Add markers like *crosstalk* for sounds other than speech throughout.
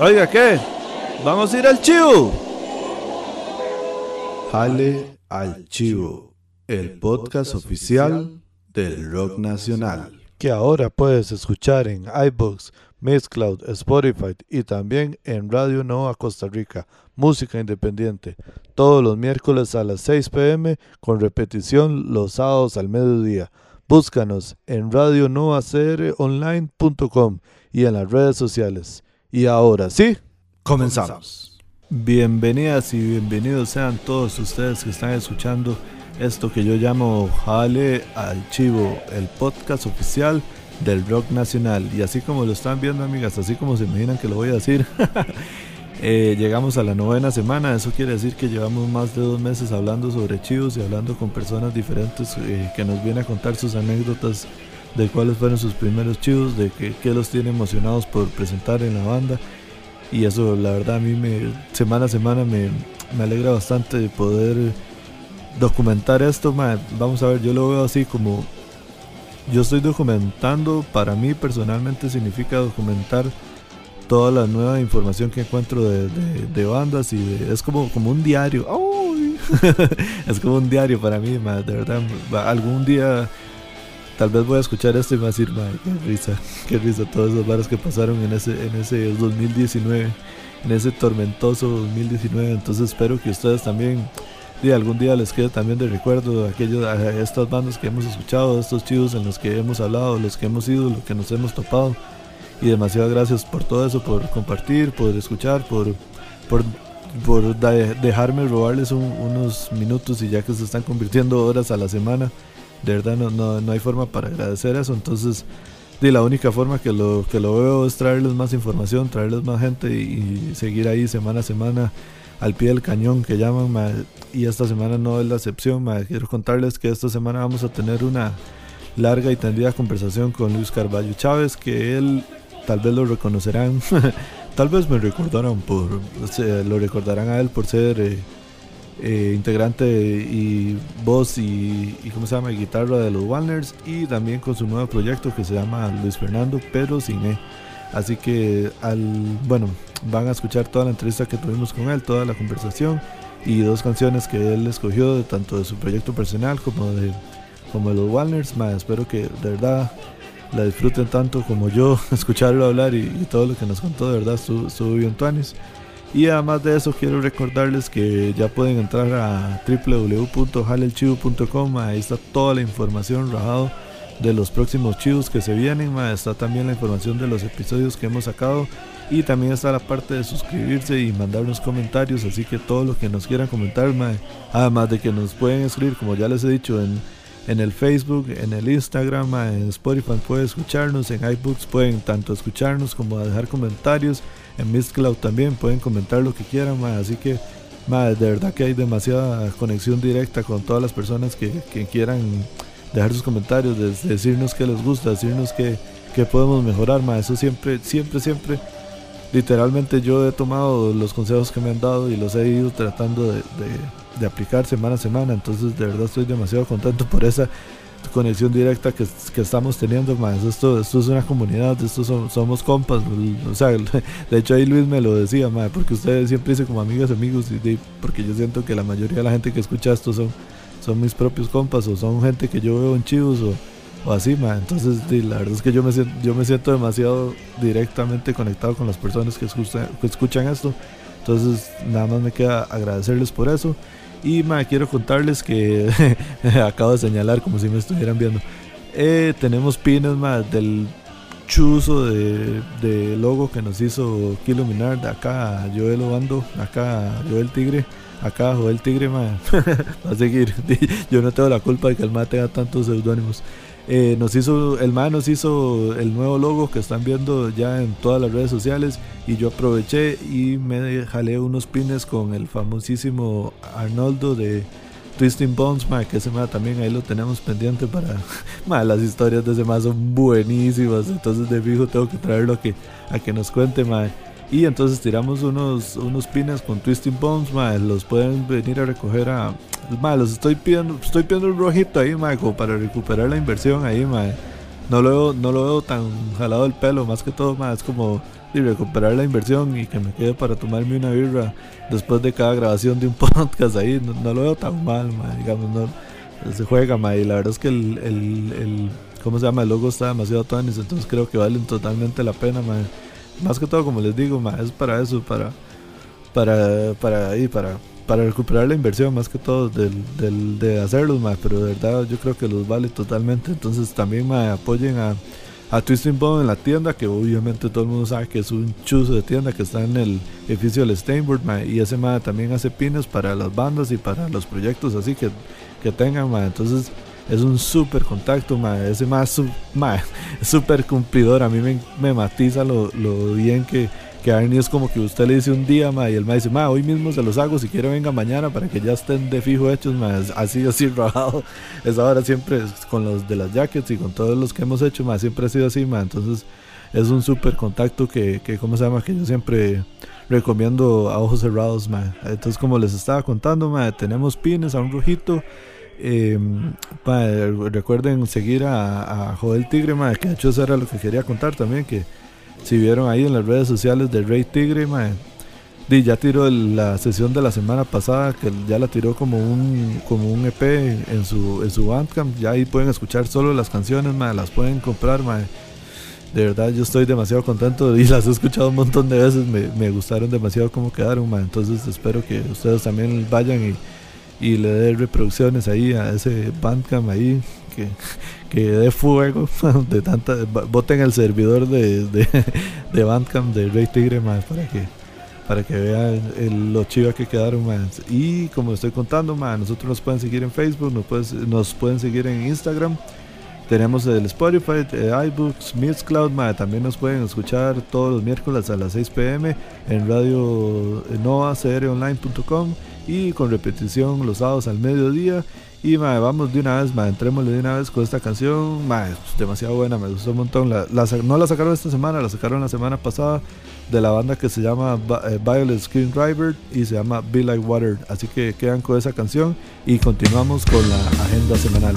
Oiga, ¿qué? Vamos a ir al chivo. Jale al chivo, el podcast oficial del rock nacional. Que ahora puedes escuchar en iBooks, Mixcloud, Spotify y también en Radio Nova Costa Rica, música independiente, todos los miércoles a las 6 pm con repetición los sábados al mediodía. Búscanos en radionovacronline.com y en las redes sociales. Y ahora sí, comenzamos. Bienvenidas y bienvenidos sean todos ustedes que están escuchando esto que yo llamo Jale al Chivo, el podcast oficial del rock nacional. Y así como lo están viendo, amigas, así como se imaginan que lo voy a decir, *laughs* eh, llegamos a la novena semana. Eso quiere decir que llevamos más de dos meses hablando sobre chivos y hablando con personas diferentes eh, que nos vienen a contar sus anécdotas de cuáles fueron sus primeros chivos, de qué, los tiene emocionados por presentar en la banda. Y eso, la verdad, a mí me, semana a semana me, me alegra bastante de poder documentar esto. vamos a ver, yo lo veo así como yo estoy documentando, para mí personalmente significa documentar toda la nueva información que encuentro de, bandas y es como, como un diario. *laughs* es como un diario para mí, de verdad. Algún día tal vez voy a escuchar esto y me va a qué risa, qué risa todos esos bares que pasaron en ese, en ese 2019, en ese tormentoso 2019. Entonces espero que ustedes también algún día les quede también de recuerdo aquellos, a estas bandas que hemos escuchado, estos chivos en los que hemos hablado, los que hemos ido, los que nos hemos topado. Y demasiadas gracias por todo eso, por compartir, por escuchar, por, por, por dejarme robarles unos minutos y ya que se están convirtiendo horas a la semana, de verdad no, no, no hay forma para agradecer eso. Entonces, de la única forma que lo, que lo veo es traerles más información, traerles más gente y, y seguir ahí semana a semana al pie del cañón que llaman, y esta semana no es la excepción. Quiero contarles que esta semana vamos a tener una larga y tendida conversación con Luis Carballo Chávez, que él tal vez lo reconocerán, *laughs* tal vez me recordarán por, lo recordarán a él por ser eh, eh, integrante y voz y, y, ¿cómo se llama? guitarra de los Walners y también con su nuevo proyecto que se llama Luis Fernando, pero sin E. Así que al, bueno, van a escuchar toda la entrevista que tuvimos con él, toda la conversación y dos canciones que él escogió de, tanto de su proyecto personal como de, como de los Walners. Más espero que de verdad la disfruten tanto como yo *laughs* escucharlo hablar y, todo lo que nos contó, de verdad estuvo, bien tuanis. Y además de eso quiero recordarles que ya pueden entrar a www.halelchivo.com, ahí está toda la información rajado de los próximos chivos que se vienen, está también la información de los episodios que hemos sacado. Y también está la parte de suscribirse y mandarnos comentarios, así que todo lo que nos quieran comentar, además de que nos pueden escribir, como ya les he dicho, en, en el Facebook, en el Instagram, en Spotify pueden escucharnos, en iBooks pueden tanto escucharnos como dejar comentarios, en Mixcloud también pueden comentar lo que quieran, así que de verdad que hay demasiada conexión directa con todas las personas que, quieran dejar sus comentarios, decirnos qué les gusta, decirnos qué, podemos mejorar, ma. Eso siempre, siempre, siempre, literalmente yo he tomado los consejos que me han dado y los he ido tratando de, aplicar semana a semana. Entonces, de verdad estoy demasiado contento por esa conexión directa que, estamos teniendo, más Esto, esto es una comunidad, esto somos compas. O sea, *laughs* de hecho ahí Luis me lo decía, porque ustedes siempre dicen como amigas, amigos, y porque yo siento que la mayoría de la gente que escucha esto son son mis propios compas o son gente que yo veo en chivos o, así, ma. Entonces, la verdad es que yo me, siento, yo me siento demasiado directamente conectado con las personas que escuchan, que escuchan esto. Entonces, nada más me queda agradecerles por eso. Y ma, quiero contarles que *laughs* acabo de señalar como si me estuvieran viendo. Eh, tenemos pines ma, del chuzo de, de, logo que nos hizo Kiluminar de acá Joel Obando, acá Joel Tigre acá el Tigre, *laughs* va a seguir. *laughs* Yo no tengo la culpa de que el MA tenga tantos seudónimos. Eh, nos hizo, el MA nos hizo el nuevo logo que están viendo ya en todas las redes sociales y yo aproveché y me jalé unos pines con el famosísimo Arnoldo de Twisting Bones, que ese ma también ahí lo tenemos pendiente para *laughs* las historias de ese ma son buenísimas, entonces de fijo tengo que traerlo a que, a que nos cuente, ma. Y entonces tiramos unos, unos pines con Twisting Bones, los pueden venir a recoger a... los estoy pidiendo, estoy pidiendo un rojito ahí, ma, para recuperar la inversión ahí, ma. No lo, veo, no lo veo tan jalado el pelo, más que todo, ma, es como y recuperar la inversión y que me quede para tomarme una birra después de cada grabación de un *laughs* podcast ahí, no, lo veo tan mal, digamos, no se juega, ma, y la verdad es que el, el, el, ¿cómo se llama? El logo está demasiado tonis, entonces creo que valen totalmente la pena, ma. Más que todo, como les digo, es para eso, para, para, para ahí, para, para recuperar la inversión, más que todo del, de hacerlos, ma, pero de verdad yo creo que los vale totalmente, entonces también, ma, apoyen a a Twisting Bone en la tienda, que obviamente todo el mundo sabe que es un chuzo de tienda que está en el edificio del Steinberg, y ese ma también hace pines para las bandas y para los proyectos así que, que tengan, ma. entonces es un súper contacto, ma. ese más *laughs* es súper cumplidor, a mí me, me matiza lo, lo bien que que Arnie es como que usted le dice un día, ma, y el ma dice, ma, hoy mismo se los hago, si quiere venga mañana para que ya estén de fijo hechos, ma, así, *laughs* así rajado. Es ahora siempre con los de las jackets y con todos los que hemos hecho, ma, siempre ha sido así, ma, entonces es un súper contacto que, que, ¿cómo se llama? Que yo siempre recomiendo a ojos cerrados, ma. Entonces, como les estaba contando, ma, tenemos pines a un rojito. Eh, recuerden seguir a, Joel Tigre, ma, que de hecho eso era lo que quería contar también, que si vieron ahí en las redes sociales de Rey Tigre, ya tiró la sesión de la semana pasada, que ya la tiró como un, como un EP en su, en su Bandcamp. Ya ahí pueden escuchar solo las canciones, las pueden comprar, De verdad, yo estoy demasiado contento y las he escuchado un montón de veces. Me, gustaron demasiado cómo quedaron, Entonces espero que ustedes también vayan y, y le den reproducciones ahí a ese Bandcamp ahí que, que dé fuego *laughs* de tanta voten el servidor de, de, de Bandcamp de Rey Tigre más para que para que vean el, lo chiva que quedaron más y como estoy contando más nosotros nos pueden seguir en Facebook nos, nos pueden seguir en Instagram. Tenemos el Spotify, el iBooks, Mixcloud, también nos pueden escuchar todos los miércoles a las 6 pm en radio novacronline.com y con repetición los sábados al mediodía y vamos de una vez, ma, entrémosle de una vez con esta canción. Ma, es demasiado buena, me gustó un montón. La, no la sacaron esta semana, la sacaron la semana pasada de la banda que se llama eh, Violet Screen Driver y se llama Be Like Water. Así que quedan con esa canción y continuamos con la agenda semanal.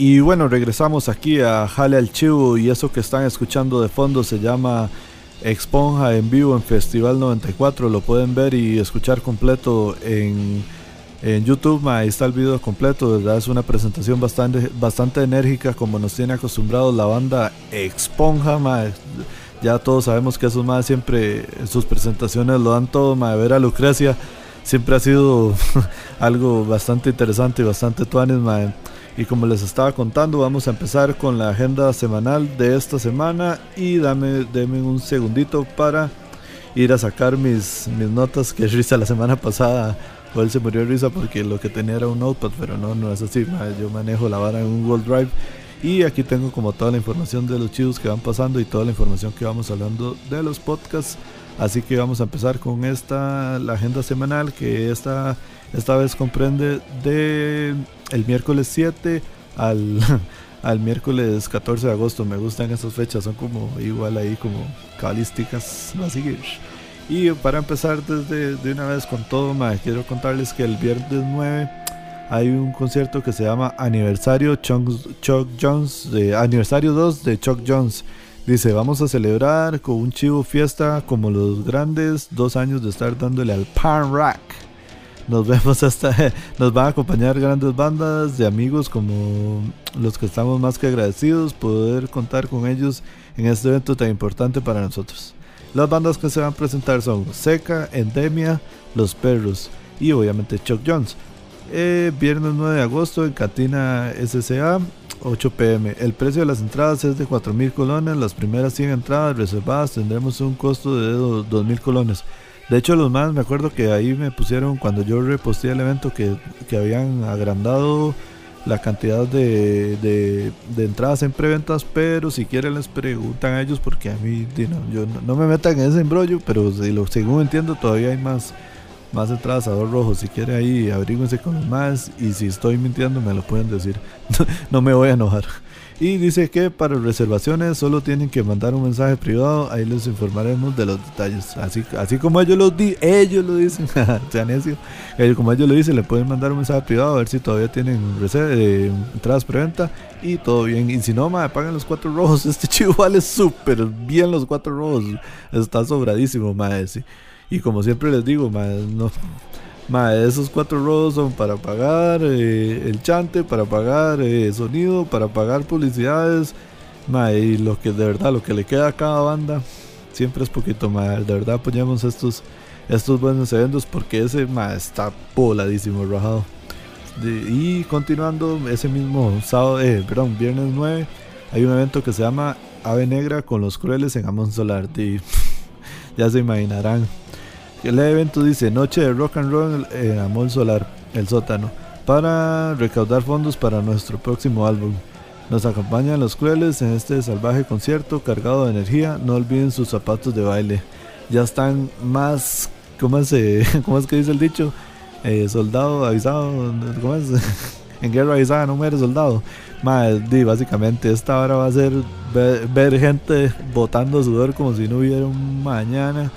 Y bueno, regresamos aquí a Jale al Chivo y eso que están escuchando de fondo se llama Exponja en vivo en Festival 94. Lo pueden ver y escuchar completo en, en YouTube. Ahí está el video completo. Es una presentación bastante, bastante enérgica como nos tiene acostumbrados la banda Exponja. Ya todos sabemos que esos más siempre en sus presentaciones lo dan todo. Ma. Ver a Lucrecia siempre ha sido *laughs* algo bastante interesante y bastante tuanes. Y como les estaba contando, vamos a empezar con la agenda semanal de esta semana. Y dame, un segundito para ir a sacar mis, mis notas. Que risa la semana pasada. O él se murió de risa porque lo que tenía era un notepad, pero no, no es así. Yo manejo la vara en un Google Drive. Y aquí tengo como toda la información de los chivos que van pasando y toda la información que vamos hablando de los podcasts. Así que vamos a empezar con esta, la agenda semanal que esta, esta vez comprende de el miércoles 7 al, *laughs* al miércoles 14 de agosto. Me gustan esas fechas, son como igual ahí como cabalísticas. Así y para empezar desde de una vez con todo, quiero contarles que el viernes 9 hay un concierto que se llama Aniversario Chuck, Jones, Aniversario 2 de Chuck Jones. Dice, vamos a celebrar con un chivo fiesta como los grandes dos años de estar dándole al pan rack. Nos vemos hasta, *laughs* nos van a acompañar grandes bandas de amigos como los que estamos más que agradecidos poder contar con ellos en este evento tan importante para nosotros. Las bandas que se van a presentar son Seca, Endemia, Los Perros y obviamente Chuck Jones. Eh, viernes 9 de agosto en Catina SCA, 8 pm. El precio de las entradas es de 4.000 colones. Las primeras 100 entradas reservadas tendremos un costo de 2.000 colones. De hecho, los más, me acuerdo que ahí me pusieron cuando yo reposté el evento que, que habían agrandado la cantidad de, de, entradas en preventas, pero si quieren les preguntan a ellos porque a mí no, yo no, me metan en ese embrollo, pero si lo, según entiendo todavía hay más, más entradas a dos rojos. Si quieren ahí abríguense con los más y si estoy mintiendo me lo pueden decir, *laughs* no me voy a enojar. Y dice que para reservaciones solo tienen que mandar un mensaje privado, ahí les informaremos de los detalles. Así, así como ellos lo, di ellos lo dicen, *laughs* sea necio, ellos, como ellos lo dicen, le pueden mandar un mensaje privado a ver si todavía tienen eh, entradas preventa y todo bien. Y si no, me pagan los cuatro rojos. *laughs* Este chivo vale súper bien los cuatro rojos. Está sobradísimo, madre. Y como siempre les digo, madre, no esos cuatro rodos son para pagar eh, el chante, para pagar eh, sonido, para pagar publicidades. y lo que de verdad, lo que le queda a cada banda, siempre es poquito más. De verdad apoyamos estos, estos buenos eventos porque ese está voladísimo, rajado. y continuando, ese mismo sábado, eh, perdón, viernes 9, hay un evento que se llama Ave Negra con los Crueles en Amon Solar. *laughs* ya se imaginarán el evento dice Noche de Rock and Roll en Amor Solar, el sótano, para recaudar fondos para nuestro próximo álbum. Nos acompañan los crueles en este salvaje concierto cargado de energía. No olviden sus zapatos de baile. Ya están más. ¿Cómo es, *laughs* ¿cómo es que dice el dicho? Eh, soldado avisado. ¿Cómo es? *laughs* en guerra avisada no muere soldado. Madre, básicamente esta hora va a ser ver, ver gente botando sudor como si no hubiera un mañana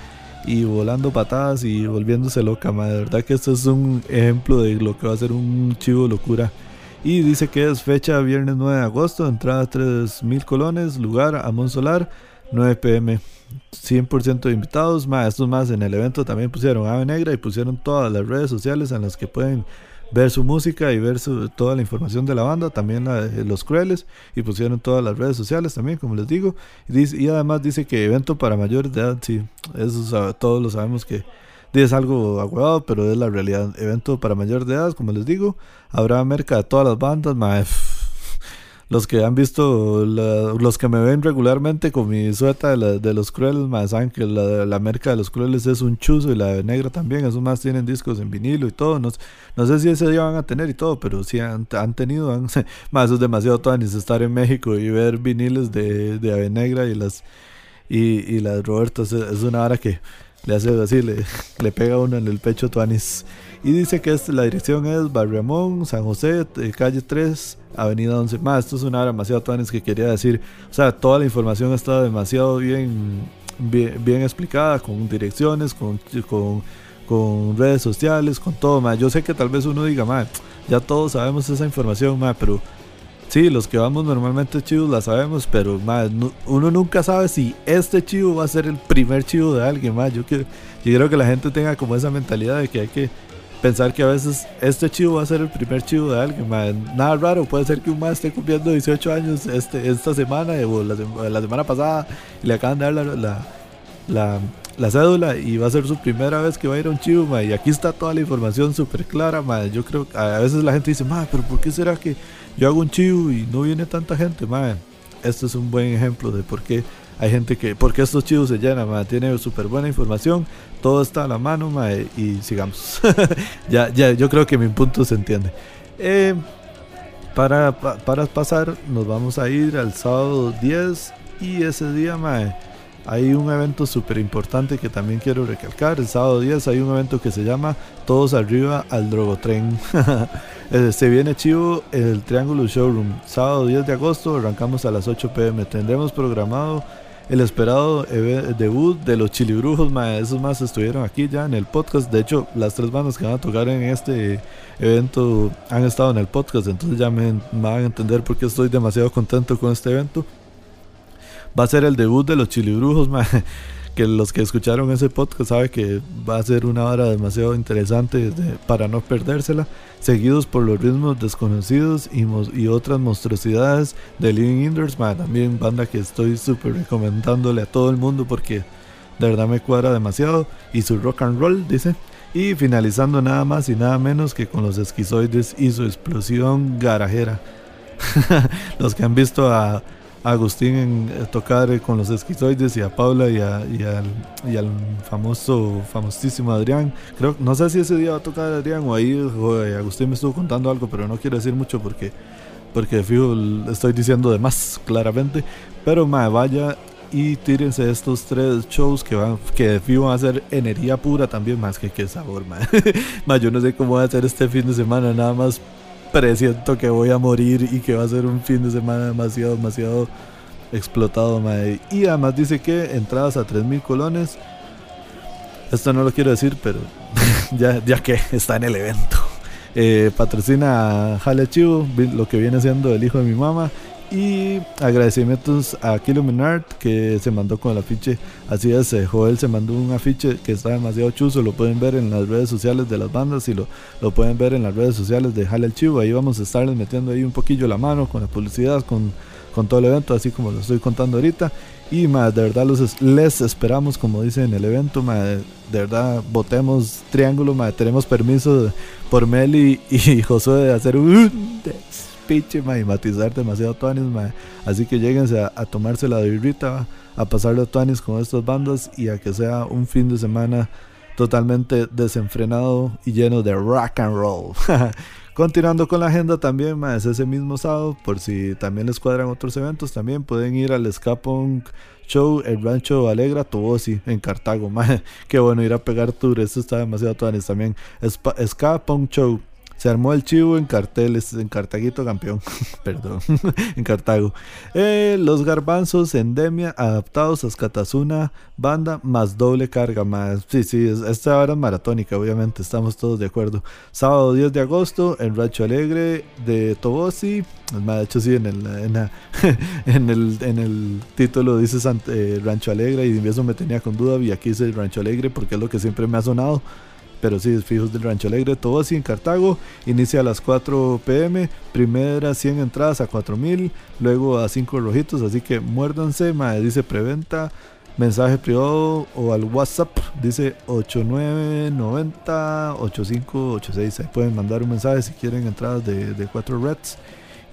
y volando patadas y volviéndose loca, ma. De verdad que esto es un ejemplo de lo que va a ser un chivo locura. Y dice que es fecha viernes 9 de agosto, entrada 3000 colones, lugar Amon Solar, 9 pm. 100% invitados, más estos más en el evento también pusieron Ave Negra y pusieron todas las redes sociales en las que pueden ver su música y ver toda la información de la banda, también Los Crueles, y pusieron todas las redes sociales también, como les digo. Y, además dice que evento para mayores de edad, sí, eso todos lo sabemos que es algo aguado, pero es la realidad. Evento para mayores de edad, como les digo, habrá merca de todas las bandas, los que han visto, los que me ven regularmente con mi sueta de, los crueles, más saben que la, la, merca de los crueles es un chuzo y la de negra también, esos más tienen discos en vinilo y todo, no, no sé si ese día van a tener y todo, pero sí han, han tenido, *laughs* más eso es demasiado tonis estar en México y ver viniles de, de Ave Negra y las y, y las Robertas, es una hora que le hace así, le, *laughs* le pega uno en el pecho Tuanis. Y dice que es, la dirección es Barriamón, San José, eh, calle 3, avenida 11. Más, esto es una hora demasiado Tuanis que quería decir. O sea, toda la información está demasiado bien, bien, explicada, con direcciones, con, con, redes sociales, con todo. Más. Yo sé que tal vez uno diga, más, ya todos sabemos esa información, más, pero Sí, los que vamos normalmente chivos la sabemos, pero más uno nunca sabe si este chivo va a ser el primer chivo de alguien más. Yo, quiero, yo creo que la gente tenga como esa mentalidad de que hay que pensar que a veces este chivo va a ser el primer chivo de alguien. Nada raro, puede ser que un más esté cumpliendo 18 años este, esta semana o la, semana pasada y le acaban de dar la, la, la, cédula y va a ser su primera vez que va a ir a un chivo. y aquí está toda la información súper clara. Yo creo que a veces la gente dice, pero ¿por qué será que yo hago un chivo y no viene tanta gente, madre. Esto es un buen ejemplo de por qué hay gente que, porque estos chivos se llenan, madre. Tiene súper buena información, todo está a la mano, madre, y sigamos. *laughs* ya, ya, yo creo que mi punto se entiende. Eh, para, para pasar, nos vamos a ir al sábado 10 y ese día, madre hay un evento súper importante que también quiero recalcar. El sábado 10 hay un evento que se llama Todos Arriba al Drogotren. *laughs* Eh, se viene chivo el Triángulo Showroom. Sábado 10 de agosto arrancamos a las 8 pm. Tendremos programado el esperado debut de los Chilibrujos. Esos más estuvieron aquí ya en el podcast. De hecho, las tres bandas que van a tocar en este evento han estado en el podcast. Entonces ya me, van a entender por qué estoy demasiado contento con este evento va a ser el debut de los Chilibrujos, que los que escucharon ese podcast saben que va a ser una hora demasiado interesante para no perdérsela, seguidos por los ritmos desconocidos y, otras monstruosidades de Living Indoors, también banda que estoy súper recomendándole a todo el mundo porque de verdad me cuadra demasiado, y su rock and roll, dice. Y finalizando nada más y nada menos que con los esquizoides y su explosión garajera. *laughs* los que han visto a Agustín en eh, tocar eh, con los esquizoides y a Paula y, al, famoso, famosísimo Adrián. Creo, no sé si ese día va a tocar Adrián o ahí eh, Agustín me estuvo contando algo, pero no quiero decir mucho porque, porque fijo, estoy diciendo de más claramente. Pero ma, vaya y tírense estos tres shows que van que fijo van a ser energía pura también más que qué sabor *laughs* ma. yo no sé cómo va a ser este fin de semana nada más presiento que voy a morir y que va a ser un fin de semana demasiado, demasiado explotado, madre. Y además dice que entradas a 3.000 colones. Esto no lo quiero decir, pero *laughs* ya, ya que está en el evento. Eh, patrocina a Jale Chivo, lo que viene siendo el hijo de mi mamá. Y agradecimientos a Kilo Menard que se mandó con el afiche. Así es, eh, Joel se mandó un afiche que está demasiado chuzo. Lo pueden ver en las redes sociales de las bandas y lo, lo pueden ver en las redes sociales de Jale el Chivo. Ahí vamos a estarles metiendo ahí un poquillo la mano con la publicidad, con, con todo el evento, así como lo estoy contando ahorita. Y más, de verdad los, les esperamos, como dice en el evento, de, verdad votemos triángulo, tenemos permiso por Meli y Josué de hacer un piche, y matizar demasiado tuanis, Así que lleguense a, a tomarse la birrita, a pasarlo a tuanis con estas bandas y a que sea un fin de semana totalmente desenfrenado y lleno de rock and roll. *laughs* Continuando con la agenda también, más ese mismo sábado, por si también les cuadran otros eventos, también pueden ir al Ska Show, el Rancho Alegra, Tobosi, en Cartago. Más, *laughs* qué bueno ir a pegar tour, esto está demasiado tuanis también. Ska Show se armó el chivo en carteles, en Cartaguito campeón, *laughs* perdón, *laughs* en Cartago. Eh, los garbanzos, endemia, adaptados a Escatazuna, banda más doble carga más. Sí, sí, esta hora es maratónica, obviamente, estamos todos de acuerdo. Sábado 10 de agosto, en Rancho Alegre de Tobosi. De hecho, sí, en el, en, *laughs* el, en el título dice eh, Rancho Alegre y eso me tenía con duda y aquí dice Rancho Alegre porque es lo que siempre me ha sonado pero sí, fijos del Rancho Alegre, todo así en Cartago. Inicia a las 4 pm, primera 100 entradas a 4000, luego a 5 rojitos, así que muérdanse, dice preventa, mensaje privado o al WhatsApp, dice 8990 8586. Ahí pueden mandar un mensaje si quieren entradas de 4 reds.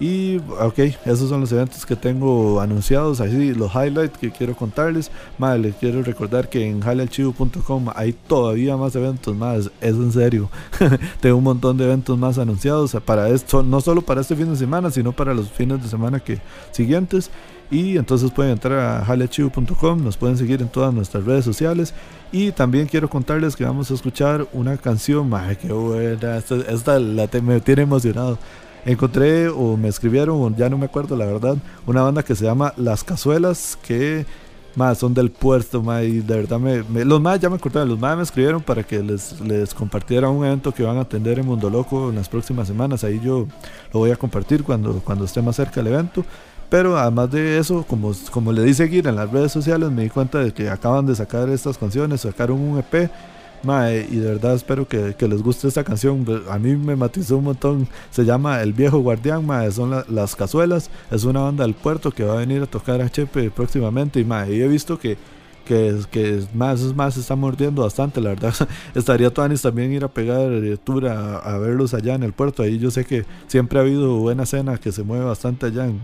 Y ok, esos son los eventos que tengo anunciados, así los highlights que quiero contarles. Más les quiero recordar que en jalealchivo.com hay todavía más eventos más, es en serio. *laughs* tengo un montón de eventos más anunciados para esto, no solo para este fin de semana, sino para los fines de semana que siguientes. Y entonces pueden entrar a jalealchivo.com, nos pueden seguir en todas nuestras redes sociales. Y también quiero contarles que vamos a escuchar una canción, más que buena, esta la me tiene emocionado encontré o me escribieron, o ya no me acuerdo la verdad, una banda que se llama Las Cazuelas, que más son del puerto, más y de verdad me, los más ya me cortaron, los más me escribieron para que les, les compartiera un evento que van a atender en Mundo Loco en las próximas semanas, ahí yo lo voy a compartir cuando, cuando esté más cerca el evento. Pero además de eso, como, como le di seguir en las redes sociales, me di cuenta de que acaban de sacar estas canciones, sacaron un EP Mae, y de verdad espero que, que, les guste esta canción. A mí me matizó un montón. Se llama El Viejo Guardián, mae, son las cazuelas. Es una banda del puerto que va a venir a tocar a Chepe próximamente. Y, mae, y he visto que, que, que más, más se está mordiendo bastante, la verdad. *laughs* Estaría Tuanis también ir a pegar tour a, a, verlos allá en el puerto. Ahí yo sé que siempre ha habido buena cena que se mueve bastante allá en,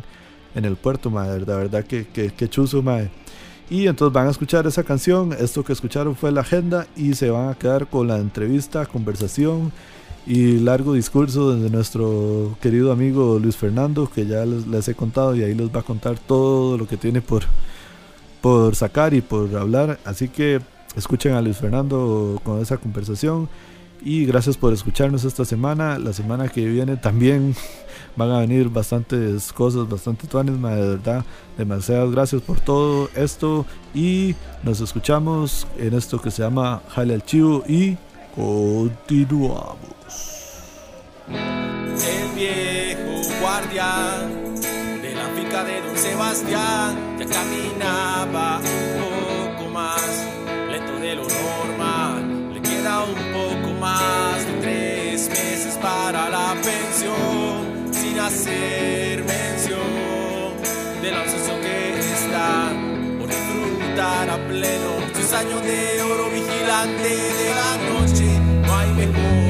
en el puerto, mae. La verdad que, que, que chuzo, mae. Y entonces van a escuchar esa canción, esto que escucharon fue la agenda y se van a quedar con la entrevista, conversación y largo discurso de nuestro querido amigo Luis Fernando, que ya les, he contado y ahí les va a contar todo lo que tiene por, por sacar y por hablar. Así que escuchen a Luis Fernando con esa conversación y gracias por escucharnos esta semana. La semana que viene también *laughs* van a venir bastantes cosas, bastante tuanes, de verdad. Demasiadas gracias por todo esto y nos escuchamos en esto que se llama Jale al Chivo y continuamos. El viejo guardián de la finca de Don Sebastián ya caminaba un poco más meses para la pensión hacer mención de la obsesión que está por disfrutar a pleno sus años de oro vigilante de la noche. No hay mejor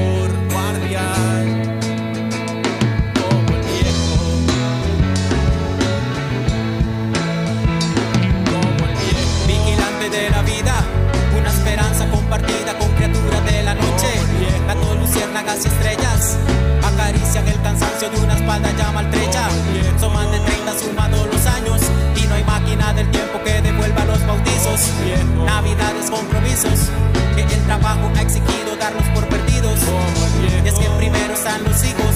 luciérnagas y estrellas acarician el cansancio de una espalda ya maltrecha. Son más de 30 sumados los años y no hay máquina del tiempo que devuelva los bautizos. Navidades, compromisos que el trabajo ha exigido darlos por perdidos. Y es que primero están los hijos.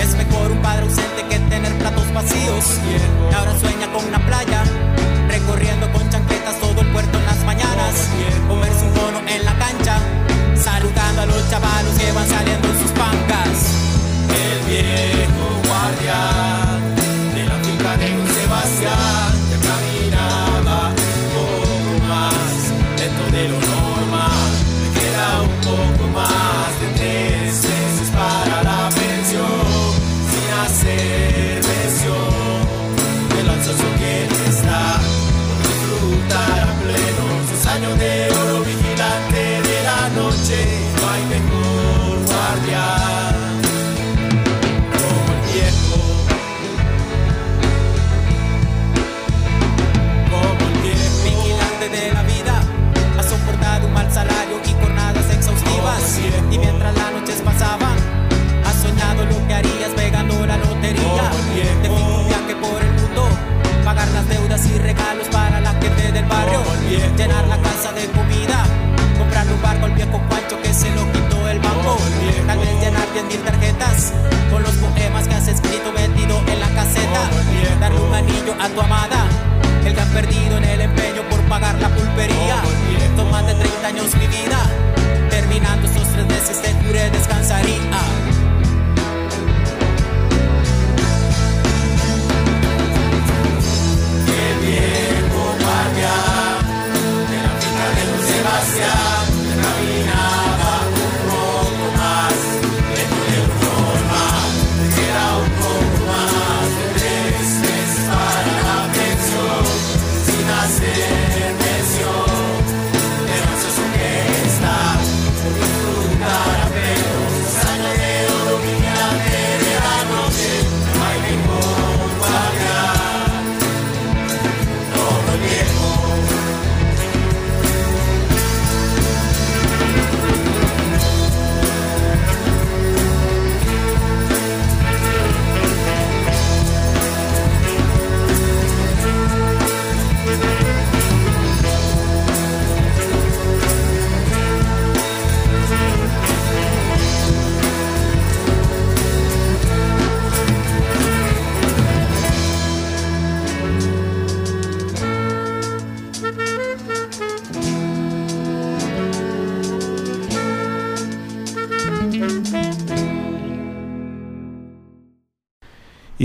Es mejor un padre ausente que tener platos vacíos. Ahora sueña con una playa, recorriendo con chancletas todo el puerto en las mañanas. Comerse un a los chavalos que van saliendo en sus pancas. El viejo guardián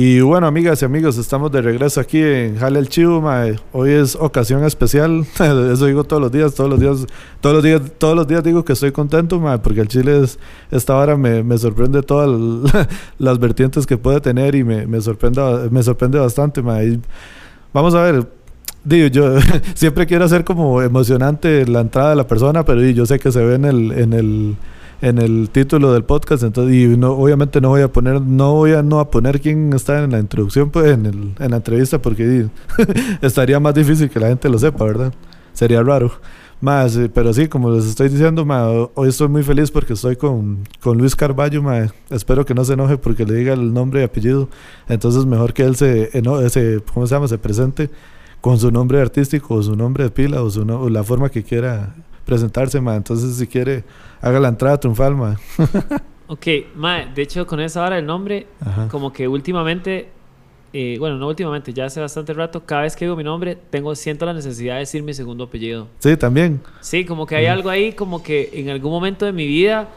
Y bueno, amigas y amigos, estamos de regreso aquí en Jale el Chivo, mae. Hoy es ocasión especial. *laughs* Eso digo todos los días, todos los días, todos los días, todos los días digo que estoy contento, mae, porque el Chile es, esta hora me, me sorprende todas *laughs* las vertientes que puede tener y me, me sorprende, me sorprende bastante, mae. vamos a ver, digo, yo *laughs* siempre quiero hacer como emocionante la entrada de la persona, pero yo sé que se ve en el, en el en el título del podcast, entonces y no, obviamente no voy a poner no voy a no a poner quién está en la introducción pues en, el, en la entrevista porque *laughs* estaría más difícil que la gente lo sepa, ¿verdad? Sería raro. Más, eh, pero sí, como les estoy diciendo, hoy estoy muy feliz porque estoy con, con Luis Carballo, espero que no se enoje porque le diga el nombre y apellido, entonces mejor que él se, ese, ¿cómo se llama? Se presente con su nombre artístico o su nombre de pila o, su o la forma que quiera presentarse, ma. Entonces, si quiere, haga la entrada triunfal, ma. *laughs* ok, ma, de hecho, con esa hora el nombre, como que últimamente, eh, bueno, no últimamente, ya hace bastante rato, cada vez que digo mi nombre, tengo, siento la necesidad de decir mi segundo apellido. Sí, también. Sí, como que hay algo ahí, como que en algún momento de mi vida,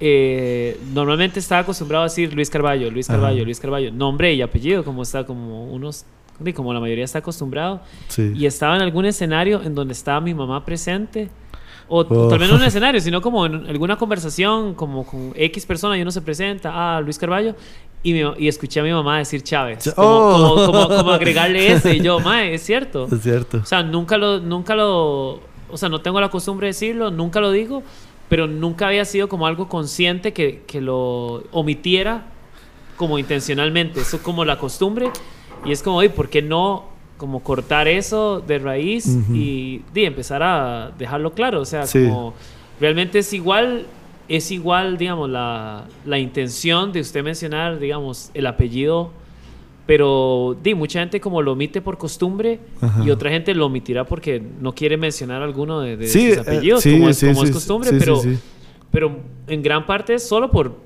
eh, normalmente estaba acostumbrado a decir Luis Carballo, Luis Carballo, Luis Carballo, nombre y apellido, como está, como unos como la mayoría está acostumbrado. Sí. Y estaba en algún escenario en donde estaba mi mamá presente o, tal vez no en un escenario, sino como en alguna conversación, como con X persona y uno se presenta, ah, Luis Carballo, y, y escuché a mi mamá decir Chávez. Como, oh. como, agregarle ese. Y yo, *laughs* mae, es cierto. Es cierto. O sea, nunca lo, nunca lo, o sea, no tengo la costumbre de decirlo, nunca lo digo, pero nunca había sido como algo consciente que, que lo omitiera como intencionalmente. Eso como la costumbre. Y es como, oye, ¿por qué no como cortar eso de raíz y, empezar a dejarlo claro. O sea, como realmente es igual, es igual, digamos, la, la, intención de usted mencionar, digamos, el apellido, pero di, mucha gente como lo omite por costumbre y otra gente lo omitirá porque no quiere mencionar alguno de, de sus eh, apellidos, como, es, como es costumbre, pero, pero en gran parte es solo por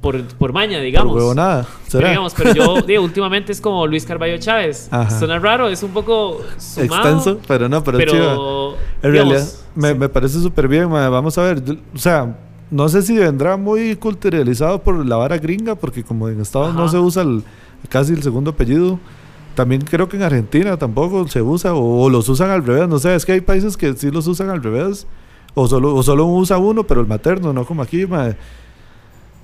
por, por maña, digamos. Por nada. Pero, digamos, pero yo *laughs* digo, últimamente es como Luis Carballo Chávez. Suena raro, es un poco extenso, pero no, pero, pero En realidad, me, me, parece súper bien. Vamos a ver, o sea, no sé si vendrá muy culturalizado por la vara gringa, porque como en Estados no se usa casi el segundo apellido. También creo que en Argentina tampoco se usa, o, los usan al revés. No sé, es que hay países que sí los usan al revés. O solo, o solo usa uno, pero el materno, no como aquí. Madre.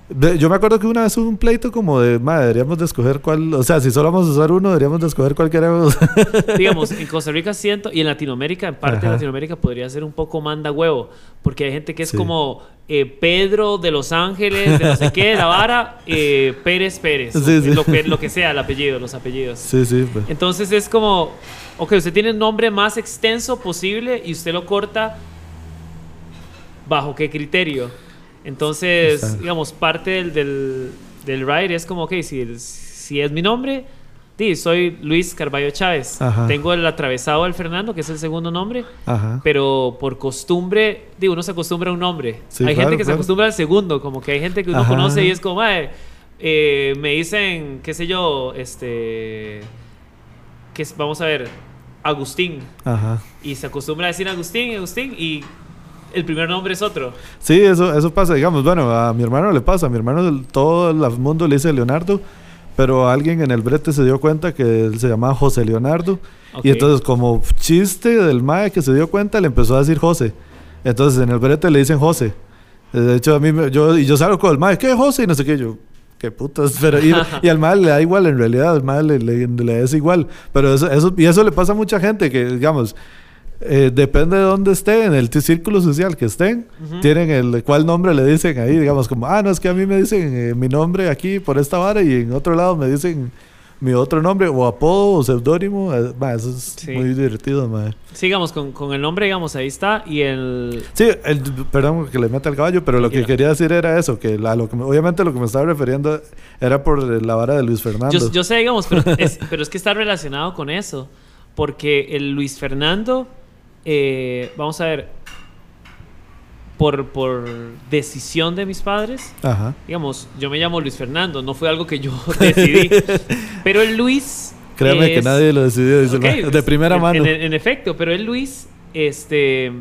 Yo me acuerdo que una vez hubo un pleito como de, madre, deberíamos de escoger cuál, o sea, si solo vamos a usar uno, deberíamos de escoger cuál queremos. *laughs* Digamos, en Costa Rica siento, y en Latinoamérica, en parte de Latinoamérica podría ser un poco manda huevo, porque hay gente que es como eh, Pedro de Los Ángeles, de no sé qué, la vara, eh, Pérez Pérez, Lo, que, lo que sea, el apellido, los apellidos. Sí, sí. Pues. Entonces es como, ok, usted tiene el nombre más extenso posible y usted lo corta bajo qué criterio. Entonces, digamos, parte del, del, del, ride es como, ok, si, si es mi nombre, sí, soy Luis Carballo Chávez. Tengo el atravesado del Fernando, que es el segundo nombre, pero por costumbre, digo, uno se acostumbra a un nombre. hay gente que se acostumbra al segundo, como que hay gente que uno conoce y es como, eh, me dicen, qué sé yo, este, que vamos a ver, Agustín. Y se acostumbra a decir Agustín, Agustín, y el primer nombre es otro. Sí, eso, eso pasa, digamos, bueno, a mi hermano le pasa, a mi hermano todo el mundo le dice Leonardo, pero alguien en el brete se dio cuenta que él se llamaba José Leonardo, y entonces como chiste del mae que se dio cuenta, le empezó a decir José. Entonces en el brete le dicen José. De hecho, a mí, yo, y yo salgo con el mae, ¿qué José? Y no sé qué, yo, qué putas, *laughs* pero *laughs* y, al mae le da igual en realidad, al mae le, le, le, es igual, pero eso, eso, y eso le pasa a mucha gente que, digamos, eh, depende de dónde esté, en el círculo social que estén, tienen el cuál nombre le dicen ahí, digamos como, ah, no, es que a mí me dicen eh, mi nombre aquí por esta vara y en otro lado me dicen mi otro nombre o apodo o seudónimo, eh, eso es muy divertido, madre. Sigamos con, con, el nombre, digamos, ahí está y el... Sí, el, perdón que le meta el caballo, pero lo que quería decir era eso, que la, lo que obviamente lo que me estaba refiriendo era por la vara de Luis Fernando. Yo, yo sé, digamos, pero es, *laughs* pero es que está relacionado con eso, porque el Luis Fernando eh, vamos a ver, por, por decisión de mis padres, digamos, yo me llamo Luis Fernando, no fue algo que yo *laughs* decidí, pero el Luis... Créame que nadie lo decidió, *laughs* de primera mano. En, efecto, pero el Luis este,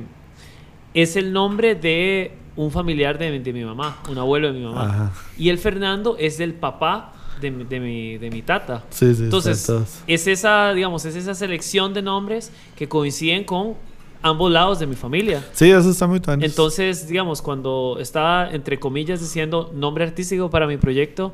es el nombre de un familiar de, mi mamá, un abuelo de mi mamá. Y el Fernando es del papá de, mi- de mi, de mi tata. Sí, sí. Entonces, es esa, digamos, es esa selección de nombres que coinciden con ambos lados de mi familia. Sí, eso está muy tuanis. Entonces, digamos, cuando estaba, entre comillas, diciendo nombre artístico para mi proyecto,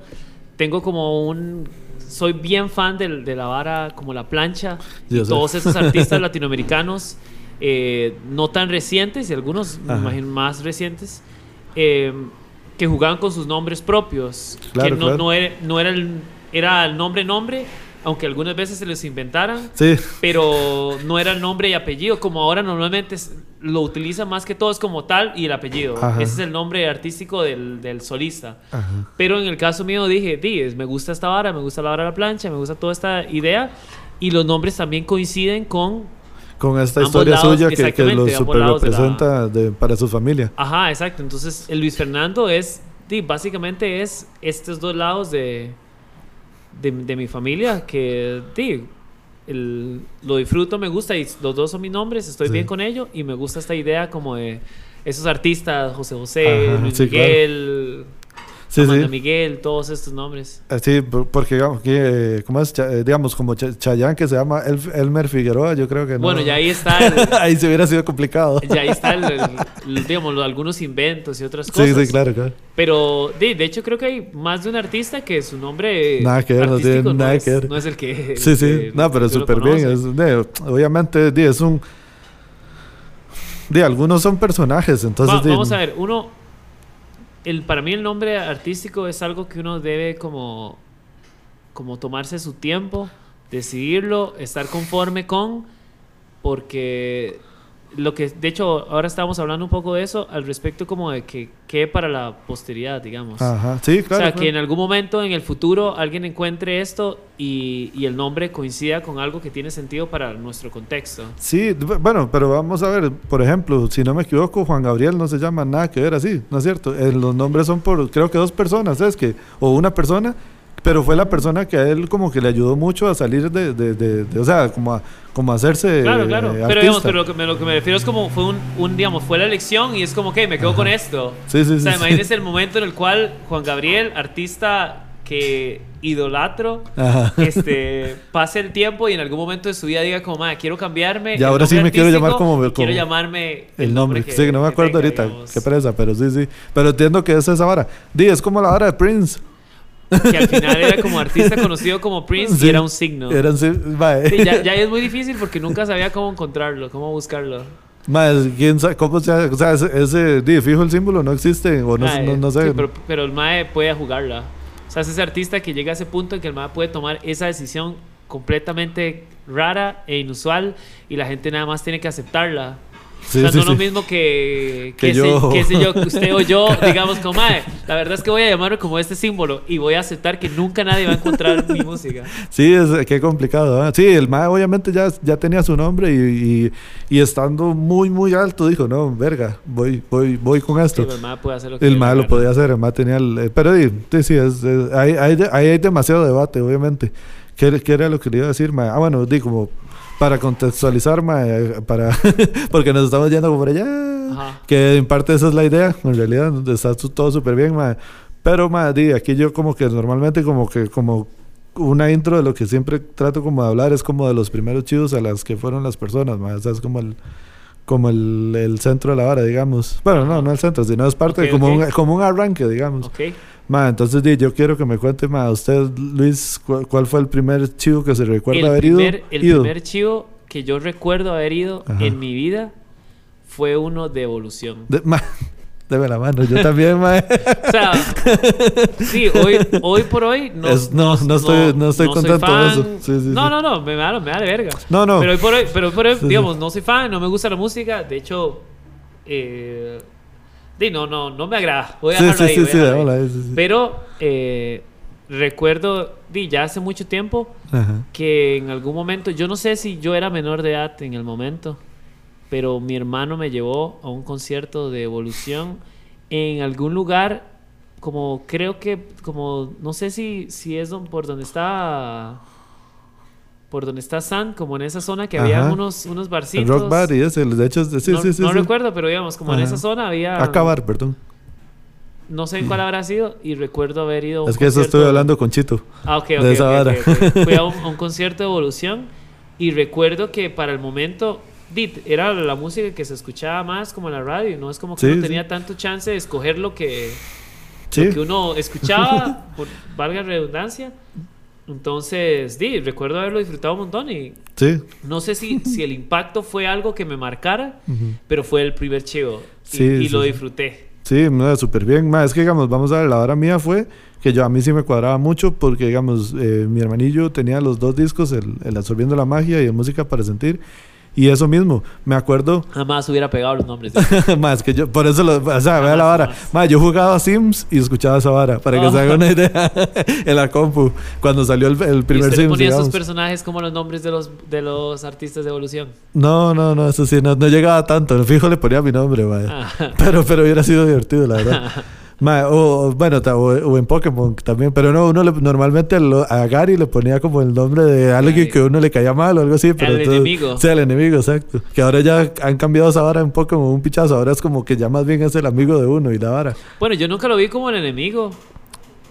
tengo como un... Soy bien fan del- de, la vara como la plancha y todos esos *laughs* artistas latinoamericanos, eh, no tan recientes y algunos, me imagino, más recientes, eh, que jugaban con sus nombres propios. Claro, que no, claro. no era, no era el, era el nombre-nombre, aunque algunas veces se los inventaran Sí, pero no era el nombre y apellido, como ahora normalmente lo utiliza más que todo es como tal y el apellido. Ajá. Ese es el nombre artístico del, del solista. Ajá. Pero en el caso mío dije, "Di, es- me gusta esta vara, me gusta la vara de la plancha, me gusta toda esta idea. Y los nombres también coinciden con... con esta historia lados, suya que, que lo super lados de la- representa de- para su familia. Ajá, exacto. Entonces el Luis Fernando es, di, básicamente es estos dos lados de, de, de mi familia que, di, el- lo disfruto, me gusta y los dos son mis nombres, estoy Sí. bien con ello y me gusta esta idea como de esos artistas, José José, Ajá, Luis sí, claro. Sí, Amanda sí. Miguel, todos estos nombres. Eh, Sí, por- porque digamos, que, eh, ¿cómo es? Eh, digamos, como Cha- Chayanne que se llama El- Elmer Figueroa, yo creo que no. Bueno, ya ahí está, el- *laughs* ahí se hubiera sido complicado. ya ahí está el- el- digamos, algunos inventos y otras Sí, cosas. sí, claro, claro. Pero de, de hecho creo que hay más de un artista que su nombre Nada que ver, no tiene artístico nada es, que ver. no es el que... Sí, sí. No, pero súper bien. Es, obviamente, es un... De algunos son personajes, entonces... Va- de- vamos a ver, uno... El, para mí el nombre artístico es algo que uno debe como, como tomarse su tiempo, decidirlo, estar conforme con, porque lo que, de hecho, ahora estábamos hablando un poco de eso al respecto como de que qué para la posteridad, digamos. Ajá, sí, claro. o sea, claro. que en algún momento en el futuro alguien encuentre esto y, y el nombre coincida con algo que tiene sentido para nuestro contexto. Sí, bu- bueno, pero vamos a ver, por ejemplo, si no me equivoco, Juan Gabriel no se llama nada que ver así, ¿no es cierto? Eh, los nombres son por, creo que dos personas, ¿es que? O una persona, pero fue la persona que a él como que le ayudó mucho a salir de, de, de- de- o sea, como a, como a hacerse Claro, claro. eh, pero digamos, pero lo que, me, lo que me refiero es como fue un, un, digamos, fue la elección y es como que me quedo con esto. Sí, sí, O sea, sí, sí. el momento en el cual Juan Gabriel, artista que idolatro, Ajá. este, pase el tiempo y en algún momento de su vida diga como, "Ma, quiero cambiarme. Y ahora sí nombre me quiero llamar como- y Quiero como llamarme El nombre, que- sí, que no me acuerdo tenga, ahorita, digamos. qué pereza, pero sí, sí. Pero entiendo que es esa vara. Di, es como la vara de Prince. Que al final era como artista conocido como Prince Sí. y era un signo. Sí, mae. Sí, ya, ya es muy difícil porque nunca sabía cómo encontrarlo, cómo buscarlo. ¿quién sabe cómo se O sea, ese, ese fijo el símbolo no existe, o no, Mae, no, no sé. Sí, pero, pero el MAE puede jugarla. O sea, es ese artista que llega a ese punto en que el MAE puede tomar esa decisión completamente rara e inusual y la gente nada más tiene que aceptarla. Sí, o sea, sí, no es lo sí. mismo que, Que que, yo. sé, que sé yo, que *laughs* usted o yo, digamos como, mae, la verdad es que voy a llamarlo como este símbolo y voy a aceptar que nunca nadie va a encontrar mi *laughs* música. Sí, es qué complicado. ¿ah? Sí, el MAE obviamente ya, ya tenía su nombre y, y, y estando muy, muy alto dijo, no, verga, voy, voy, voy con Sí, esto. el MAE puede hacer lo que el MAE lo podía hacer, el MAE tenía el... eh, pero sí, sí, sí, es, es- ahí, ahí, ahí hay demasiado debate, obviamente. ¿Qué, qué era lo que le iba a decir, MAE? Ah, bueno, di como... Para contextualizar, MAE, para... *laughs* porque nos estamos yendo por allá. Ajá. Que en parte esa es la idea, en realidad está todo súper bien, mae. Pero, di, aquí yo como que normalmente como que como una intro de lo que siempre trato como de hablar es como de los primeros chivos a las que fueron las personas, mae. O sea, es como el como el, el centro de la vara, digamos. Bueno, no, no el centro, sino es parte Ok, de como, ok. un, como un arranque, digamos. Ok. Mae, entonces yo quiero que me cuente, mae, usted, Luis, cu- ¿cuál, fue el primer chivo que se recuerda el haber ido? primer, el ido? primer chivo que yo recuerdo haber ido Ajá. en mi vida fue uno de evolución. De- mae, *laughs* deme la mano, yo también, mae. *laughs* O sea, sí, hoy, hoy por hoy no, Es- no, no estoy- no estoy soy contento de eso. Sí, sí, no, sí. no, no, me, me, da, me da de verga. No, no. Pero hoy por hoy, pero hoy por hoy digamos, no soy fan, no me gusta la música. De hecho, eh, di, no, no, no me agrada. Voy a Sí, dejarlo sí, ahí, sí, voy a sí, dejarlo ahí. déjala ahí, sí, sí. Pero eh, recuerdo, di, ya hace mucho tiempo, Ajá. que en algún momento, yo no sé si yo era menor de edad en el momento, pero mi hermano me llevó a un concierto de evolución en algún lugar, como creo que, como, no sé si, si es por donde está, por donde está San, como en esa zona que había Ajá. unos, unos El barcitos. rock bar y ese, de hecho, sí, no sí, sí. no sí. recuerdo, pero digamos, como en Ajá. esa zona había... Acabar, perdón. no sé cuál habrá sido, y recuerdo haber ido a un Es que eso concierto- estoy hablando con Chito. Ah, ok, ok, de esa ok, vara. ok, ok. Fui a un, a un *laughs* concierto de Evolución y recuerdo que para el momento dit, era la música que se escuchaba más como en la radio, no es como que sí. tenía tanto chance de escoger lo que, Sí. lo que uno escuchaba, *laughs* por valga la redundancia. Entonces, di, recuerdo haberlo disfrutado un montón y Sí. no sé si, si el impacto fue algo que me marcara, Ujú. pero fue el primer chivo y, Sí, y sí, lo disfruté. Sí, no, súper bien. Ma, es que, digamos, vamos a ver, la hora mía fue que yo a mí sí me cuadraba mucho porque, digamos, eh, mi hermanillo tenía los dos discos, el, el Absorbiendo la Magia y el Música para Sentir. Y eso mismo, me acuerdo, *laughs* Jamás hubiera pegado los nombres. *laughs* más que yo, por eso, lo, o sea, vea la vara. Ma, yo jugaba Sims y escuchaba esa vara, para que Oh. se haga una *laughs* idea en la compu, cuando salió el, el ¿Y primer usted le Sims. ponía digamos. sus personajes como los nombres de los, de los artistas de Evolución? No, no, no, eso sí, no, no llegaba tanto. Fijo le ponía mi nombre, ma. Ah. Pero, pero hubiera sido divertido, la verdad. Ma, o, bueno, o, o en Pokémon también. Pero no, uno le- normalmente lo- a Gary le ponía como el nombre de alguien que uno le caía mal o algo así. Pero entonces- enemigo. Sí, al enemigo, exacto. Que ahora ya han cambiado esa vara en Pokémon un pichazo. Ahora es como que ya más bien es el amigo de uno y la vara. Bueno, yo nunca lo vi como el enemigo.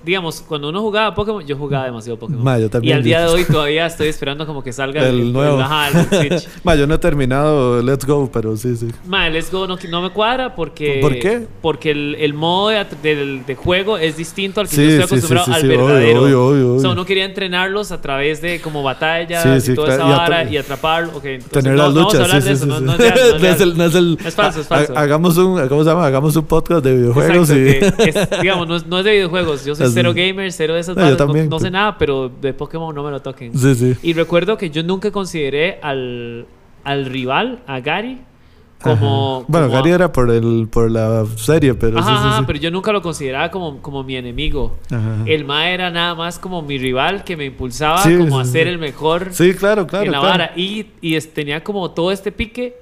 Digamos, cuando uno jugaba Pokémon, yo jugaba demasiado Pokémon. Ma, yo y al día de hoy todavía estoy esperando como que salga *laughs* El nuevo. ajá, el Switch. *laughs* Ma, yo no he terminado Let's Go, pero sí, sí. Ma, Let's Go no, no me cuadra porque... ¿Por qué? Porque el, el modo de, del- de juego es distinto al que Sí, yo estoy acostumbrado sí, sí, al sí, obvio, verdadero. obvio, obvio, O sea, uno quería entrenarlos a través de como batallas Sí, y toda esa y vara y atraparlo. Ok, entonces Tener no- las vamos a luchas, de eso, sí, no- no es real, no *laughs* es el- es el- Es falso, es falso. Hagamos un, ¿cómo se llama? Hagamos un podcast de videojuegos Exacto, y... que digamos, no es, no es de videojuegos. Yo soy Cero gamer, cero de esas No, no- sé nada, pero de Pokémon no me lo toquen. Sí, sí. Y recuerdo que yo nunca consideré al, al rival, a Gary, como... Bueno, Gary a- era por el por la serie, pero Ajá, sí, sí, sí. pero yo nunca lo consideraba como, como mi enemigo. Ajá. El Ma era nada más como mi rival que me impulsaba Sí, como a sí, ser sí. el mejor Sí, claro, claro. en la claro. vara. Y, y tenía como todo este pique,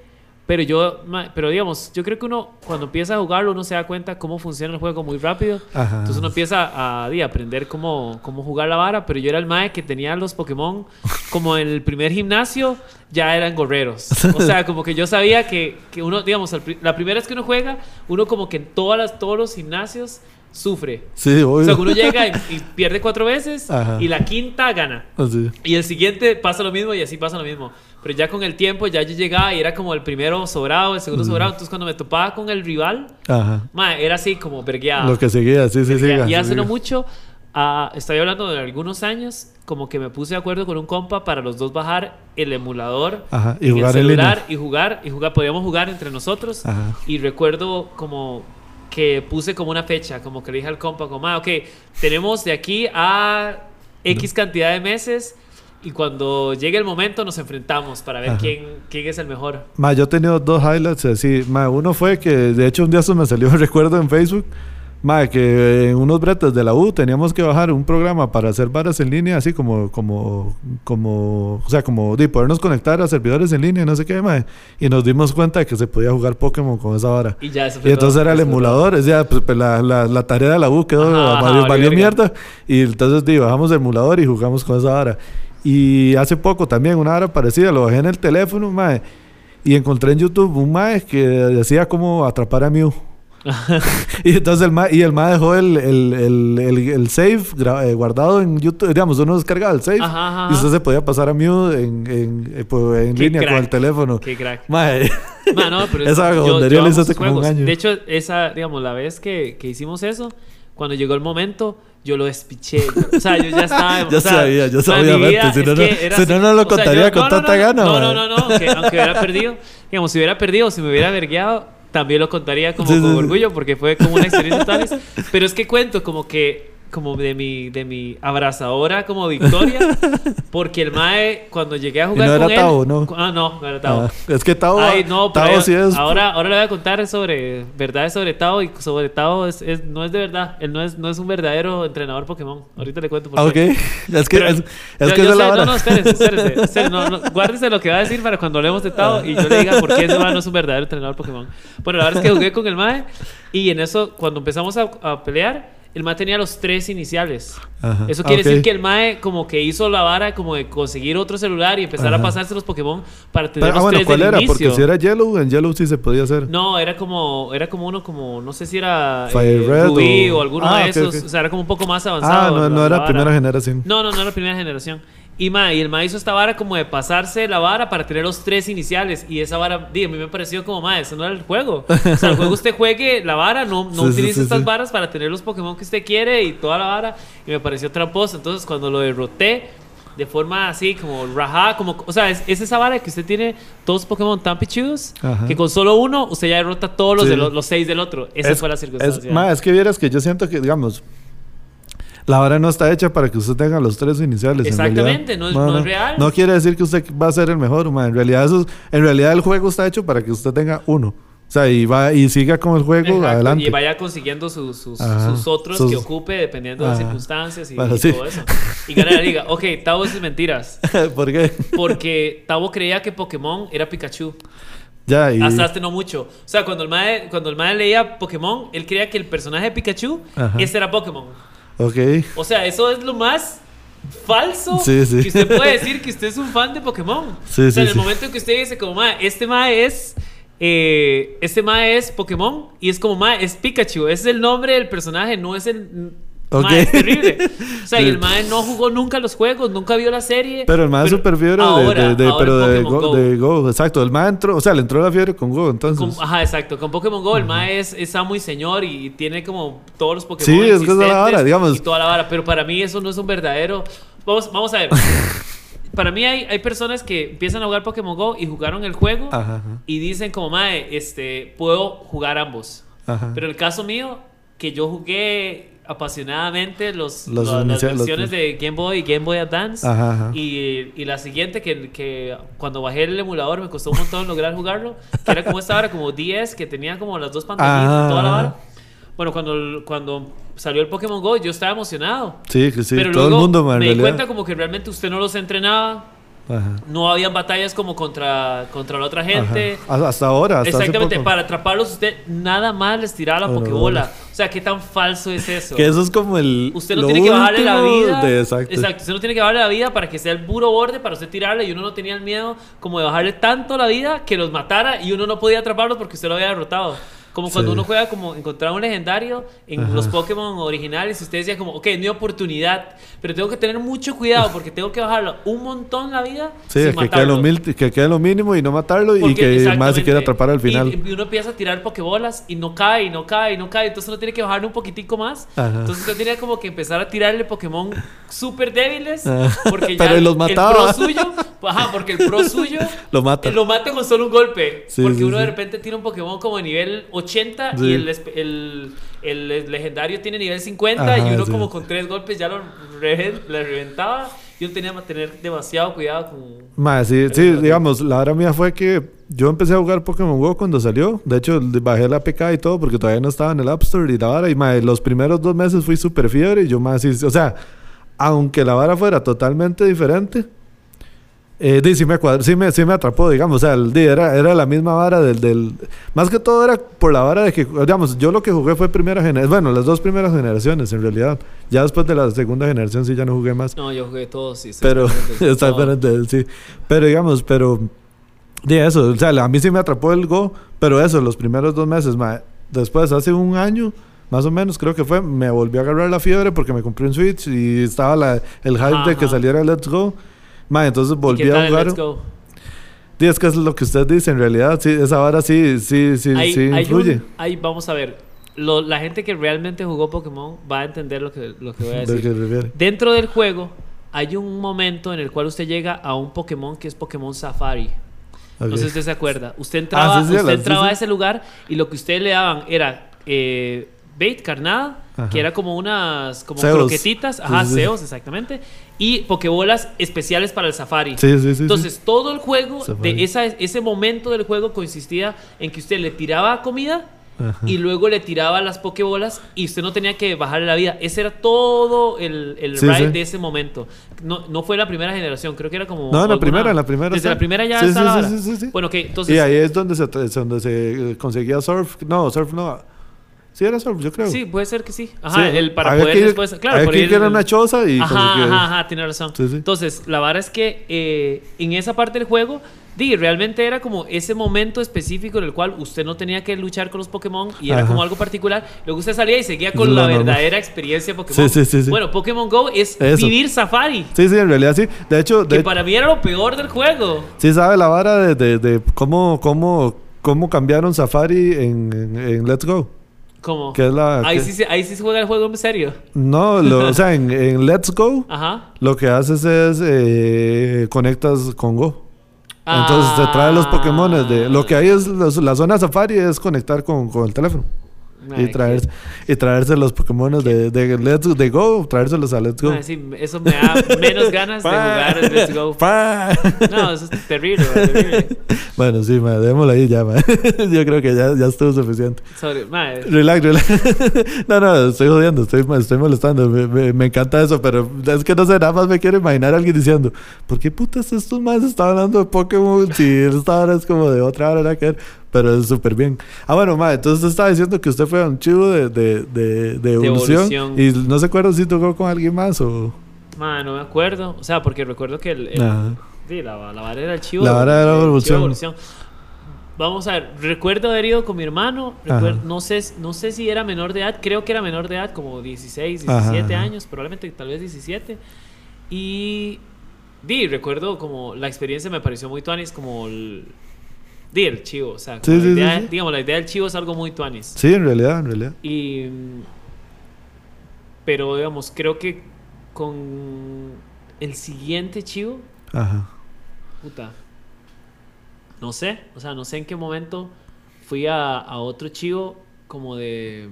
pero yo, pero digamos, yo creo que uno cuando empieza a jugarlo, uno se da cuenta cómo funciona el juego muy rápido. Ajá. Entonces uno empieza a, di, aprender cómo, cómo jugar la vara, pero yo era el mae que tenía los Pokémon *laughs* como en el primer gimnasio, ya eran gorreros. O sea, como que yo sabía que, que uno, digamos, la primera vez que uno juega, uno como que en todas las, todos los gimnasios sufre. Sí, O obvio. sea, que uno llega y, y pierde cuatro veces Ajá. y la quinta gana. Así. Y el siguiente pasa lo mismo y así pasa lo mismo. Pero ya con el tiempo ya yo llegaba y era como el primero sobrado, el segundo sobrado. Entonces cuando me topaba con el rival, Ajá. ma, era así como vergueado. Lo que seguía, sí, sí, sí. y hace no mucho, ah, estoy hablando de algunos años, como que me puse de acuerdo con un compa para los dos bajar el emulador Ajá, y jugar el celular y jugar, y jugar, podíamos jugar entre nosotros. Ajá. Y recuerdo como que puse como una fecha, como que le dije al compa, como, ah, ok, tenemos de aquí a X cantidad de meses y cuando llegue el momento nos enfrentamos para ver Ajá. quién, quién es el mejor. Ma, yo he tenido dos highlights así. Ma, uno fue que, de hecho, un día eso me salió un *laughs* recuerdo en Facebook. Ma, que en unos bretes de la U teníamos que bajar un programa para hacer varas en línea, así como, como, como, o sea, como de podernos conectar a servidores en línea, no sé qué, ma. Y nos dimos cuenta de que se podía jugar Pokémon con esa vara. Y ya Y entonces todo. era el emulador, o sea, pues, pues, la, la, la tarea de la U quedó, Ajá, ajá, valió, valió valió mierda. Y entonces di, bajamos el emulador y jugamos con esa vara. Y hace poco también una vara parecida, lo bajé en el teléfono, mae, y encontré en YouTube un mae que decía cómo atrapar a Mew. *laughs* *laughs* y entonces el mae, y el mae dejó el, el, el, el, el save eh, guardado en YouTube, digamos, uno descargaba el save Ajá, ajá, y usted se podía pasar a Mew en, en, eh, pues, en Qué línea con crack. el teléfono. Qué crack. Mae, *laughs* Ma, no, pero Esa la hice amo hace como un año. De hecho, esa, digamos, la vez que, que hicimos eso, cuando llegó el momento, yo lo despiché. O sea, yo ya estaba. *laughs* Yo o sea, sabía, yo sabía, vida si no, no- era si no, no lo O sea, contaría yo- con no, tanta gana, No, no, no, no. Aunque, aunque hubiera perdido, digamos, si hubiera perdido o si me hubiera vergueado, también lo contaría como Sí, con sí. orgullo porque fue como una experiencia tal vez. Pero es que cuento como que como de mi de mi abrazadora como victoria *laughs* porque el mae cuando llegué a jugar no era con él Tao, ¿no? ah no no era Tao Ah, es que Tao, Ay, no, pero Tao yo- sí es. ahora, ahora le voy a contar sobre verdades sobre Tao y sobre Tao es, es- no es de verdad. Él no es, no es un verdadero entrenador Pokémon. Ahorita le cuento por Ah, ok. qué. *laughs* Es que, Pero- es, es yo- que yo la sé- vara. No, no, espérese, espérese. *laughs* espérese, no, no, guárdese lo que va a decir para cuando hablemos de Tao y yo le diga por qué ese mae no es un verdadero entrenador Pokémon. Bueno, la verdad es que jugué con el Mae y en eso, cuando empezamos a, a pelear, el mae tenía los tres iniciales. Ajá. Eso Ah, quiere ok. decir que el mae como que hizo la vara como de conseguir otro celular y empezar a Ajá. pasarse los Pokémon para tener Pero, ah, los bueno, tres ¿cuál del era? inicio. Porque si era Yellow, en Yellow sí se podía hacer. No, era como, era como uno como, no sé si era Fire eh, Red Rubí o- o, alguno Ah, de ok, esos. ok. O sea, era como un poco más avanzado. Ah, no, la- no era primera generación. No, no, no era primera generación. Y, ma, y el ma hizo esta vara como de pasarse la vara para tener los tres iniciales. Y esa vara, di, a mí me pareció como, ma, eso no era el juego. O sea, el juego usted juegue la vara, no, no *laughs* Sí, utilice sí, estas sí. varas para tener los Pokémon que usted quiere y toda la vara. Y me pareció tramposo. Entonces, cuando lo derroté de forma así, como rajá, como, o sea, es, es esa vara que usted tiene todos Pokémon tan pichudos que con solo uno usted ya derrota todos los, de los, los seis del otro. Esa Es- fue la circunstancia. Es, ma, es que vieras que yo siento que, digamos, la vara no está hecha para que usted tenga los tres iniciales. en Exactamente, realidad. no es- no es real. No quiere decir que usted va a ser el mejor, ma. En realidad, eso es- en realidad el juego está hecho para que usted tenga uno. O sea, y va y siga con el juego Exacto, adelante. Y vaya consiguiendo sus, sus, Ajá. sus otros Sus- que ocupe dependiendo de las Ajá. circunstancias y, Bueno, y sí. todo eso. Y gana la liga. Ok, Tavo es mentiras. *laughs* ¿Por qué? Porque Tavo creía que Pokémon era Pikachu. Ya, y. Hasta hace no mucho. O sea, cuando el mae, cuando el mae leía Pokémon, él creía que el personaje de Pikachu, Ajá. ese era Pokémon. Ok. O sea, eso es lo más falso Sí, sí. que usted puede decir que usted es un fan de Pokémon. Sí, o sea, en el momento en que usted dice como, mae, este mae es... eh, este mae es Pokémon y es como mae, es Pikachu. Ese es el nombre del personaje, no es el... Ok. Mae, es terrible. *laughs* O sea, y el mae no jugó nunca los juegos, nunca vio la serie. Pero el más Pero super fiebre de, pero de Go, Go. de Go, exacto. El más entró, o sea, le entró la fiebre con Go, entonces. Con- ajá, exacto. Con Pokémon Go, el mae es, es amo y señor y tiene como todos los Pokémon. Sí, es que es la vara, digamos. Y toda la vara. Pero para mí eso no es un verdadero. Vamos, vamos a ver. *laughs* para mí hay, hay personas que empiezan a jugar Pokémon Go y jugaron el juego Ajá, ajá. y dicen como, mae, este, puedo jugar ambos. Ajá. Pero el caso mío, que yo jugué apasionadamente los, Los la- las los- versiones de Game Boy y Game Boy Advance. Ajá, ajá. Y, y la siguiente, que, que cuando bajé el emulador me costó un montón lograr jugarlo, que era como esta vara, como 10, que tenía como las dos pantallitas, Ah. toda la vara. Bueno, cuando, cuando salió el Pokémon Go, yo estaba emocionado. Sí, que sí. pero todo luego el mundo, ma, en me di realidad. cuenta como que realmente usted no los entrenaba, Ajá. no habían batallas como contra, contra la otra gente. Ajá. Hasta ahora, hasta Exactamente, para atraparlos usted nada más les tiraba la Bueno, bueno. O sea, ¿qué tan falso es eso? Que eso es como el. Usted no tiene que bajarle la vida. de- exacto. Usted no tiene que bajarle la vida para que sea el puro borde para usted tirarle y uno no tenía el miedo como de bajarle tanto la vida que los matara y uno no podía atraparlos porque usted lo había derrotado. Como cuando Sí. uno juega como encontrar un legendario en Ajá. los Pokémon originales y usted decía como, ok, mi oportunidad, pero tengo que tener mucho cuidado porque tengo que bajarlo un montón la vida Sí, sin que quede, lo mil- que quede lo mínimo y no matarlo y Porque- que más se quiera atrapar al final. Y, y uno empieza a tirar pokebolas y no cae, y no cae, y no cae. Entonces uno tiene que bajarle un poquitico más. Ajá. Entonces usted tenía como que empezar a tirarle Pokémon súper débiles. Porque *laughs* ya Pero el, los el mataba. pro suyo, ajá, porque el pro *laughs* suyo Lo mata. lo mata con solo un golpe. Sí, porque sí, uno de repente tiene un Pokémon como de nivel 80 Sí. y el, el, el legendario tiene nivel 50 Ajá, y uno sí. como con tres golpes ya lo re- le reventaba. Y uno tenía que tener demasiado cuidado con... Ma, sí, digamos, la hora mía fue que yo empecé a jugar Pokémon Go cuando salió. De hecho, bajé la APK y todo porque todavía no estaba en el App Store y la vara. Y ma, los primeros dos meses fui súper fiebre y yo más, o sea, aunque la vara fuera totalmente diferente, eh, sí, me cuadr- sí, me, sí me atrapó, digamos. O sea, el, era, era la misma vara del, del... Más que todo era por la vara de que, digamos, yo lo que jugué fue primera generación. Bueno, las dos primeras generaciones en realidad. Ya después de la segunda generación sí ya no jugué más. No, yo jugué todos, sí. Pero, exactamente, *laughs* está todo. diferente, sí. Pero digamos, pero. De eso, o sea, a mí sí me atrapó el Go, pero eso, los primeros dos meses, ma, después, hace un año, más o menos, creo que fue, me volvió a agarrar la fiebre porque me compré un Switch y estaba la, el hype de que Ajá. saliera Let's Go. Ma, entonces ¿Y volví a jugar. Sí, es que es lo que usted dice, en realidad, sí, esa vara sí, sí, sí, Hay- sí hay influye. un- hay- vamos a ver. Lo- la gente que realmente jugó Pokémon va a entender lo que, lo que voy a *laughs* de decir. refiere. Dentro del juego hay un momento en el cual usted llega a un Pokémon que es Pokémon Safari. Ok. No sé si usted se acuerda. Usted entraba, Ah, sí, sí, usted entraba sí. a ese lugar y lo que usted le daban era eh, bait, carnada, Ajá. que era como unas como croquetitas, ajá, ceos, exactamente, y Pokébolas especiales para el Safari. Sí, sí, sí, sí. Entonces, todo el juego, Safari. de esa, ese momento del juego consistía en que usted le tiraba comida Ajá. y luego le tiraba las pokebolas y usted no tenía que bajarle la vida. Ese era todo el, el Sí, ride sí. de ese momento. No, no fue la primera generación, creo que era como. No, la primera, la primera Desde la primera ya Sí, sí, la sí, sí, sí, sí. Bueno, ok, entonces. Y ahí es donde se, donde se eh, conseguía surf. No, surf no. Sí, era surf, yo creo. Sí, puede ser que sí. Ajá, Sí, el para había poder que ir- después. Claro, por que ir ir que era una choza y Ajá, ajá, ajá, tiene razón. Sí, sí. Entonces, la verdad es que eh, en esa parte del juego, di, realmente era como ese momento específico en el cual usted no tenía que luchar con los Pokémon y era Ajá. como algo particular. Luego usted salía y seguía con Lo la normal. verdadera experiencia Pokémon. Sí, sí, sí. Bueno, Pokémon Go es Eso. vivir Safari. Sí, sí, en realidad sí. De hecho, Que de, para mí era lo peor del juego. sí sabe la vara de, de, de cómo, cómo, cómo cambiaron Safari en, en, en Let's Go. Como. Que es la... Ahí que- sí, se- ahí sí se juega el juego en serio. No, lo- o sea, en, en Let's Go Ajá. lo que haces es eh, conectas con Go. Entonces te trae los Pokémon de... Lo que hay es... los- la zona Safari es conectar con, con el teléfono. Ay, y, traerse, y traerse los Pokémon de, de, Let's, de Go, traérselos a Let's Go. Ay, sí, eso me da menos ganas de *laughs* jugar en Let's Go. No, eso es terrible, man, terrible. *laughs* Bueno, sí, ma, démoslo ahí ya, ma. *laughs* Yo creo que ya, ya estuvo suficiente. Sorry, madre. Relax, relax. No, no, estoy jodiendo, estoy, estoy molestando. Me, me- me encanta eso, pero es que no sé, nada más me quiero imaginar a alguien diciendo, ¿por qué putas estos más están hablando de Pokémon si esta hora es como de otra hora nada que ver? Pero es súper bien. Ah, bueno, ma, entonces usted estaba diciendo que usted fue un chivo de, de, de, de evolución, evolución. y no se acuerda si tocó con alguien más o... Man, no me acuerdo. O sea, porque recuerdo que el, el- sí, la, la vara era el chivo. La vara era el chivo evolución. Vamos a ver, recuerdo haber ido con mi hermano. recuer- Ajá. no, sé, no sé si era menor de edad, creo que era menor de edad, como 16, 17 Ajá, ajá. años, probablemente tal vez 17. Y di, recuerdo como la experiencia me pareció muy tuanis, como el, di, el chivo. O sea, como Sí, la sí, sí, idea, sí. digamos, la idea del chivo es algo muy tuanis. Sí, en realidad, en realidad. Y. Pero, digamos, creo que con el siguiente chivo, Ajá. puta. No sé, o sea, no sé en qué momento fui a, a otro chivo como de.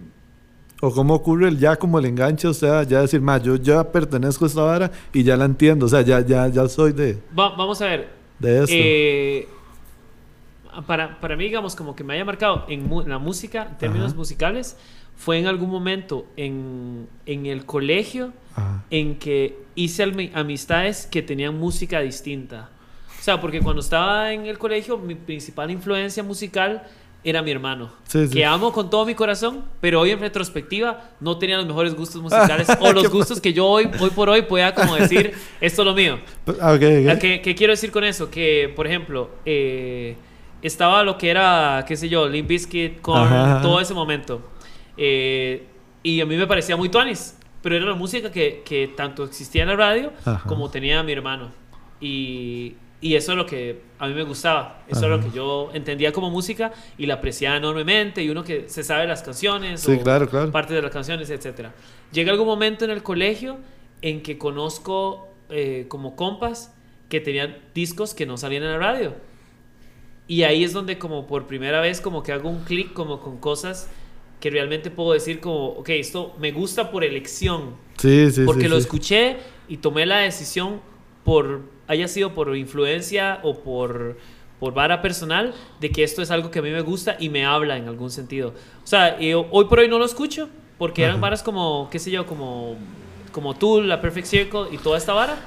O cómo ocurre el ya como el enganche, o sea, ya decir, más yo ya pertenezco a esta vara y ya la entiendo, o sea, ya, ya, ya soy de, Va- vamos a ver. de esto. eh, para, para mí, digamos, como que me haya marcado en, mu- la música, en términos Ajá. musicales, fue en algún momento en, en el colegio Ajá. en que hice amistades que tenían música distinta. O sea, porque cuando estaba en el colegio, mi principal influencia musical era mi hermano, Sí, sí. que amo con todo mi corazón, pero hoy en retrospectiva no tenía los mejores gustos musicales *laughs* o los gustos que yo hoy, hoy por hoy pueda como decir, esto es lo mío. Ah, ok, ok. ¿Qué, qué quiero decir con eso? Que, por ejemplo, eh, estaba lo que era, qué sé yo, Limp Bizkit, ajá. todo ese momento. Eh, y a mí me parecía muy tuanis, pero era la música que, que tanto existía en la radio Ajá. como tenía mi hermano. Y, y eso es lo que a mí me gustaba, eso es lo que yo entendía como música y la apreciaba enormemente. Y uno que se sabe las canciones, Sí, o claro, claro. parte de las canciones, etcétera. Llega algún momento en el colegio en que conozco eh, como compas que tenían discos que no salían en la radio. Y ahí es donde como por primera vez como que hago un clic como con cosas que realmente puedo decir como, ok, esto me gusta por elección. Sí, sí, porque sí, lo sí. escuché y tomé la decisión por, haya sido por influencia o por, por vara personal, de que esto es algo que a mí me gusta y me habla en algún sentido. O sea, eh, hoy por hoy no lo escucho porque eran Ajá. varas como, qué sé yo, como, como Tool, la Perfect Circle y toda esta vara.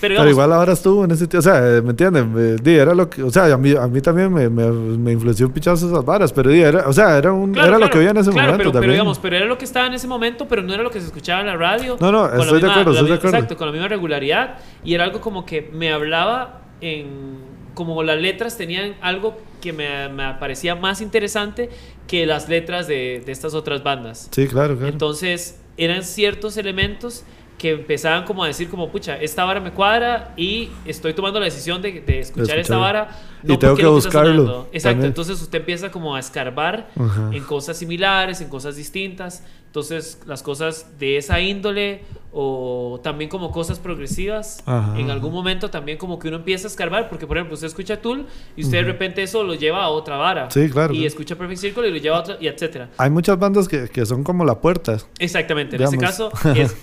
Pero, Pero digamos, igual ahora estuvo en ese tío, o sea, eh, ¿me entienden? Eh, era lo que, o sea, a mí, a mí también me, me, me influenció un pichazo esas varas, pero era, o sea, era, un, Claro, era lo claro, que había en ese claro, momento pero, pero también. digamos, pero era lo que estaba en ese momento, pero no era lo que se escuchaba en la radio. No, no, estoy de acuerdo, estoy de acuerdo. Exacto, con la misma regularidad. Y era algo como que me hablaba en. Como las letras tenían algo que me, me parecía más interesante que las letras de, de estas otras bandas. Sí, claro, claro. Entonces, eran ciertos elementos que empezaban como a decir como, pucha, esta vara me cuadra y estoy tomando la decisión de, de escuchar esta escuchar. Vara. Y tengo que buscarlo. Exacto, también. entonces usted empieza como a escarbar Ajá. en cosas similares, en cosas distintas. Entonces, las cosas de esa índole o también como cosas progresivas, en algún momento también como que uno empieza a escarbar, porque por ejemplo, usted escucha Tool y usted de repente eso lo lleva a otra vara. Sí, claro, Y claro. escucha Perfect Circle y lo lleva a otra, y etcétera. Hay muchas bandas que, que son como la puerta. Exactamente, en Digamos. ese caso, *laughs* es,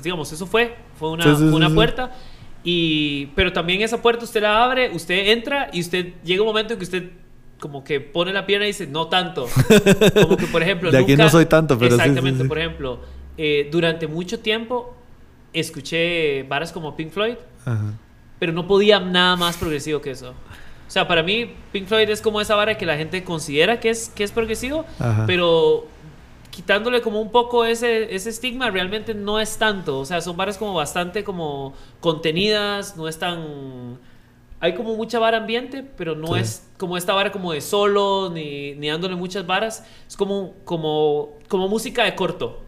digamos, eso fue, fue una, sí, sí, una sí. puerta. Y, pero también esa puerta usted la abre, usted entra y usted llega un momento en que usted como que pone la pierna y dice, no tanto. *laughs* Como que, por ejemplo, De aquí nunca- no soy tanto, pero sí, sí, Exactamente, sí. por ejemplo, eh, durante mucho tiempo escuché varas como Pink Floyd, Ajá. pero no podía nada más progresivo que eso. O sea, para mí Pink Floyd es como esa vara que la gente considera que es, que es progresivo, Ajá. pero quitándole como un poco ese, ese estigma, realmente no es tanto. O sea, son varas como bastante como contenidas, no es tan... Hay como mucha vara ambiente, pero no Sí. es como esta vara como de solo, ni, ni dándole muchas varas. Es como, como, como música de corto.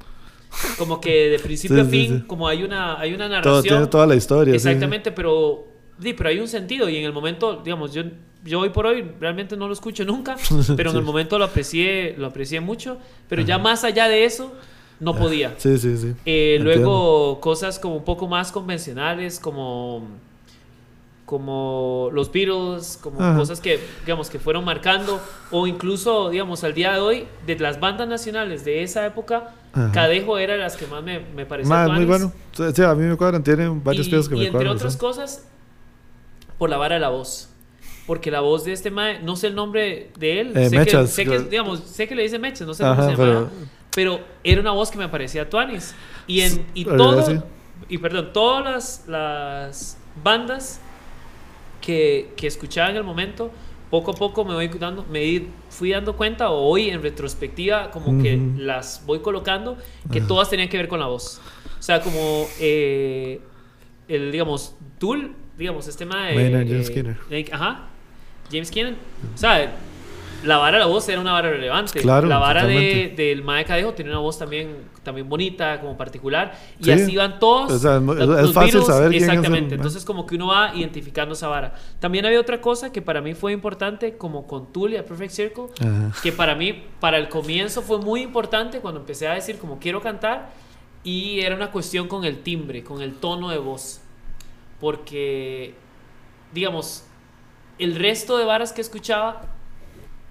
Como que de principio Sí, a fin, sí. como hay una, hay una Todo, narración. tiene toda la historia. Exactamente, pero, sí, pero hay un sentido y en el momento, digamos, yo, yo hoy por hoy realmente no lo escucho nunca, *laughs* pero en el momento lo aprecié, lo aprecié mucho, pero ya más allá de eso, no podía. Sí, sí, sí. Eh, luego cosas como un poco más convencionales, como como los Beatles, como Ajá. cosas que digamos que fueron marcando o incluso digamos al día de hoy de las bandas nacionales de esa época, Ajá. Cadejo era las que más me, me parecía Ma, muy bueno. Sí, sí, a mí me cuadran. Tienen varias y, que y me entre cuadran. otras bastante. cosas, por la vara de la voz. Porque la voz de este mae, no sé el nombre de él, Eh, sé, Mechas, que, sé, que, digamos, sé que le dice Mechas, no sé Ajá, cómo se pero- llama, pero era una voz que me parecía Tuanis. Y, en, y todo, sí. y perdón, todas las, las bandas que, que escuchaba en el momento, poco a poco me voy dando, me fui dando cuenta, o hoy en retrospectiva, como que Ujú. las voy colocando, que todas tenían que ver con la voz. O sea, como eh, el, digamos, Tool, digamos, este tema de... Maynard James Skinner. Ajá, James Skinner. O sea, la vara de la voz era una vara relevante. Claro, la vara de, del Mae Cadejo tenía una voz también, también bonita, como particular. Y Sí. así van todos. O sea, es los- es fácil Beatles, saber quién es el Exactamente. Mae. Entonces, como que uno va identificando esa vara. También había otra cosa que para mí fue importante, como con Tool y a Perfect Circle, Ajá. que para mí, para el comienzo fue muy importante cuando empecé a decir como quiero cantar y era una cuestión con el timbre, con el tono de voz. Porque, digamos, el resto de varas que escuchaba,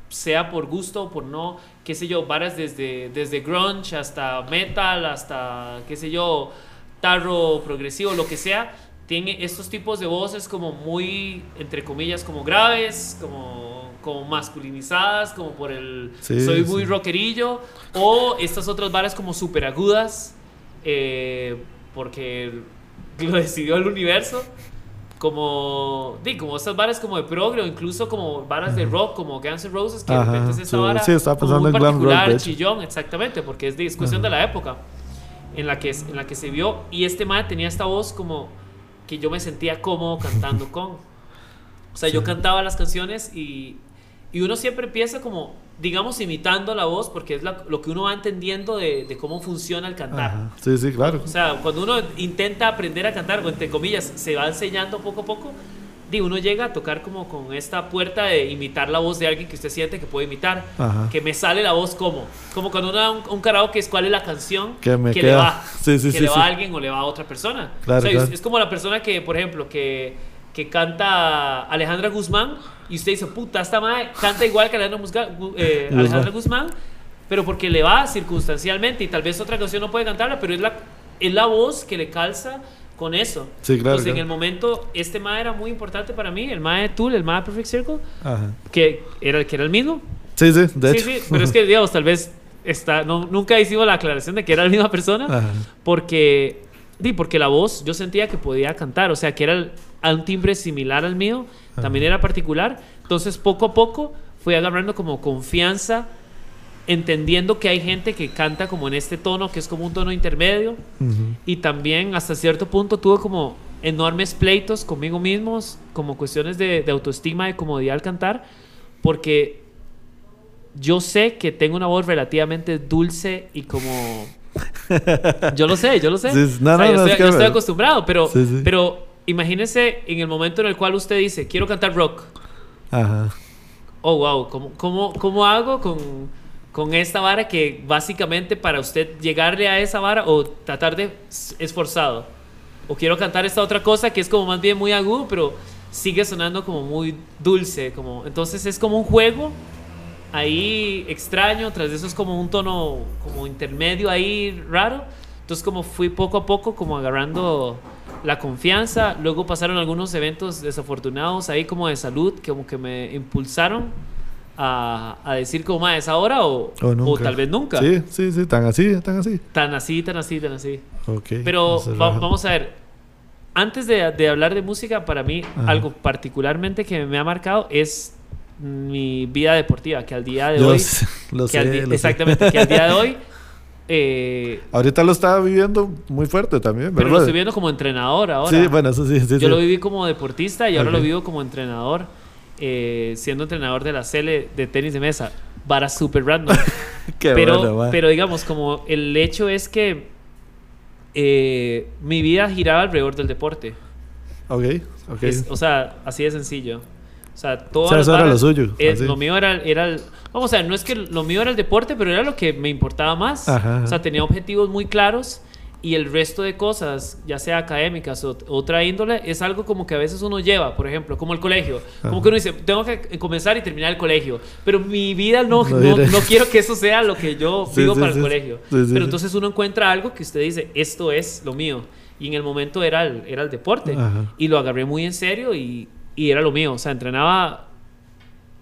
sea por gusto o por no, qué sé yo, varas desde, desde grunge hasta metal, hasta, qué sé yo, tarro progresivo, lo que sea, tiene estos tipos de voces como muy, entre comillas, como graves, como, como masculinizadas, como por el Sí, soy muy sí. rockerillo, o estas otras varas como súper agudas, eh, porque lo decidió el universo como di, como estas varas como de progre o incluso como varas de rock como Guns N' Roses que de Ajá, repente es esta sí, vara sí, estaba como muy rock, particular de hecho. chillón exactamente porque es discusión de la época en la que en la que se vio y este man tenía esta voz como que yo me sentía cómodo cantando *laughs* con. O sea yo cantaba las canciones y y uno siempre empieza como digamos imitando la voz porque es la- lo que uno va entendiendo de, de cómo funciona el cantar Ajá. Sí, sí, claro. o sea, cuando uno intenta aprender a cantar, o entre comillas, se va enseñando poco a poco, digo, uno llega a tocar como con esta puerta de imitar la voz de alguien que usted siente que puede imitar. Ajá. Que me sale la voz como. Como cuando uno da un, un karaoke es cuál es la canción Que me le queda. va. Sí, sí, que sí, le va a alguien o le va a otra persona. Claro, o sea, es- claro. Es, como la persona que, por ejemplo, que, que canta Alejandra Guzmán y usted dice, puta, esta madre canta igual que Alejandra, Musga- eh, Guzmán. Alejandra Guzmán, pero porque le va circunstancialmente y tal vez otra canción no puede cantarla, pero es la, es la voz que le calza con eso. Sí, claro, Entonces, en claro. el momento, este mae era muy importante para mí, el mae de Tool, el mae de Perfect Circle, Ajá. que era, que era el mismo. Sí, sí, de sí, hecho. sí, pero es que, *laughs* digamos, tal vez está, no, nunca hicimos la aclaración de que era la misma persona, Ajá. porque, di, porque la voz yo sentía que podía cantar, o sea, que era el- a un timbre similar al mío, también era particular. Entonces, poco a poco fui agarrando como confianza, entendiendo que hay gente que canta como en este tono, que es como un tono intermedio, y también hasta cierto punto tuve como enormes pleitos conmigo mismos, como cuestiones de, de autoestima y comodidad al cantar, porque yo sé que tengo una voz relativamente dulce y como... *laughs* Yo lo sé, yo lo sé. Sí, no, O sea, no, yo, no, estoy, es que- yo estoy acostumbrado, pero, Sí, sí. pero imagínese en el momento en el cual usted dice, quiero cantar rock. Ajá. Oh, wow, ¿cómo, cómo, cómo hago con, con esta vara que básicamente para usted llegarle a esa vara o tratar de esforzado? O quiero cantar esta otra cosa que es como más bien muy agudo, pero sigue sonando como muy dulce. Como, entonces es como un juego ahí extraño, tras de eso es como un tono como intermedio ahí raro. Entonces como fui poco a poco como agarrando la confianza, luego pasaron algunos eventos desafortunados ahí como de salud que como que me impulsaron a, a decir como "Ma, es ahora o, O o tal vez nunca. Sí, sí, sí, tan así, tan así. Tan así, tan así, tan así. Ok. Pero va- vamos a ver. Antes de, de hablar de música, para mí Ajá. algo particularmente que me ha marcado es mi vida deportiva, que al día de hoy, *laughs* lo que al sé, di- lo sé. exactamente, que al día de hoy *laughs* Eh, Ahorita lo estaba viviendo muy fuerte también, pero lo estoy viendo como entrenador ahora. Sí, bueno, eso sí. sí, Yo sí. lo viví como deportista y ahora lo vivo como entrenador, eh, siendo entrenador de la CL de tenis de mesa. Vara super random. *laughs* Qué pero, bueno, pero digamos, como el hecho es que eh, mi vida giraba alrededor del deporte. Ok, ok. Es- o sea, así de sencillo. O sea, todo O sea, eso era lo suyo, así. lo mío era, era el- Vamos a ver, no es que lo mío era el deporte, pero era lo que me importaba más. Ajá, ajá. O sea, tenía objetivos muy claros y el resto de cosas, ya sea académicas o otra índole, es algo como que a veces uno lleva, por ejemplo, como el colegio. Como Ajá. que uno dice, tengo que comenzar y terminar el colegio. Pero mi vida no, No no, no quiero que eso sea lo que yo *laughs* Sí, vivo sí, para sí. el colegio. Pero entonces uno encuentra algo que usted dice, esto es lo mío. Y en el momento era el, era el deporte. Ajá. Y lo agarré muy en serio y, y era lo mío. O sea, entrenaba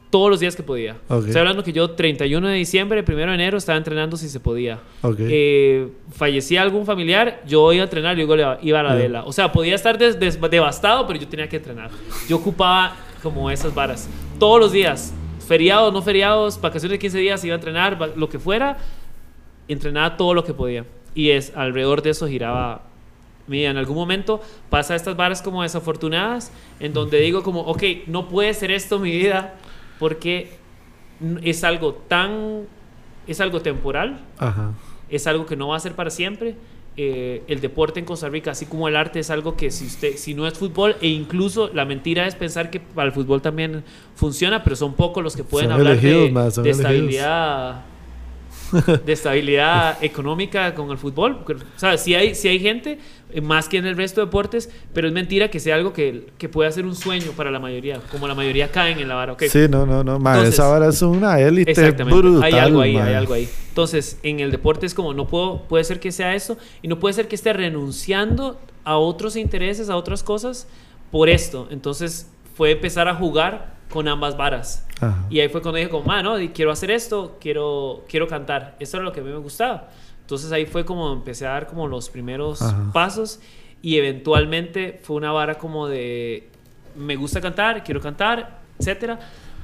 todos los días que podía. Ok. Estoy hablando que yo 31 de diciembre, 1 de enero estaba entrenando si se podía. Ok. Eh, fallecía algún familiar, yo iba a entrenar y luego le- iba a la Ya. vela. O sea, podía estar des- des- devastado, pero yo tenía que entrenar. Yo ocupaba como esas varas. Todos los días, feriados, no feriados, vacaciones de 15 días, iba a entrenar, lo que fuera, entrenaba todo lo que podía. Y es alrededor de eso giraba Mira, en algún momento pasa estas varas como desafortunadas, en donde digo como, ok, no puede ser esto mi vida, porque es algo tan, es algo temporal, Ajá. es algo que no va a ser para siempre. Eh, el deporte en Costa Rica, así como el arte, es algo que si usted, si no es fútbol, e incluso la mentira es pensar que para el fútbol también funciona, pero son pocos los que pueden Son hablar elegidos, de, son de estabilidad de estabilidad económica con el fútbol. O sea, sí hay, sí hay gente, más que en el resto de deportes, pero es mentira que sea algo que, que pueda ser un sueño para la mayoría, como la mayoría caen en la vara. ok. Sí, no, no, no. Ma, Entonces- esa vara es una élite Exactamente. brutal. hay algo ahí, ma. hay algo ahí. Entonces, en el deporte es como, no puedo, puede ser que sea eso, y no puede ser que esté renunciando a otros intereses, a otras cosas, por esto. Entonces, fue empezar a jugar con ambas varas. Ajá. Y ahí fue cuando dije, como, mano, quiero hacer esto, quiero, quiero cantar. Esto era lo que a mí me gustaba. Entonces ahí fue como empecé a dar como los primeros Ajá. pasos y eventualmente fue una vara como de, me gusta cantar, quiero cantar, etcétera,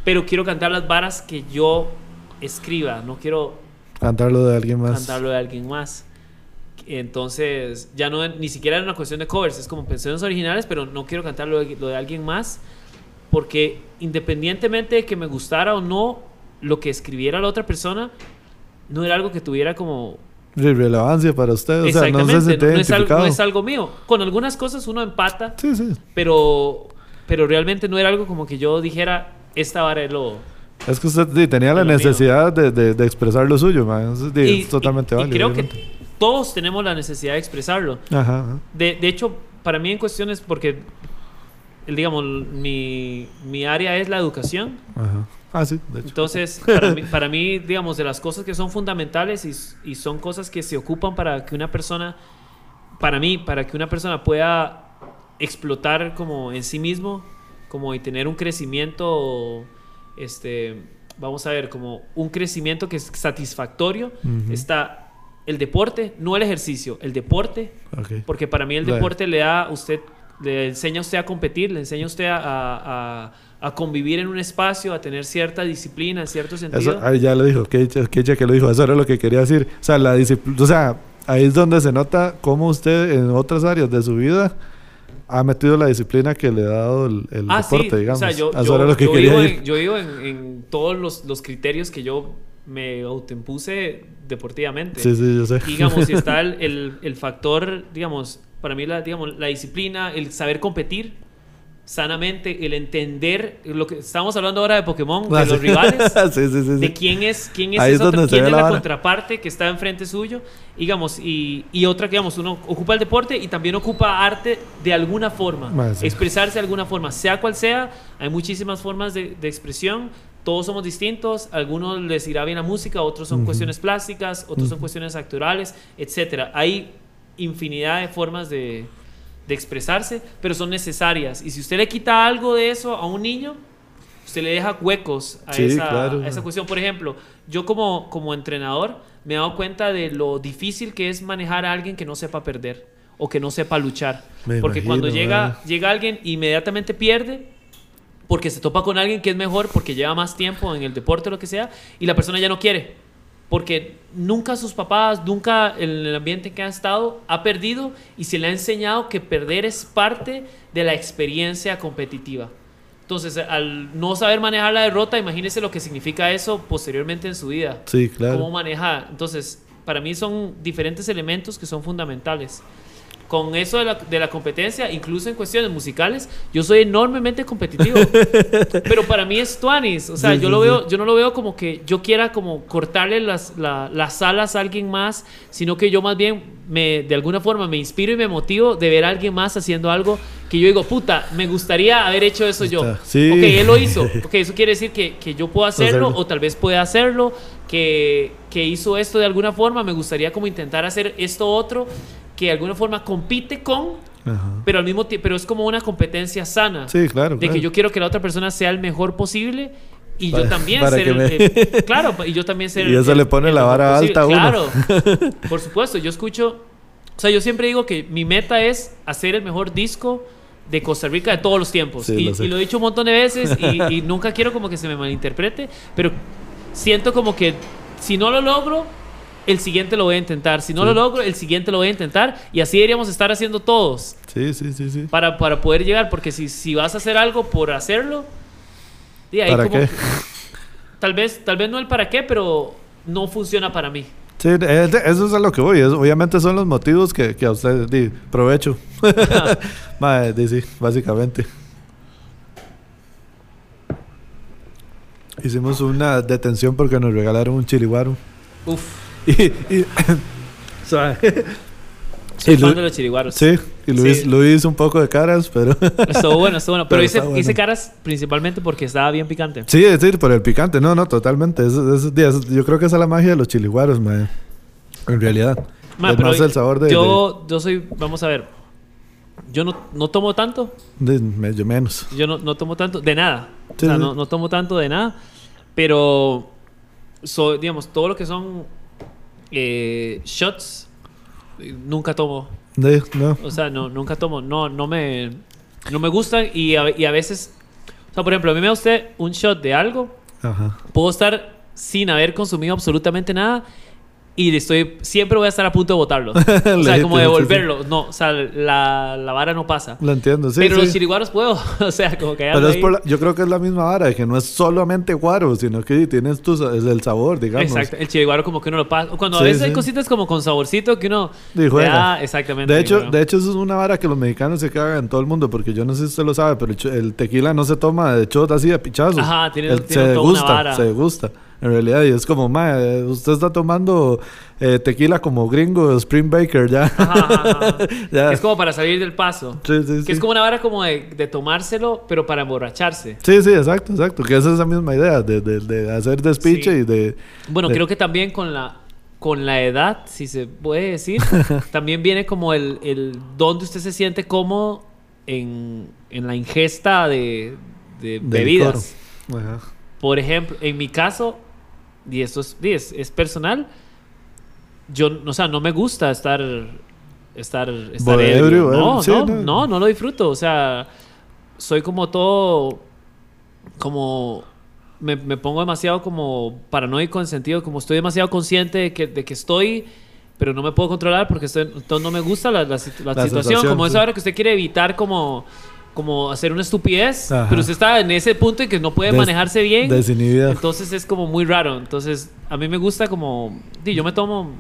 pero quiero cantar las varas que yo escriba, no quiero Cantarlo de alguien más. cantarlo de alguien más. Entonces, ya no ni siquiera era una cuestión de covers, es como canciones originales, pero no quiero cantarlo de, lo de alguien más, porque independientemente de que me gustara o no lo que escribiera la otra persona, no era algo que tuviera como... Relevancia para usted. O sea, no Exactamente, se siente no, es algo, no es algo mío. Con algunas cosas uno empata, Sí, sí. pero, pero realmente no era algo como que yo dijera, esta vara es lo... Es que usted sí, tenía la Es necesidad de, de, de expresar lo suyo, ma. Eso sí, Y- es totalmente y- y válido. creo obviamente. que todos tenemos la necesidad de expresarlo. Ajá, ajá. De, de hecho, para mí en cuestiones, porque, digamos, mi, mi área es la educación. Ajá. Ah, sí, de hecho. Entonces, para mí, para mí, digamos, de las cosas que son fundamentales y, y son cosas que se ocupan para que una persona, para mí, para que una persona pueda explotar como en sí mismo, como y tener un crecimiento, este, vamos a ver, como un crecimiento que es satisfactorio, está el deporte, no el ejercicio, el deporte, porque para mí el deporte le da a usted, le enseña a usted a competir, le enseña a usted a, a- a convivir en un espacio, a tener cierta disciplina en cierto sentido. Eso, ya lo dijo, que dicha que, lo dijo, eso era lo que quería decir. O sea, la disciplina, o sea, ahí es donde se nota cómo usted en otras áreas de su vida ha metido la disciplina que le ha dado el, el ah, deporte, sí, digamos. o sea, yo, eso yo- era lo que yo quería vivo, ir. en, yo vivo en, en todos los, los criterios que yo me autoimpuse deportivamente. Sí, sí, yo sé. digamos, si *laughs* está el, el, el factor, digamos, para mí la, digamos, la disciplina, el saber competir sanamente, el entender lo que estamos hablando ahora de Pokémon, de Ah, los sí. rivales, *laughs* sí, sí, de quién es quién es, es se quién es la la, contraparte que está enfrente suyo digamos y, y otra que digamos uno ocupa el deporte y también ocupa arte de alguna forma Ah, expresarse de alguna forma sea cual sea hay muchísimas formas de, de expresión todos somos distintos a algunos les irá bien la música otros son Ujú. cuestiones plásticas otros son Ujú. cuestiones actorales etcétera hay infinidad de formas de, de expresarse pero son necesarias y si usted le quita algo de eso a un niño usted le deja huecos a, Sí, esa, claro. a esa cuestión. Por ejemplo, yo como, como entrenador me he dado cuenta de lo difícil que es manejar a alguien que no sepa perder o que no sepa luchar. Me porque cuando llega, llega alguien inmediatamente pierde porque se topa con alguien que es mejor porque lleva más tiempo en el deporte o lo que sea y la persona ya no quiere. Porque nunca sus papás, nunca en el ambiente en que ha estado, ha perdido y se le ha enseñado que perder es parte de la experiencia competitiva. Entonces, al no saber manejar la derrota, imagínese lo que significa eso posteriormente en su vida. Sí, claro. Cómo maneja. Entonces, para mí son diferentes elementos que son fundamentales con eso de la, de la, competencia, incluso en cuestiones musicales, yo soy enormemente competitivo. *laughs* pero para mí es tuanis. O sea, yo, lo veo, yo no lo veo como que yo quiera como cortarle las, las alas a alguien más, sino que yo más bien me, de alguna forma me inspiro y me motivo de ver a alguien más haciendo algo que yo digo, puta, me gustaría haber hecho eso yo. Sí. Ok, él lo hizo. Ok, eso quiere decir que, que yo puedo *laughs* hacerlo, o tal vez pueda hacerlo, que, que hizo esto de alguna forma, me gustaría como intentar hacer esto otro que de alguna forma compite con, pero al mismo tiempo, pero es como una competencia sana. Sí, claro. De que yo quiero que la otra persona sea el mejor posible y yo también ser el, *laughs* claro, y yo también ser Y eso le pone la vara alta a uno. Claro. Por *laughs* supuesto, yo escucho, o sea, yo siempre digo que mi meta es hacer el mejor disco de Costa Rica de todos los tiempos. y, lo he dicho un montón de veces y, y nunca quiero como que se me malinterprete, pero siento como que si no lo logro, el siguiente lo voy a intentar. Si no lo logro, el siguiente lo voy a intentar. Y así deberíamos estar haciendo todos. Sí, sí, sí, sí. Para, para poder llegar. Porque si, si vas a hacer algo por hacerlo, ¿Para qué? *laughs* Tal vez, tal vez no el para qué, pero no funciona para mí. Sí, eso es a lo que voy. obviamente son los motivos que, que a usted di, provecho. *laughs* Madre, sí, básicamente. Hicimos una detención porque nos regalaron un chiriguaro. Uf. *laughs* Y, y, *laughs* *laughs* Soy fan de los chiriguaros. Sí, y Luis, sí. Luis un poco de caras, pero... estuvo bueno, estuvo bueno. Pero, hice, hice, caras principalmente porque estaba bien picante. Sí, es decir, por el picante. No, no, totalmente. Esos, días, yo creo que esa es la magia de los chiliguaros, man. En realidad. Ma, es más el sabor de yo, de... yo soy... Vamos a ver. Yo no, no tomo tanto. De, yo menos. Yo no, no tomo tanto de nada. Sí, o sea, sí. no, no tomo tanto de nada. Pero... So, digamos, todo lo que son eh, shots nunca tomo. De, no. O sea, no, nunca tomo. No, no me, no me gustan y a, y a veces... O sea, por ejemplo, a mí me da usted un shot de algo. Ajá. Puedo estar sin haber consumido absolutamente nada y estoy siempre voy a estar a punto de botarlo. *laughs* o sea, como devolverlo. Sí. No, o sea, la, la, vara no pasa. Lo entiendo, sí. Pero sí. los chiriguaros puedo. *laughs* o sea, como que Pero es por la, yo creo que es la misma vara, que no es solamente guaro, sino que tienes tu, es el sabor, digamos. Exacto. El chiriguaro como que uno lo pasa. Cuando a veces hay cositas como con saborcito que uno. Ya, exactamente. De hecho, de hecho, eso es una vara que los mexicanos se cagan en todo el mundo, porque yo no sé si usted lo sabe, pero el tequila no se toma de shot así de pichazo. Ajá, tiene, el, tiene se toda gusta, una vara. se gusta en realidad. Y es como, ma, usted está tomando eh, tequila como gringo, Spring Baker, ya. Ajá, ajá, *laughs* ya. Es como para salir del paso. Sí, sí, que sí. es como una vara como de, de, tomárselo, pero para emborracharse. Sí, sí, exacto, exacto. Que esa es la misma idea, de, de, de hacer despiche y de... Bueno, creo que también con la... Con la edad, si se puede decir, *laughs* también viene como el, el donde usted se siente cómodo en, en la ingesta de, de bebidas. Por ejemplo, en mi caso, y esto es, es, es, personal, yo, o sea, no me gusta estar, estar, estar ebrio. No, sí, no, no, no, no lo disfruto. O sea, soy como todo, como, me, me, pongo demasiado como paranoico en sentido, como estoy demasiado consciente de que, de que estoy pero no me puedo controlar porque estoy, entonces no me gusta la, la, la, la situación. Como sí. esa hora que usted quiere evitar como como hacer una estupidez, Ajá. pero usted está en ese punto en que no puede Des, manejarse bien. Desinhibida. Entonces es como muy raro. Entonces a mí me gusta como, yo me tomo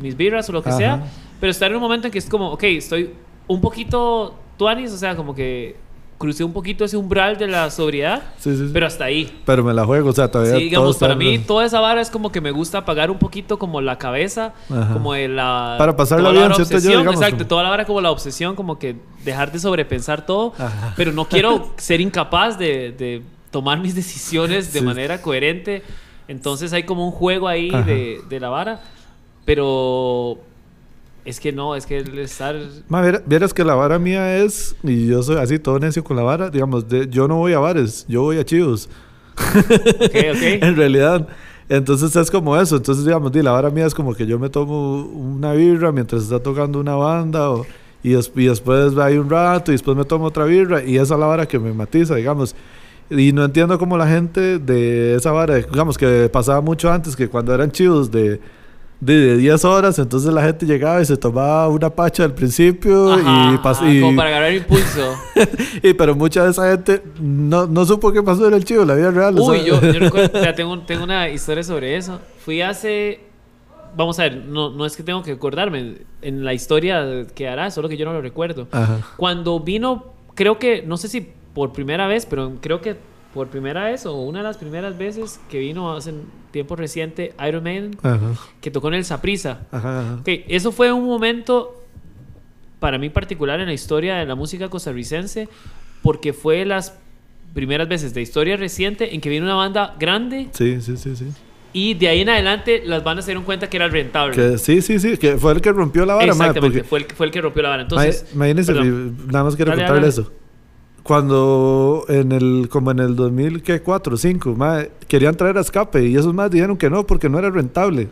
mis birras o lo que Ajá. sea, pero estar en un momento en que es como, ok, estoy un poquito tuanis, o sea, como que crucé un poquito ese umbral de la sobriedad, sí, sí, sí. pero hasta ahí. Pero me la juego, o sea, todavía. Sí, digamos, para mí toda esa vara es como que me gusta apagar un poquito como la cabeza, Ajá. como de la. Para bien, la siento obsesión, yo, digamos, exacto, como- toda la vara como la obsesión, como que dejar de sobrepensar todo, Ajá. *laughs* pero no quiero ser incapaz de, de tomar mis decisiones de manera coherente. Entonces hay como un juego ahí de, de la vara, pero es que no, es que el estar. Ma, vieras que la vara mía es, y yo soy así todo necio con la vara, digamos, de- yo no voy a bares, yo voy a chivos. *laughs* Ok, ok. *laughs* en realidad. Entonces es como eso. Entonces, digamos, di, la vara mía es como que yo me tomo una birra mientras está tocando una banda o, y, des- y después hay un rato y después me tomo otra birra y esa es la vara que me matiza, digamos. Y no entiendo cómo la gente de esa vara, digamos que pasaba mucho antes, que cuando eran chivos de, de, 10 horas, entonces la gente llegaba y se tomaba una pacha al principio y, pasó Como para agarrar impulso. *laughs* y pero mucha de esa gente no, no supo qué pasó en el chivo, la vida real. Uy, yo, yo recuerdo, *laughs* tengo, tengo una historia sobre eso. Fui hace vamos a ver, no, no es que tengo que acordarme en la historia que hará, solo que yo no lo recuerdo. Cuando vino, creo que, no sé si por primera vez, pero creo que por primera vez o una de las primeras veces que vino hace tiempo reciente Iron Maiden, que tocó en el Saprisa. Okay, eso fue un momento para mí particular en la historia de la música costarricense, porque fue las primeras veces de historia reciente en que vino una banda grande. Sí, sí, sí, sí. Y de ahí en adelante las bandas se dieron cuenta que era rentable. sí, sí, sí, que fue el que rompió la vara. Exactamente, fue, el, fue el que rompió la vara. Entonces, imagínense, nada más quiero contarle eso. Cuando en el, como en el 2004 o 5, querían traer a escape y esos más dijeron que no porque no era rentable.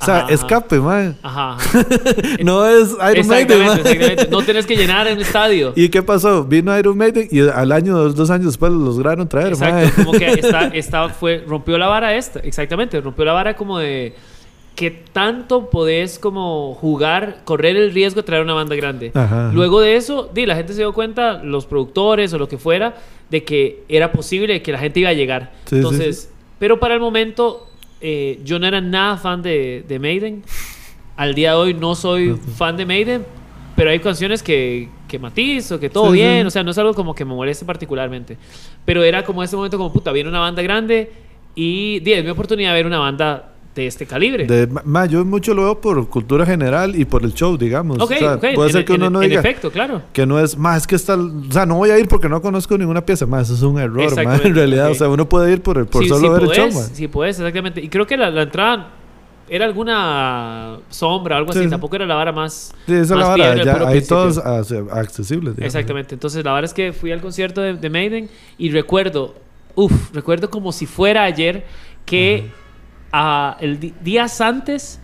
O sea, escape, man. Ajá. *laughs* no es Iron Maiden, exactamente. No tenés que llenar en el estadio. ¿Y qué pasó? Vino Iron Maiden y al año, dos, dos años después lo lograron traer, Exacto, como que esta, fue, rompió la vara esta, exactamente, rompió la vara como de que tanto podés como jugar, correr el riesgo de traer una banda grande. Luego de eso, di, la gente se dio cuenta, los productores o lo que fuera, de que era posible que la gente iba a llegar. Entonces, pero para el momento eh, yo no era nada fan de, de, Maiden. Al día de hoy no soy fan de Maiden, pero hay canciones que, que matizo, que todo bien, o sea, no es algo como que me moleste particularmente. Pero era como ese momento como, puta, viene una banda grande y di, es mi oportunidad de ver una banda de este calibre. De, yo mucho lo veo por cultura general y por el show, digamos. Puede ser que uno no diga. efecto, claro. Que no es, más es que está. O sea, no voy a ir porque no conozco ninguna pieza, más eso es un error, en realidad. O sea, uno puede ir por, por solo ver el show, Sí, puedes, exactamente. Y creo que la, entrada era alguna sombra o algo así, tampoco era la vara más. Sí, esa la vara, ya hay todos accesibles. Exactamente. Entonces, la vara es que fui al concierto de, Maiden y recuerdo, uff, recuerdo como si fuera ayer que el días antes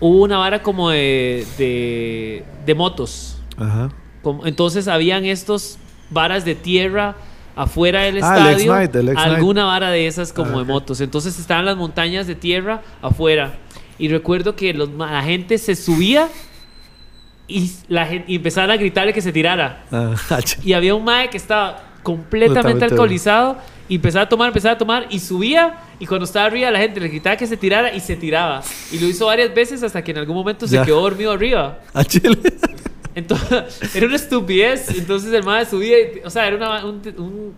hubo una vara como de, de, motos. entonces habían estos varas de tierra afuera del ah, estadio. alguna vara de esas como de motos. Entonces estaban las montañas de tierra afuera. Y recuerdo que la gente se subía y, la gente, empezaban a gritarle que se tirara. Ah, *laughs* y había un mae que estaba completamente alcoholizado y empezaba a tomar, empezaba a tomar y subía y cuando estaba arriba la gente le gritaba que se tirara y se tiraba. Y lo hizo varias veces hasta que en algún momento se quedó dormido arriba. A *laughs* Chile. Entonces, *laughs* era una estupidez. Entonces el madre subía, o sea, era una, un,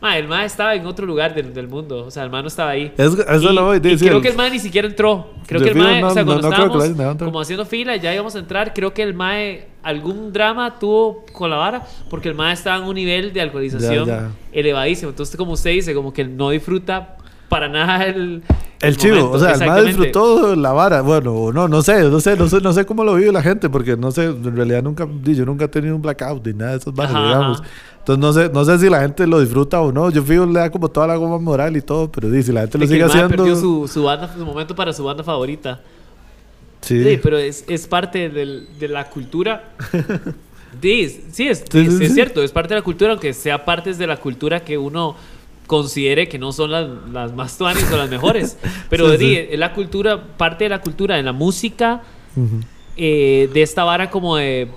el mae estaba en otro lugar del, del, mundo. O sea, el mae no estaba ahí. eso lo voy a decir. Creo que el mae ni siquiera entró. Creo que el mae, o sea, cuando estábamos como haciendo fila, ya íbamos a entrar. Creo que el mae algún drama tuvo con la vara porque el mae estaba en un nivel de alcoholización elevadísimo. Entonces, como usted dice, como que no disfruta para nada el. El, chivo, o sea, el mae disfrutó la vara. Bueno, no, no sé, no sé, no sé, no sé cómo lo vive la gente, porque no sé, en realidad nunca, yo nunca he tenido un blackout ni nada de esos varas, digamos. Entonces no sé, no sé si la gente lo disfruta o no. Yo fijo le da como toda la goma moral y todo, pero si la gente lo sigue haciendo. perdió su, su, banda, su momento para su banda favorita. Sí. pero es, es parte del, de la cultura. *laughs* sí, sí, es, es, cierto, es parte de la cultura, aunque sea parte de la cultura que uno considere que no son las, las más tuanes o las mejores. *laughs* Pero es la cultura, parte de la cultura, de la música, eh, de esta vara como de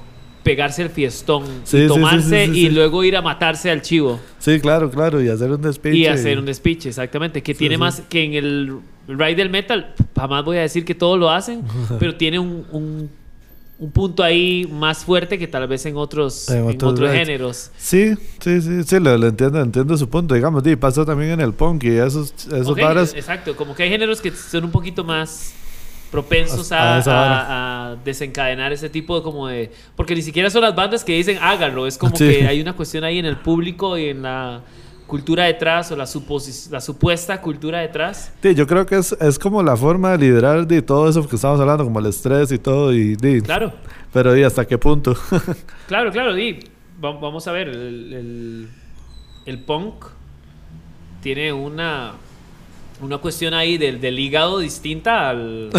pegarse el fiestón y tomarse y luego ir a matarse al chivo. Sí, claro, claro, y hacer un despiche. Y hacer un despiche, exactamente. Que tiene más que en el ride del metal, jamás voy a decir que todos lo hacen, *laughs* pero tiene un, un, punto ahí más fuerte que tal vez en otros, en otros, géneros. Sí, sí, sí, sí, lo, entiendo, entiendo su punto. Digamos, y pasa también en el punk y esos, esos Exacto, como que hay géneros que son un poquito más propensos a, desencadenar ese tipo de como de... Porque ni siquiera son las bandas que dicen háganlo, es como que hay una cuestión ahí en el público y en la cultura detrás o la, la supuesta cultura detrás. Sí, yo creo que es, es como la forma de liderar de todo eso que estamos hablando, como el estrés y todo. Y, claro. Pero ¿y hasta qué punto? *laughs* claro, claro, y vamos a ver, el, el punk tiene una una cuestión ahí del, del hígado distinta al,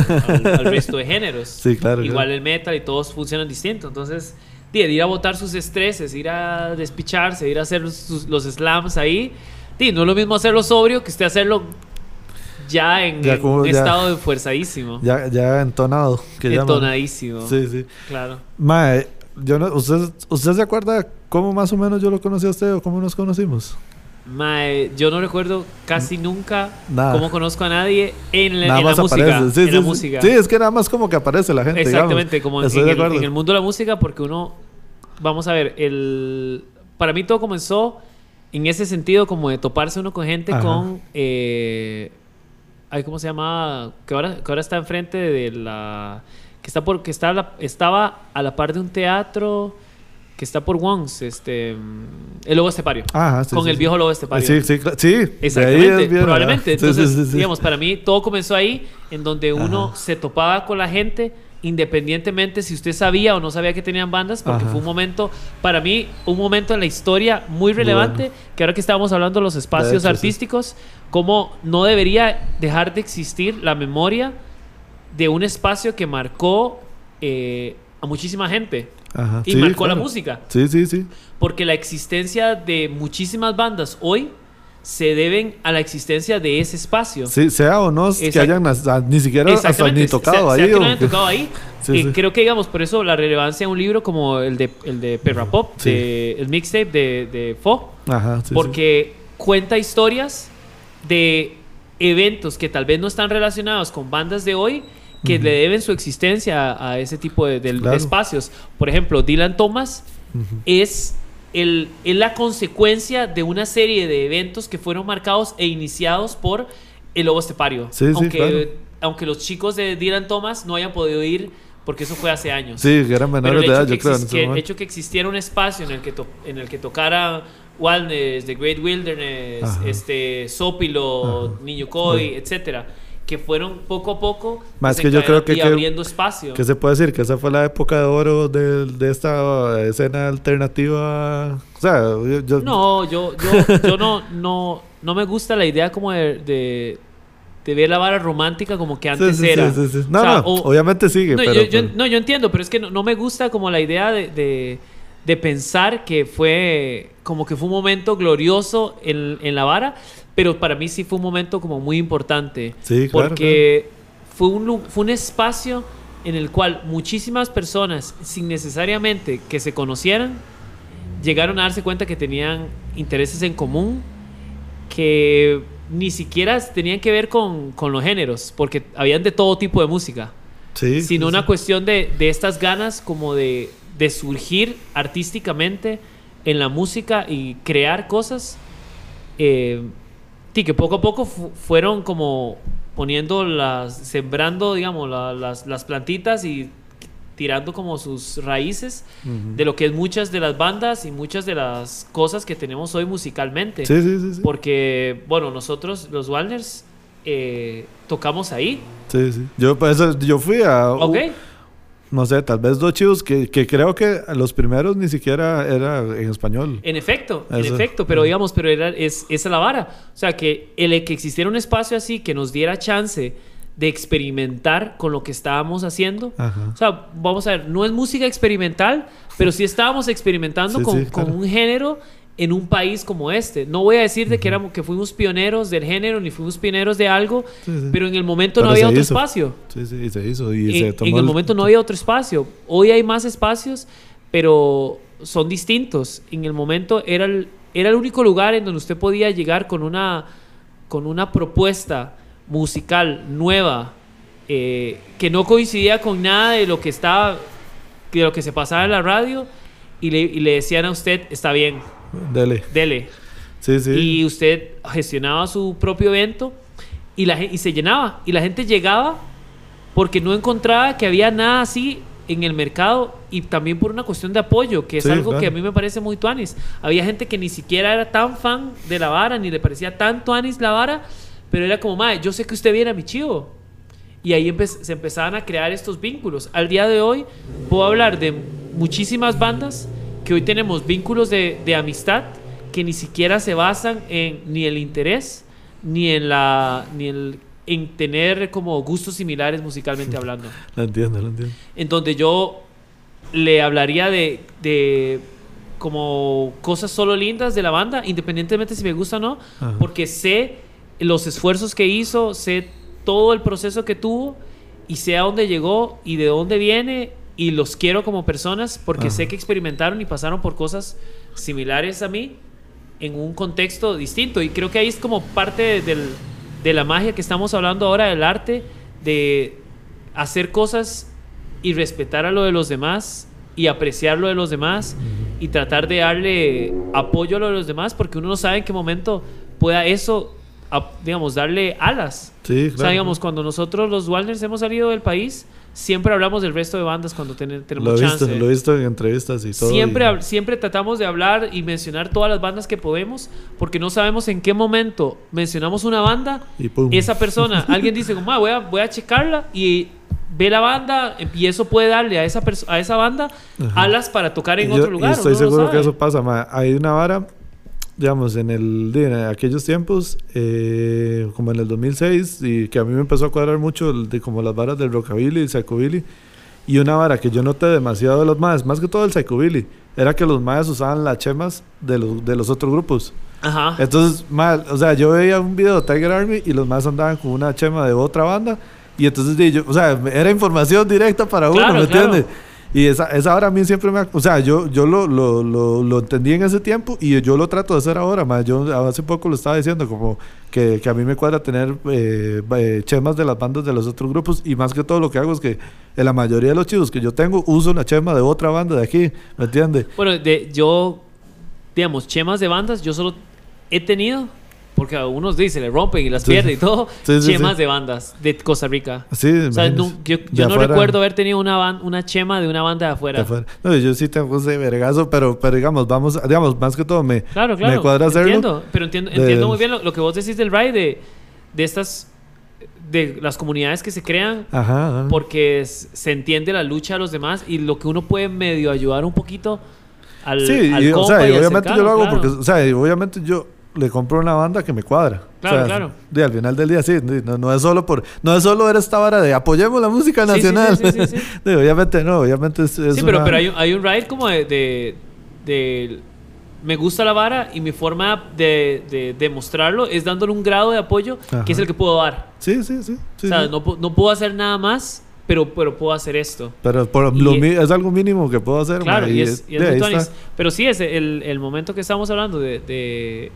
resto de géneros. *laughs* Sí, claro. Igual el metal y todos funcionan distinto. Entonces, ir a botar sus estreses, ir a despicharse, ir a hacer los slams ahí, Sí, no es lo mismo hacerlo sobrio que usted hacerlo ya en, Ya como- un ya. estado de fuerzadísimo. Ya, ya entonado. Que llaman. Entonadísimo. Sí, sí. Claro. Mae, yo no, ¿usted, ¿usted se acuerda cómo más o menos yo lo conocí a usted o cómo nos conocimos? Mae, yo no recuerdo casi nunca Nada. cómo conozco a nadie en la, nada en la más música. aparece. Sí, en sí, la sí. música. Sí, es que nada más como que aparece la gente. Exactamente, digamos. como en, en el, en el mundo de la música, porque uno, vamos a ver, el, para mí todo comenzó en ese sentido como de toparse uno con gente Ajá. con, eh, ay, ¿cómo se llama? Que ahora, que ahora está enfrente de la, que está por, que está la- estaba a la par de un teatro que está por Wons, este, el Lobo Estepario. Ajá, sí, con sí, el sí. viejo Lobo Estepario. Sí, sí, sí. Exactamente, bien, probablemente. Entonces, digamos, para mí todo comenzó ahí, en donde uno Ajá. se topaba con la gente, independientemente si usted sabía o no sabía que tenían bandas, porque Ajá. fue un momento, para mí, un momento en la historia muy relevante, bueno. que ahora que estábamos hablando de los espacios hecho, artísticos, cómo no debería dejar de existir la memoria de un espacio que marcó eh, a muchísima gente Ajá, y sí, marcó la música. Sí, sí, sí. Porque la existencia de muchísimas bandas hoy se deben a la existencia de ese espacio. Sí, sea o no que hayan ni siquiera hasta ni tocado sea- sea ahí. que o no hayan que- tocado ahí. *laughs* Sí, y sí. creo que, digamos, por eso la relevancia de un libro como el de, el de Perra Pop, Sí. de- el mixtape de, de Fo, Ajá, porque cuenta historias de eventos que tal vez no están relacionados con bandas de hoy que le deben su existencia a, a ese tipo de, de- de Claro. espacios. Por ejemplo, Dylan Thomas Ujú. es, el, es la consecuencia de una serie de eventos que fueron marcados e iniciados por el Lobo Estepario. Sí, sí, aunque, claro. aunque los chicos de Dylan Thomas no hayan podido ir porque eso fue hace años. Sí, que eran menores de edad, yo creo. que- el hecho que existiera un espacio en el que, to- en el que tocara Wildness, The Great Wilderness, Ajá. este, Sópilo, Ajá. Niño Coy, etcétera, que fueren poco a poco Más que yo creo que- y que- abriendo espacio. ¿Qué se puede decir? Que esa fue la época de oro de, de esta escena alternativa. O sea, yo. yo- No, yo, yo, *laughs* yo no, no, no me gusta la idea como de, de, la vara romántica como que antes sí, sí, era. sí. No, O sea, no, o- obviamente sigue, no, pero. yo, yo- pero- no, yo entiendo, pero es que no, no me gusta como la idea de, de, de pensar que fue como que fue un momento glorioso en, en la vara, pero para mí sí fue un momento como muy importante. Sí, claro, Porque Fue, un, fue un espacio en el cual muchísimas personas, sin necesariamente que se conocieran, llegaron a darse cuenta que tenían intereses en común que ni siquiera tenían que ver con, con los géneros, porque habían de todo tipo de música sí, sino sí, una sí. cuestión de, de estas ganas como de, de surgir artísticamente en la música y crear cosas eh, sí, que poco a poco fu- fueron como poniendo las, sembrando, digamos, la- las, las plantitas y tirando como sus raíces Ujú. de lo que es muchas de las bandas y muchas de las cosas que tenemos hoy musicalmente. Sí, sí, sí. sí. Porque, bueno, nosotros, los Walners, eh, tocamos ahí. Sí, sí. Yo, pues, eso- yo fui a. Ok. No sé, tal vez dos chivos que, que creo que los primeros ni siquiera era en español. En efecto, en efecto, pero digamos, pero era, es, esa es la vara. O sea, que el que existiera un espacio así que nos diera chance de experimentar con lo que estábamos haciendo. Ajá. O sea, vamos a ver, no es música experimental, pero sí estábamos experimentando Sí, con, sí, claro. con un género en un país como este. No voy a decir de que, éramos, que fuimos pioneros del género ni fuimos pioneros de algo, Sí, sí. pero en el momento Pero no había se otro hizo. espacio. Sí, sí, se hizo. Y se En, tomó en el momento no había otro espacio. Hoy hay más espacios, pero son distintos. En el momento era el, era el único lugar en donde usted podía llegar con una, con una propuesta musical nueva eh, que no coincidía con nada de lo que estaba, de lo que se pasaba en la radio y le, y le decían a usted, está bien, Dele. dele. Sí, sí. Y usted gestionaba su propio evento y, la, y se llenaba. Y la gente llegaba porque no encontraba que había nada así en el mercado y también por una cuestión de apoyo, que es Sí, algo claro. que a mí me parece muy tuanis. Había gente que ni siquiera era tan fan de la vara, ni le parecía tan tuanis la vara, pero era como, madre, yo sé que usted viene a mi chivo. Y ahí empe- se empezaban a crear estos vínculos. Al día de hoy puedo hablar de muchísimas bandas que hoy tenemos vínculos de, de amistad que ni siquiera se basan en ni el interés ni en la ni el, en tener como gustos similares musicalmente *laughs* hablando. Lo entiendo, lo entiendo. En donde yo le hablaría de, de como cosas solo lindas de la banda, independientemente si me gusta o no, Ajá. porque sé los esfuerzos que hizo, sé todo el proceso que tuvo y sé a dónde llegó y de dónde viene y los quiero como personas porque Ajá. sé que experimentaron y pasaron por cosas similares a mí en un contexto distinto y creo que ahí es como parte del- de la magia que estamos hablando ahora del arte, de hacer cosas y respetar a lo de los demás y apreciar lo de los demás y tratar de darle apoyo a lo de los demás porque uno no sabe en qué momento pueda eso, a- digamos, darle alas. Sí, O sea, digamos, cuando nosotros los Walners hemos salido del país, siempre hablamos del resto de bandas cuando ten- lo tenemos visto, chance. lo he visto en entrevistas y todo. Siempre, y- siempre tratamos de hablar y mencionar todas las bandas que podemos, porque no sabemos en qué momento mencionamos una banda, Y pum. esa persona, *laughs* alguien dice como, "Ah, voy, a, voy a checarla y ve la banda y eso puede darle a esa, a esa banda Ajá. alas para tocar en yo- otro lugar. Y estoy seguro que eso pasa. ma. Hay una vara, digamos, en, el, en aquellos tiempos, eh, como en el 2006, y que a mí me empezó a cuadrar mucho el de como las varas del rockabilly y psychobilly. Y una vara que yo noté demasiado de los más, más que todo el psychobilly, era que los más usaban las chemas de los, de los otros grupos. Ajá. Entonces, ma, o sea, yo veía un video de Tiger Army y los más andaban con una chema de otra banda. Y entonces, yo, o sea, era información directa para uno, Claro, ¿me claro. entiendes? Y esa, esa hora a mí siempre me... O sea, yo, yo lo, lo, lo, lo entendí en ese tiempo y yo lo trato de hacer ahora. ma. Yo hace poco lo estaba diciendo, como que, que a mí me cuadra tener eh, eh, chemas de las bandas de los otros grupos. Y más que todo lo que hago es que en la mayoría de los chivos que yo tengo uso una chema de otra banda de aquí, ¿me entiendes? Bueno, de, yo, digamos, chemas de bandas, yo solo he tenido, porque a unos dicen, le rompen y las Sí, pierden sí. y todo, *laughs* Sí, sí, chemas sí. de bandas de Costa Rica. Sí, O sea, no- yo, yo no afuera- recuerdo haber tenido una, ban- una chema de una banda de de afuera. afuera. No, yo sí tengo ese vergazo, pero, pero digamos, vamos, digamos, más que todo me, Claro, claro. me cuadra hacerlo. Entiendo, pero entiendo, de- entiendo muy bien lo, lo que vos decís del ride, de, de estas, de las comunidades que se crean, Ajá, ajá. porque se entiende la lucha de los demás y lo que uno puede medio ayudar un poquito al, Sí, al y, o sea, y obviamente yo lo hago claro. porque, o sea, obviamente yo le compro una banda que me cuadra. Claro, O sea, claro. de, al final del día sí, no, no es solo por, no es solo ver esta vara de apoyemos la música Sí, sí, sí, nacional. sí, sí, *laughs* obviamente no, obviamente es, es Sí, pero, una- pero hay, un- hay un ride como de, de, de- Me gusta la vara y mi forma de, de demostrarlo es dándole un grado de apoyo Ajá. que es el que puedo dar. Sí, sí, sí. o sea, no, no puedo hacer nada más, pero, pero puedo hacer esto. Pero por y- lo es algo mínimo que puedo hacer. Claro, y es, y es. Pero sí, es el, el momento que estamos hablando de, de,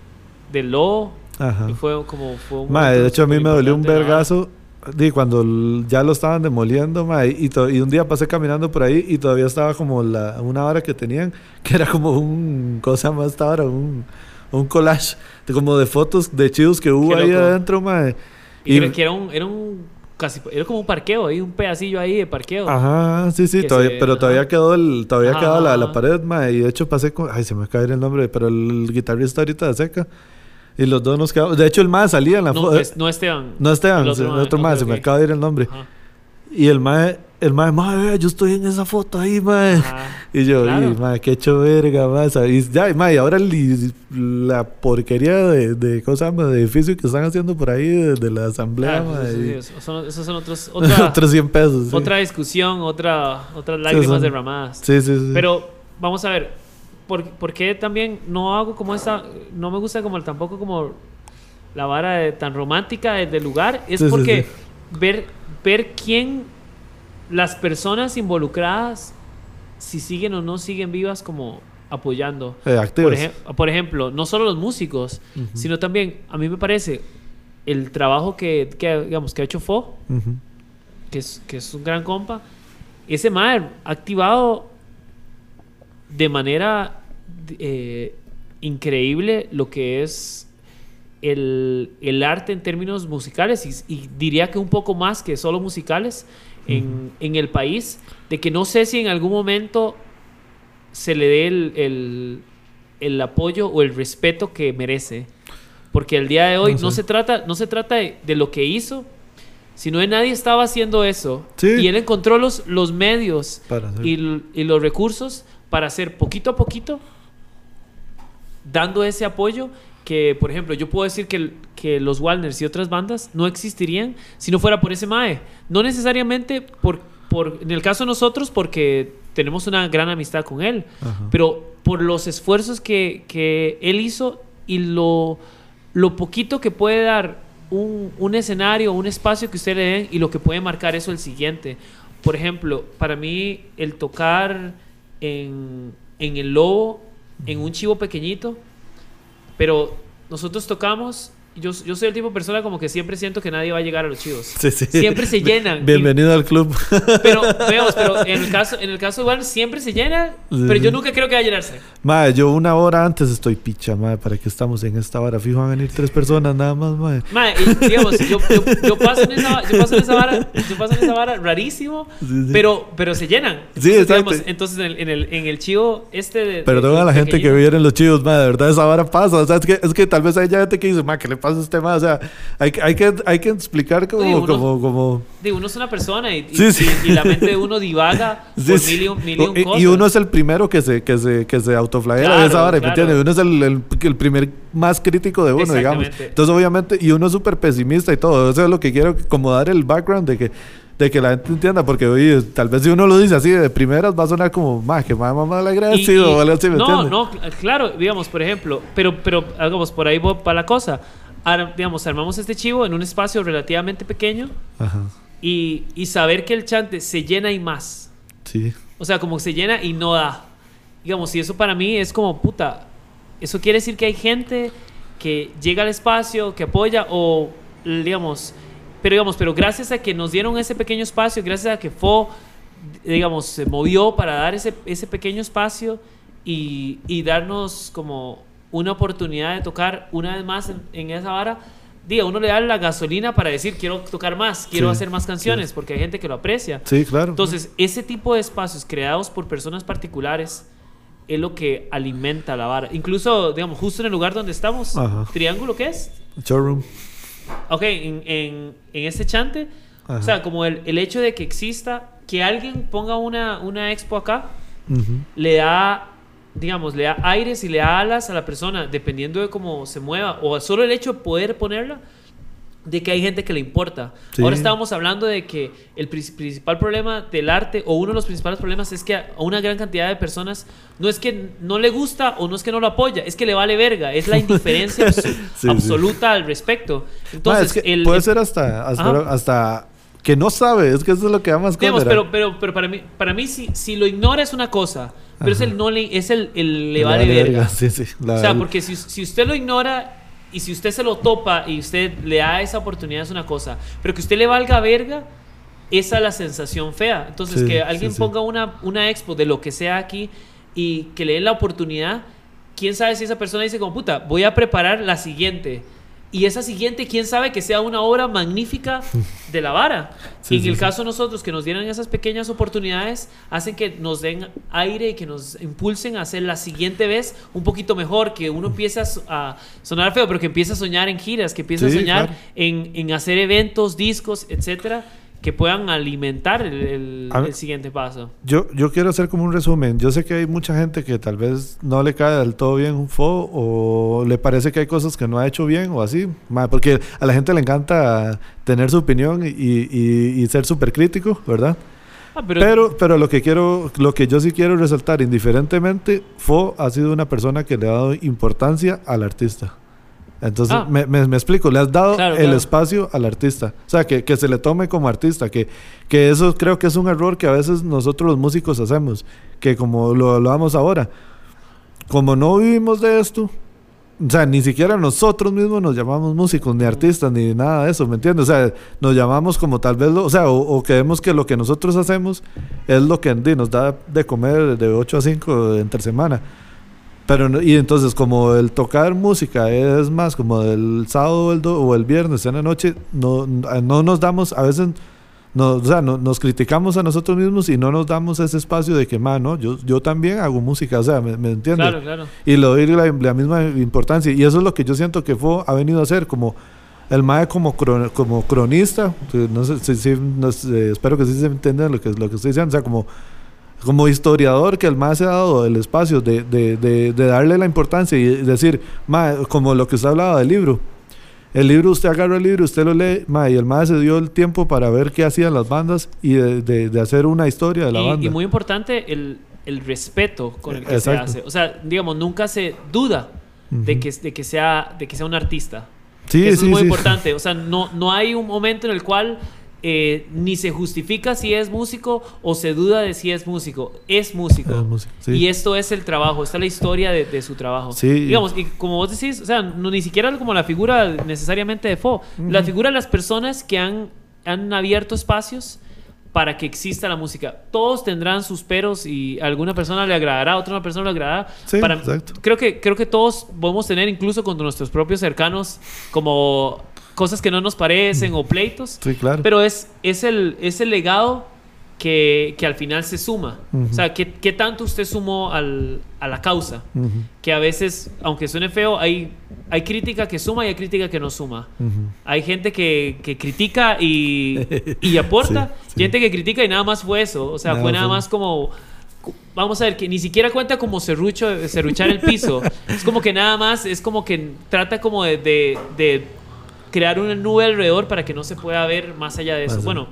de Lo. Ajá. Fue como. Fue un Ma, momento de hecho a mí me dolió un vergazo di, cuando ya lo estaban demoliendo ma, y, y un día pasé caminando por ahí y todavía estaba como la, una vara que tenían *laughs* que era como un cosa más esta vara, un, un collage de, como de fotos de chivos que hubo Qué ahí loco. adentro ma, Y, y- que era un, era un. Casi, era como un parqueo, ahí un pedacillo ahí de parqueo. Ajá, sí, sí, todavía- se- pero todavía ajá. quedó el, todavía Ajá, quedó la, la pared, ma, y de hecho pasé con, ay, se me ir el nombre, pero el, guitarrista ahorita de seca, y los dos nos quedamos, de hecho el más salía en la no, foto, es- no Esteban. no Esteban, el el otro otro, mae, se me acaba de ir el nombre, Ajá. y el mae, el mae, mae, yo estoy en esa foto ahí, mae, Ajá. y yo, Claro. y mae, qué hecho verga, mae, y ya, mae, ahora el- la porquería de, de, ¿cómo se llama?, de edificio que están haciendo por ahí, de, de la asamblea, Claro, mae, sí, y- eso son, esos son otros, *laughs* otra, otros 100 pesos, sí. otra discusión, otra, otras lágrimas derramadas. sí, sí, sí, Pero vamos a ver, ¿por, por qué también no hago como esta, no me gusta como el- tampoco como la vara de- tan romántica de- del lugar? Es Sí, sí, porque sí. ver ver quién las personas involucradas si siguen o no siguen vivas como apoyando. Eh. Por, ejem- por ejemplo, no solo los músicos, Ujú. sino también, a mí me parece, el trabajo que, que, digamos, que ha hecho Fo, Ujú. que es, que es un gran compa, ese mae ha activado de manera eh, increíble lo que es el, el arte en términos musicales y, y diría que un poco más que solo musicales en, en el país, de que no sé si en algún momento se le dé el, el- el apoyo o el respeto que merece. Porque el día de hoy No no, se trata, no se trata de, de lo que hizo, sino de nadie estaba haciendo eso. Sí. Y él encontró los, los medios y, y los recursos para hacer poquito a poquito, dando ese apoyo que, por ejemplo, yo puedo decir que, que los Walners y otras bandas no existirían si no fuera por ese MAE. No necesariamente por, por en el caso de nosotros, porque tenemos una gran amistad con él. Pero por los esfuerzos que, que él hizo y lo, lo poquito que puede dar un, un, escenario, un espacio que usted le den y lo que puede marcar eso el siguiente. Por ejemplo, para mí el tocar en, en el lobo, en un chivo pequeñito, pero nosotros tocamos yo, yo soy el tipo de persona como que siempre siento que nadie va a llegar a los chivos. Siempre se *laughs* llenan. Bienvenido al club. *laughs* Pero, veamos, pero *laughs* en el caso, en el caso igual siempre se llena, pero yo nunca creo que va a llenarse. Madre, yo una hora antes estoy picha, madre, para que estamos en esta hora. Fijo, van a venir tres personas nada más, madre. Madre, digamos, yo, yo, paso en esa, yo paso en esa vara, yo paso en esa vara rarísimo, Pero, pero se llenan. Sí, exacto. entonces en el, en el, en el chivo este de... Perdón a la gente que vive en los chivos, madre, de verdad esa vara pasa. O sea, es que, es que tal vez hay gente que dice, madre, ¿qué le pasa a este? O sea, hay, hay, que, hay que explicar como... uno, como, como... Digo, uno es una persona y, y, la mente de uno divaga *laughs* por mil y, cosas. Y uno es el primero que se, que se, que se autoflagela de esa hora, ¿me entiendes? Uno es el, el, el, primer más crítico de uno, digamos. Entonces, obviamente, y uno es súper pesimista y todo. Eso es lo que quiero, como dar el background de que de que la gente entienda, porque oye, tal vez si uno lo dice así de primeras va a sonar como, más que más mal agradecido o algo así, ¿me No, no, claro, digamos, por ejemplo, pero, pero, hagamos por ahí para la cosa. Ahora, digamos, armamos este chivo en un espacio relativamente pequeño Y, y saber que el chante se llena y más. Sí. O sea, como se llena y no da. Digamos, y eso para mí es como, puta, eso quiere decir que hay gente que llega al espacio, que apoya o, digamos, pero digamos, pero gracias a que nos dieron ese pequeño espacio, gracias a que fue, digamos, se movió para dar ese, ese pequeño espacio y, y darnos como una oportunidad de tocar una vez más en, esa vara, diga, uno le da la gasolina para decir quiero tocar más, quiero hacer más canciones, porque hay gente que lo aprecia. Sí, claro. Entonces, ese tipo de espacios creados por personas particulares es lo que alimenta la vara. Incluso, digamos, justo en el lugar donde estamos, Triángulo, ¿qué es? Showroom. Ok, en, en, en este chante, o sea, como el, el, hecho de que exista, que alguien ponga una, una expo acá, le da, digamos, le da aires y le da alas a la persona, dependiendo de cómo se mueva, o solo el hecho de poder ponerla, de que hay gente que le importa. Ahora estábamos hablando de que el principal problema del arte, o uno de los principales problemas, es que a una gran cantidad de personas no es que no le gusta o no es que no lo apoya, es que le vale verga, es la indiferencia *laughs* absoluta al respecto. Entonces, puede ser hasta, hasta, que no sabe, es que eso es lo que da más pero, pero, pero para mí, para mí si, si lo ignora es una cosa, pero es el no le, es el, le vale, verga. o sea, porque si, si usted lo ignora y si usted se lo topa y usted le da esa oportunidad es una cosa, pero que usted le valga verga, esa es la sensación fea. Entonces, que alguien ponga una, una expo de lo que sea aquí y que le den la oportunidad, quién sabe si esa persona dice como puta, voy a preparar la siguiente y esa siguiente, quién sabe que sea una obra magnífica *laughs* de la vara. y en el caso de nosotros, que nos dieran esas pequeñas oportunidades, hacen que nos den aire y que nos impulsen a hacer la siguiente vez un poquito mejor, que uno empiece a sonar feo, pero que empiece a soñar en giras, que empiece a soñar en, en hacer eventos, discos, etcétera que puedan alimentar el, siguiente paso. Yo, yo quiero hacer como un resumen. Yo sé que hay mucha gente que tal vez no le cae del todo bien un FO o le parece que hay cosas que no ha hecho bien o así. Porque a la gente le encanta tener su opinión y, y, ser súper crítico, ¿verdad? Ah, pero... pero... Pero, lo que quiero, lo que yo sí quiero resaltar, indiferentemente, Fo ha sido una persona que le ha dado importancia al artista. Entonces, ah. me, me, explico, le has dado el espacio al artista. O sea, que, que, se le tome como artista, que, que eso creo que es un error que a veces nosotros los músicos hacemos, que como lo hablábamos ahora, como no vivimos de esto, o sea, ni siquiera nosotros mismos nos llamamos músicos, ni artistas, ni nada de eso, ¿me entiendes? O sea, nos llamamos como tal vez, lo, o sea, o, creemos que lo que nosotros hacemos es lo que nos da de comer de 8 a 5 entre semana. Pero, y entonces, como el tocar música es más como el sábado o el, o el viernes en la noche, no, no nos damos, a veces, no, o sea, no, nos criticamos a nosotros mismos y no nos damos ese espacio de que, mano, yo, yo también hago música, o sea, ¿me, me entiendes? Claro, claro. Y le doy la, misma importancia. Y eso es lo que yo siento que fue, ha venido a hacer, como el MAE como, como cronista, no sé si, espero que sí se entienda lo que, lo que estoy diciendo, o sea, como como historiador que el más se ha dado el espacio de, de, de, darle la importancia y decir, como lo que usted hablaba del libro, El libro, usted agarra el libro, usted lo lee, ma, y el más se dio el tiempo para ver qué hacían las bandas y de, de, de hacer una historia de la y, banda. y muy importante, el, el respeto con el que se hace. O sea, digamos, nunca se duda de, que, de, que sea, de que sea un artista. sí, eso sí, es muy sí. importante. O sea, no, no hay un momento en el cual eh, ni se justifica si es músico o se duda de si es músico. Es músico. Sí. Y esto es el trabajo, esta es la historia de, de su trabajo. Sí. Digamos, y como vos decís, o sea, no, ni siquiera como la figura necesariamente de Fo, la figura de las personas que han, han abierto espacios para que exista la música. Todos tendrán sus peros y a alguna persona le agradará, a otra persona le agradará. Sí, para, exacto. Creo que, creo que todos podemos tener, incluso con nuestros propios cercanos, como cosas que no nos parecen o pleitos. Sí, claro. Pero es, es, el, es el legado que, que al final se suma. Ujú. O sea, ¿qué, qué tanto usted sumó al, a la causa? Ujú, Que a veces, aunque suene feo, hay, hay crítica que suma y hay crítica que no suma. ujú. Hay gente que, que critica y, *laughs* y aporta, Sí, sí. gente que critica y nada más fue eso. O sea, Nada fue nada más como... Vamos a ver, que ni siquiera cuenta como serrucho, serruchar el piso. *laughs* es como que nada más, es como que trata como de, de- de crear una nube alrededor para que no se pueda ver más allá de eso. Más. Bueno,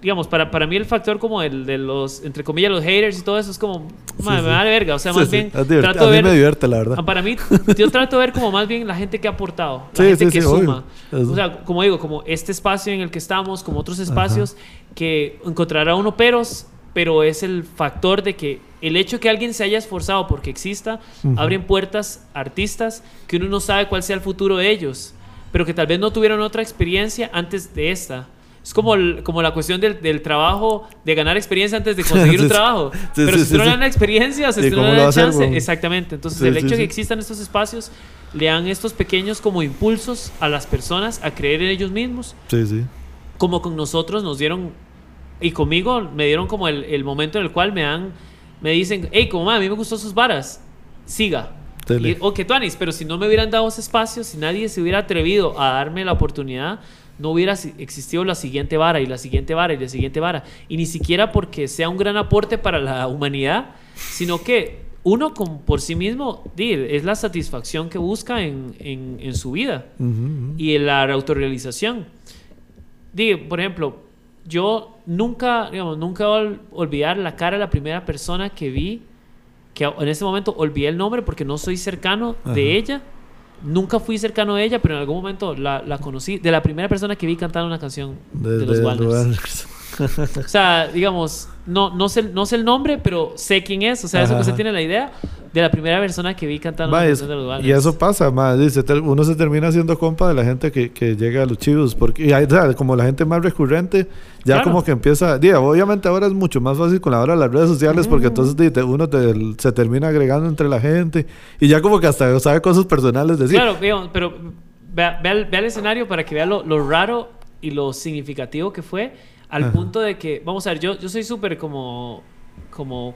digamos, para, para mí el factor como el de los, entre comillas, los haters y todo eso es como, "Madre, sí. me vale verga. O sea, Sí, más bien trato A de mí ver... me divierte, la verdad. Ah, Para mí, yo trato de ver como más bien la gente que ha aportado, la gente que suma. obvio. O sea, como digo, como este espacio en el que estamos, como otros espacios, que encontrará uno peros, pero es el factor de que el hecho que alguien se haya esforzado porque exista, Ujú. abren puertas a artistas que uno no sabe cuál sea el futuro de ellos, pero que tal vez no tuvieron otra experiencia antes de esta. Es como, el- como la cuestión del, del trabajo, de ganar experiencia antes de conseguir un trabajo. Sí, pero sí, si sí, usted no le dan la experiencia, si ¿Y usted no le lo va da a hacer, chance, weón? exactamente. Entonces, el hecho de que existan estos espacios le dan estos pequeños como impulsos a las personas a creer en ellos mismos, Sí, sí. como con nosotros nos dieron, y conmigo me dieron como el, el momento en el cual me dan, me dicen, hey, como "Ma, a mí me gustó sus varas, siga. Tele. Y, ok, Tuanis, pero si no me hubieran dado ese espacio, si nadie se hubiera atrevido a darme la oportunidad, no hubiera existido la siguiente vara y la siguiente vara y la siguiente vara. Y ni siquiera porque sea un gran aporte para la humanidad, sino que uno con, por sí mismo es la satisfacción que busca en, en- en su vida Ujú, ujú. y en la autorrealización. Di, por ejemplo, yo nunca, digamos, nunca voy a ol- olvidar la cara de la primera persona que vi, que en ese momento olvidé el nombre porque no soy cercano Ajá. de ella. Nunca fui cercano de ella, pero en algún momento la, la conocí. De la primera persona que vi cantar una canción de, los Walners. Walners. O sea, digamos, no, no, sé, no sé el nombre, pero sé quién es. O sea, eso Ajá. que usted tiene la idea de la primera persona que vi cantar una Ma, es- de los y eso pasa, ma, dice, uno se termina haciendo compa de la gente que, que llega a los chivos, porque y hay- o sea, como la gente más recurrente, ya Claro. como que empieza, diga, obviamente ahora es mucho más fácil con la hora de las redes sociales, porque entonces di, te- uno te- se termina agregando entre la gente, y ya como que hasta sabe cosas personales de sí. Claro, digamos, pero vea, vea el, vea el escenario para que vea lo, lo raro y lo significativo que fue, al Ajá. punto de que, vamos a ver, yo, yo soy súper como, como,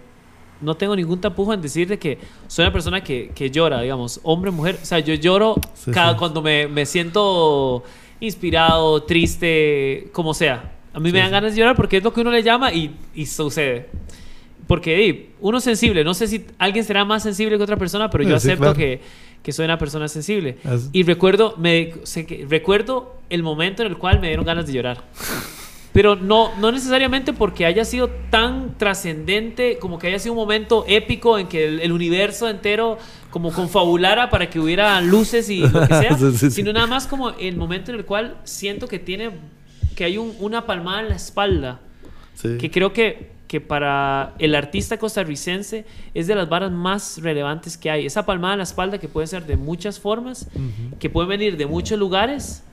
no tengo ningún tapujo en decir de que soy una persona que, que llora, digamos, hombre, mujer, o sea, yo lloro Sí, cada, sí. cuando me, me siento inspirado, triste, como sea. A mí Sí, me dan ganas de llorar porque es lo que uno le llama y, y sucede. Porque uno es sensible, no sé si alguien será más sensible que otra persona, pero yo Sí, acepto claro. que, que soy una persona sensible. Y recuerdo, me, que- recuerdo el momento en el cual me dieron ganas de llorar. *laughs* Pero no, no necesariamente porque haya sido tan trascendente, como que haya sido un momento épico en que el, el universo entero como confabulara para que hubiera luces y lo que *laughs* sea, Sí, sí, sino nada más como el momento en el cual siento que tiene, que hay un- una palmada en la espalda Sí. que creo que, que para el artista costarricense es de las varas más relevantes que hay. Esa palmada en la espalda que puede ser de muchas formas, Ujú. que pueden venir de muchos lugares,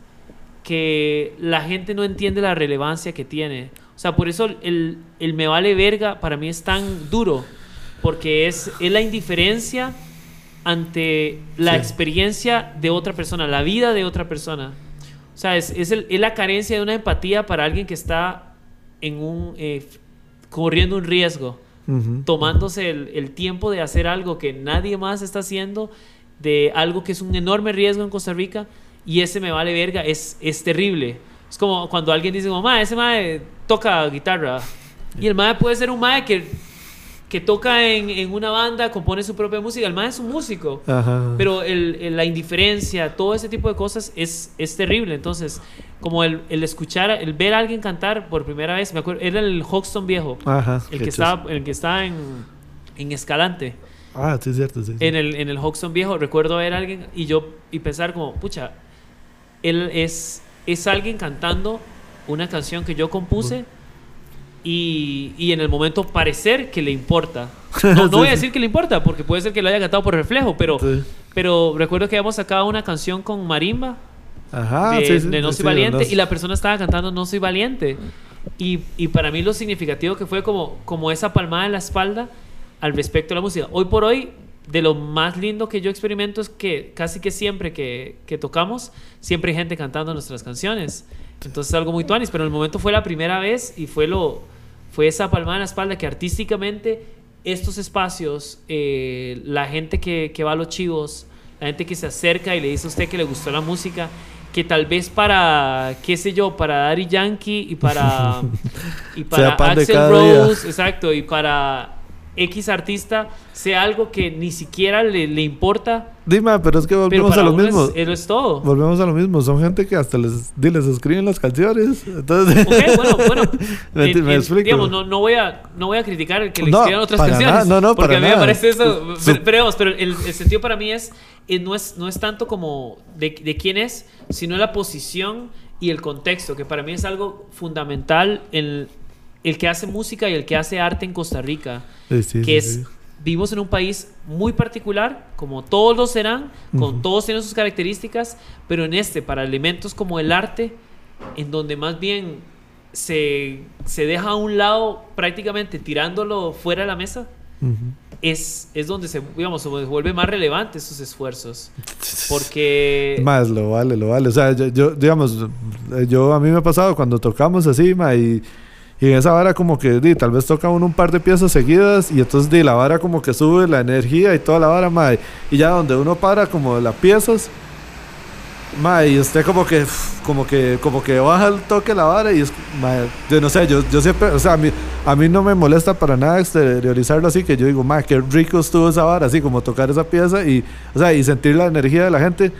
que la gente no entiende la relevancia que tiene. O sea, por eso el, el me vale verga para mí es tan duro, porque es, es la indiferencia ante la Sí. experiencia de otra persona, la vida de otra persona. O sea, es, es, el- es la carencia de una empatía para alguien que está en un, eh, corriendo un riesgo, tomándose el, el tiempo de hacer algo que nadie más está haciendo, de algo que es un enorme riesgo en Costa Rica, y ese me vale verga, es, es terrible. Es como cuando alguien dice, mamá, ese mae toca guitarra, y el mae puede ser un mae que que toca en, en una banda, compone su propia música. El man es un músico. Ajá. Pero el, el- la indiferencia, todo ese tipo de cosas es, es terrible. Entonces, como el, el escuchar, el ver a alguien cantar por primera vez, me acuerdo, era el Hoxton viejo, Ajá. el que, estaba, el que estaba en, en Escalante. Ah, sí, es cierto, sí. sí. En el, en el Hoxton viejo, recuerdo ver a alguien y yo y pensar como, pucha, él es, es alguien cantando una canción que yo compuse y, y en el momento parecer que le importa. *laughs* No, no Sí, voy a decir que le importa, porque puede ser que lo haya cantado por reflejo, pero, Sí. pero recuerdo que habíamos sacado una canción con marimba Ajá, de, sí, sí, de No Soy Valiente no- y la persona estaba cantando No Soy Valiente. Y, y para mí lo significativo que fue como, como esa palmada en la espalda al respecto de la música. Hoy por hoy, de lo más lindo que yo experimento es que casi que siempre que, que tocamos, siempre hay gente cantando nuestras canciones. Entonces es algo muy tuanis, pero en el momento fue la primera vez y fue, lo, fue esa palmada en la espalda que artísticamente estos espacios, eh, la gente que, que va a los chivos, la gente que se acerca y le dice a usted que le gustó la música, que tal vez para, qué sé yo, para Daddy Yankee y para, *laughs* y para Axel día. Rose, exacto, y para X artista sea algo que ni siquiera le, le importa, Dime, pero es que volvemos a lo mismo. es, eso es todo. Volvemos a lo mismo. Son gente que hasta les, les escriben las canciones. Entonces, Ok, bueno, bueno. *laughs* Me- en- me en- explico. Digamos, no, no, voy a, no voy a criticar el que le No, escriban otras para canciones. nada, no, no, porque para a mí me nada. parece eso. Su- Pero, pero, digamos, pero el, el sentido para mí es, eh, no es, no es tanto como de, de quién es, sino la posición y el contexto, que para mí es algo fundamental en el que hace música y el que hace arte en Costa Rica. Sí, sí, que sí, es vivimos en un país muy particular, como todos lo serán, con Ujú. todos tienen sus características, pero en este, para elementos como el arte, en donde más bien se, se deja a un lado prácticamente tirándolo fuera de la mesa, Ujú. es, es donde se, digamos, se vuelve más relevante esos esfuerzos. Porque... Más lo vale, lo vale. O sea, yo, yo, digamos, yo a mí me ha pasado cuando tocamos así, ma, y, y en esa vara como que di, tal vez toca uno un par de piezas seguidas y entonces di, la vara como que sube la energía y toda la vara, ma, y ya donde uno para como las piezas, ma, y usted como que, como que, como que baja el toque la vara y es, ma, yo no sé, yo, yo siempre, o sea, a mí, a mí no me molesta para nada exteriorizarlo así, que yo digo, ma, qué rico estuvo esa vara, así como tocar esa pieza y, o sea, y sentir la energía de la gente.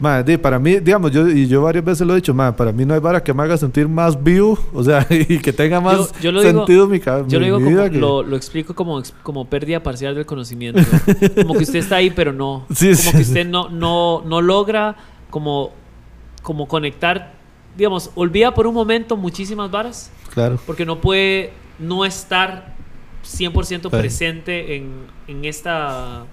Ma, di, para mí, digamos, yo, y yo varias veces lo he dicho, ma, para mí no hay vara que me haga sentir más vivo, *laughs* o sea, y que tenga más Yo- yo lo digo- sentido mi, ca- Yo lo digo como, que- lo, lo explico como, como pérdida parcial del conocimiento. *laughs* como que usted está ahí, pero no. Sí, como sí. que usted no, no, no logra como, como conectar, digamos, olvida por un momento muchísimas varas, Claro. porque no puede no estar 100% Sí. presente en, en, esta,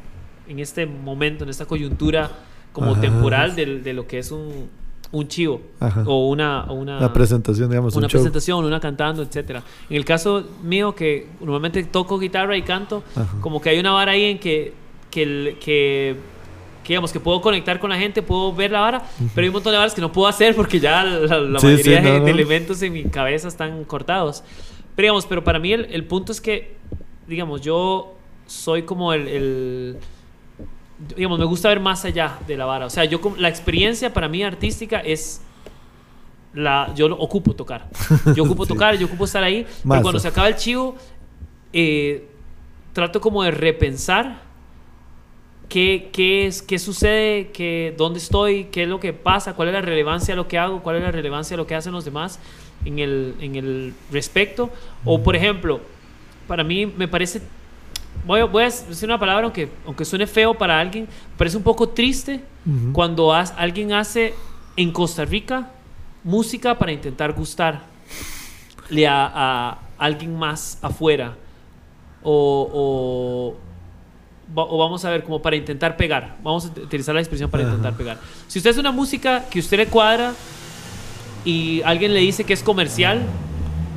en este momento, en esta coyuntura como Ajá. temporal de, lo que es un, un chivo Ajá. o una... una La presentación, digamos, una un show. presentación, una cantando, etcétera. En el caso mío, que normalmente toco guitarra y canto, Ajá. como que hay una vara ahí en que, que, que, que, digamos, que puedo conectar con la gente, puedo ver la vara, pero hay un montón de varas que no puedo hacer porque ya la, la Sí, mayoría sí, de, no, de no. elementos en mi cabeza están cortados. Pero, digamos, pero para mí el, el punto es que, digamos, yo soy como el... el- digamos, me gusta ver más allá de la vara. O sea, yo la experiencia para mí artística es la yo lo ocupo tocar. Yo ocupo *laughs* Sí. tocar, yo ocupo estar ahí, pero Masa. cuando se acaba el chivo eh, trato como de repensar qué, qué es qué sucede, qué, dónde estoy, qué es lo que pasa, cuál es la relevancia de lo que hago, cuál es la relevancia de lo que hacen los demás en el, en el respecto. O por ejemplo, para mí me parece voy a, voy a decir una palabra aunque, aunque suene feo para alguien, parece un poco triste Ujú. cuando has- alguien hace en Costa Rica música para intentar gustarle a, a alguien más afuera. O, o, va- o vamos a ver, como para intentar pegar. Vamos a utilizar la expresión para Ajá. intentar pegar. Si usted hace una música que usted le cuadra y alguien le dice que es comercial,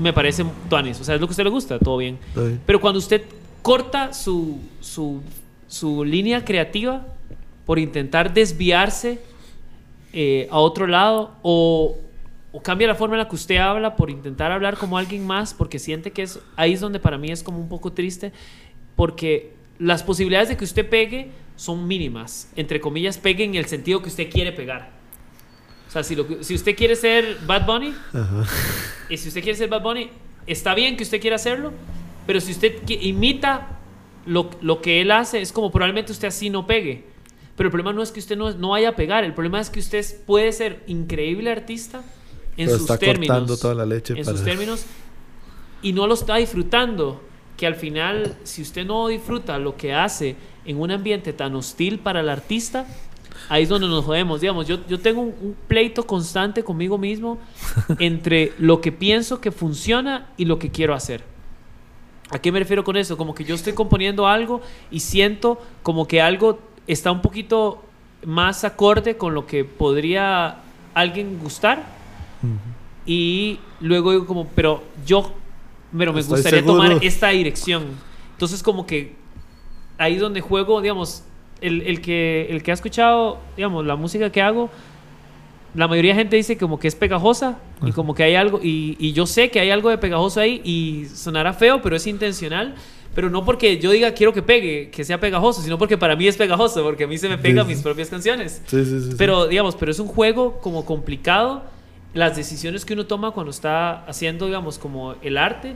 me parece tuanis. O sea, es lo que a usted le gusta, todo bien. Bien. Pero cuando usted corta su, su, su línea creativa por intentar desviarse eh, a otro lado o, o cambia la forma en la que usted habla por intentar hablar como alguien más porque siente que es ahí es donde para mí es como un poco triste porque las posibilidades de que usted pegue son mínimas entre comillas pegue en el sentido que usted quiere pegar o sea si, lo si usted quiere ser Bad Bunny Ajá. y si usted quiere ser Bad Bunny, está bien que usted quiera hacerlo, Pero si usted imita lo, lo que él hace, es como probablemente usted así no pegue. Pero el problema no es que usted no, no vaya a pegar, el problema es que usted puede ser increíble artista en Pero sus está términos. cortando toda la leche en para- sus términos y no lo está disfrutando. Que al final, si usted no disfruta lo que hace en un ambiente tan hostil para el artista, ahí es donde nos jodemos. Digamos, yo, yo tengo un, un pleito constante conmigo mismo *laughs* entre lo que pienso que funciona y lo que quiero hacer. ¿A qué me refiero con eso? Como que yo estoy componiendo algo y siento como que algo está un poquito más acorde con lo que podría alguien gustar y luego digo como, pero yo, pero me Estoy gustaría seguro. tomar esta dirección. Entonces como que ahí es donde juego, digamos, el, el que, el que ha escuchado, digamos, la música que hago, la mayoría de gente dice como que es pegajosa y como que hay algo, y, y yo sé que hay algo de pegajoso ahí y sonará feo, pero es intencional. Pero no porque yo diga quiero que pegue, que sea pegajoso, sino porque para mí es pegajoso, porque a mí se me pegan Sí, sí. mis propias canciones. Sí, sí, sí, sí. Pero, digamos, pero es un juego como complicado. Las decisiones que uno toma cuando está haciendo, digamos, como el arte.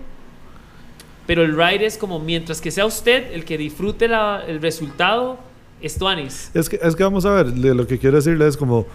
Pero el ride es como, mientras que sea usted el que disfrute la- el resultado, es tuanis. Es que, es que vamos a ver, lo que quiero decirle es como,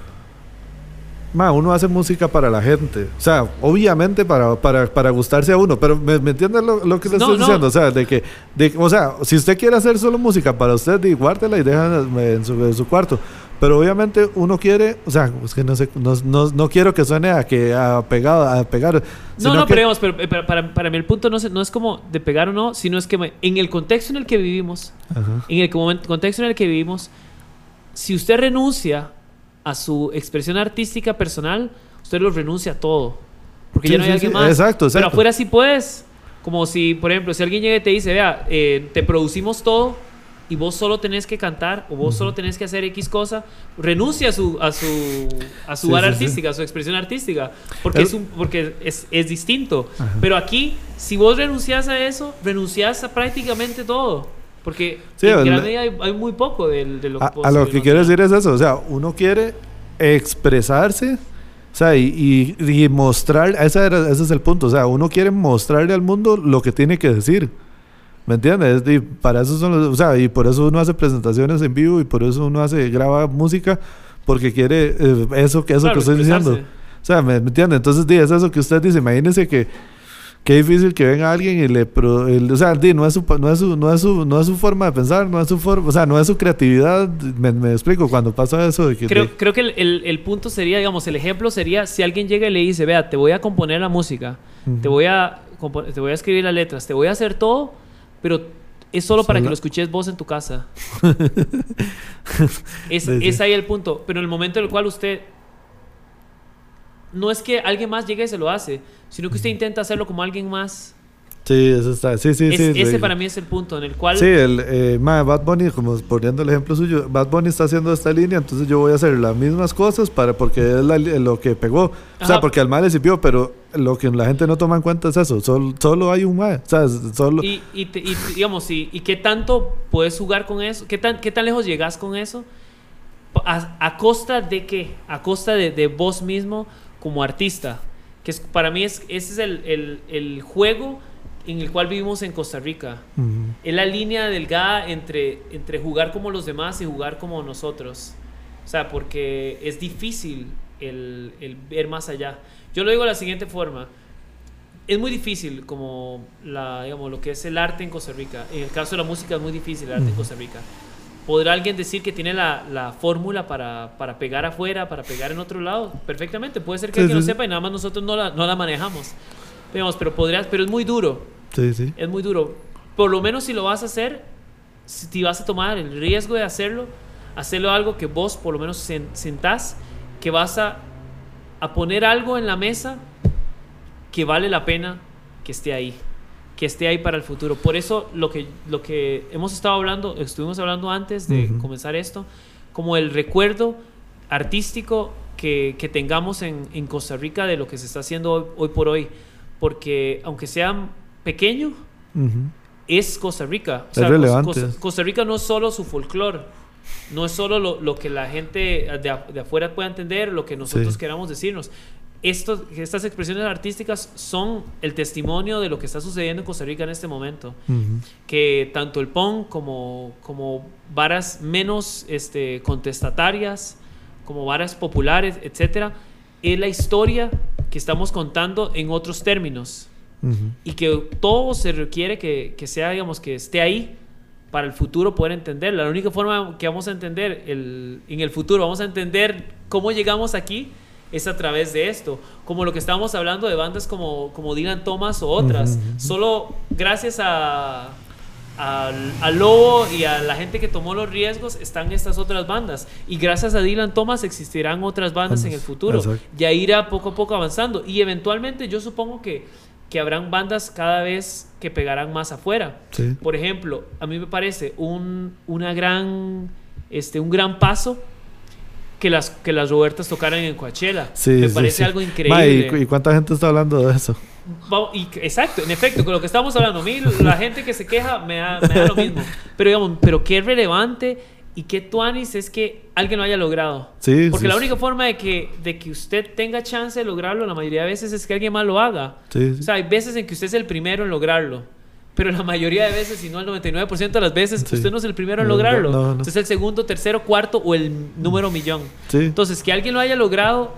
ma, uno hace música para la gente, o sea, obviamente para, para, para gustarse a uno, pero ¿me, me entiende lo, lo que le No, estoy no. diciendo? O sea, de que, de, o sea, si usted quiere hacer solo música para usted, guárdela y déjala en su, en su cuarto. Pero obviamente uno quiere, o sea, es que no sé, no, no, no quiero que suene a que a pegado, a pegar. No, no, que- pero, digamos, pero, eh, para, para, mí el punto no es, no es como de pegar o no, sino es que me- en el contexto en el que vivimos, Ajá. en el contexto en el que vivimos, si usted renuncia a su expresión artística personal, usted lo renuncia a todo. Porque Sí, ya no hay sí, alguien sí, más. exacto, Pero exacto. afuera sí puedes. Como si, por ejemplo, si alguien llega y te dice, vea, eh, te producimos todo y vos solo tenés que cantar o vos solo tenés que hacer X cosa, renuncia a su, a su, a su sí. artística, a su expresión artística. Porque, es, un, porque es, es distinto. Pero aquí, si vos renuncias a eso, renuncias a prácticamente todo. Porque Sí, en gran medida hay, hay muy poco del- de, lo que a, lo que quiero decir es eso, o sea, uno quiere expresarse, o sea, y, y- y mostrar, ese, era- ese es el punto, o sea, uno quiere mostrarle al mundo lo que tiene que decir, ¿me entiendes? Y para eso son los, o sea, y por eso uno hace presentaciones en vivo y por eso uno hace, graba música, porque quiere eh, eso, que eso Claro, que estoy diciendo. O sea, ¿me, me entiende? Entonces, di, es eso que usted dice. Imagínese que qué difícil que venga alguien y le... pro- el- o sea, di, no, es su, no, es su, no, es su, no es su forma de pensar, no es su forma... O sea, no es su creatividad. Me, me explico, cuando pasa eso de que... Creo, de- creo que el, el- el punto sería, digamos, el ejemplo sería si alguien llega y le dice, vea, te voy a componer la música, te, voy a, te voy a escribir las letras, te voy a hacer todo, pero es solo para que lo escuches vos en tu casa. *laughs* es, es ahí el punto. Pero en el momento en el cual usted... No es que alguien más llegue y se lo hace, sino que usted intenta hacerlo como alguien más. Sí, eso está... Sí, sí, Es- sí. ese sí. para mí es el punto en el cual... Sí, el, eh, ma, Bad Bunny, como poniendo el ejemplo suyo, Bad Bunny está haciendo esta línea, entonces yo voy a hacer las mismas cosas para porque es la lo que pegó. O sea, Ajá. porque al mal le sirvió, pero lo que la gente no toma en cuenta es eso. Solo, solo hay un ma. O sea, solo... Y, y, te- y, digamos, y, y qué tanto puedes jugar con eso? ¿Qué tan, qué tan lejos llegas con eso? ¿A, a costa de qué? A costa de, de vos mismo como artista. Que es, para mí es, ese es el, el, el juego en el cual vivimos en Costa Rica. Es la línea delgada entre, entre jugar como los demás y jugar como nosotros. O sea, porque es difícil el, el ver más allá. Yo lo digo de la siguiente forma. Es muy difícil como la, digamos, lo que es el arte en Costa Rica. En el caso de la música es muy difícil el arte en Costa Rica. ¿Podrá alguien decir que tiene la, la fórmula para, para pegar afuera, para pegar en otro lado? Perfectamente. Puede ser que Sí, alguien sí, lo sepa y nada más nosotros no la, no la manejamos. Digamos, pero, podrías, pero es muy duro. Sí, sí. Es muy duro. Por lo menos si lo vas a hacer, si vas a tomar el riesgo de hacerlo, hacerlo algo que vos por lo menos sen- sentás, que vas a, a poner algo en la mesa que vale la pena que esté ahí, que esté ahí para el futuro. Por eso lo que, lo que hemos estado hablando, estuvimos hablando antes de Ujú. comenzar esto, como el recuerdo artístico que, que tengamos en, en Costa Rica de lo que se está haciendo hoy, hoy por hoy. Porque aunque sea pequeño, Ujú. es Costa Rica. O Es sea, Cos- relevante. Costa, Costa Rica no es solo su folclore, no es solo lo, lo que la gente de, de afuera pueda entender, lo que nosotros Sí. queramos decirnos. Estas expresiones artísticas son el testimonio de lo que está sucediendo en Costa Rica en este momento. Que tanto el PON como, como varas menos este, contestatarias, como varas populares, etcétera, es la historia que estamos contando en otros términos y que todo se requiere que, que sea, digamos, que esté ahí para el futuro poder entenderla. La única forma que vamos a entender el, en el futuro, vamos a entender cómo llegamos aquí, es a través de esto. Como lo que estábamos hablando de bandas como, como Dylan Thomas o otras. Solo gracias a, al Lobo y a la gente que tomó los riesgos están estas otras bandas. Y gracias a Dylan Thomas existirán otras bandas en el futuro. Ya irá poco a poco avanzando. Y eventualmente yo supongo que, que habrán bandas cada vez que pegarán más afuera. Sí. Por ejemplo, a mí me parece un, una gran, este, un gran paso que las, que las Robertas tocaran en Coachella. Sí, me sí, parece sí. algo Ma, increíble. ¿y, cu- y cuánta gente está hablando de eso? Vamos, y, exacto, en efecto, con lo que estamos hablando, mí la gente que se queja me da, me da lo mismo. Pero digamos, pero qué relevante y qué tuanis es que alguien lo haya logrado. Sí, Porque sí, la sí. única forma de que, de que usted tenga chance de lograrlo, la mayoría de veces es que alguien más lo haga. Sí, sí. O sea, hay veces en que usted es el primero en lograrlo. Pero la mayoría de veces, si no el 99% de las veces, Sí. usted no es el primero en No, lograrlo. no, no. Usted es el segundo, tercero, cuarto o el número millón. Sí, Entonces, que alguien lo haya logrado,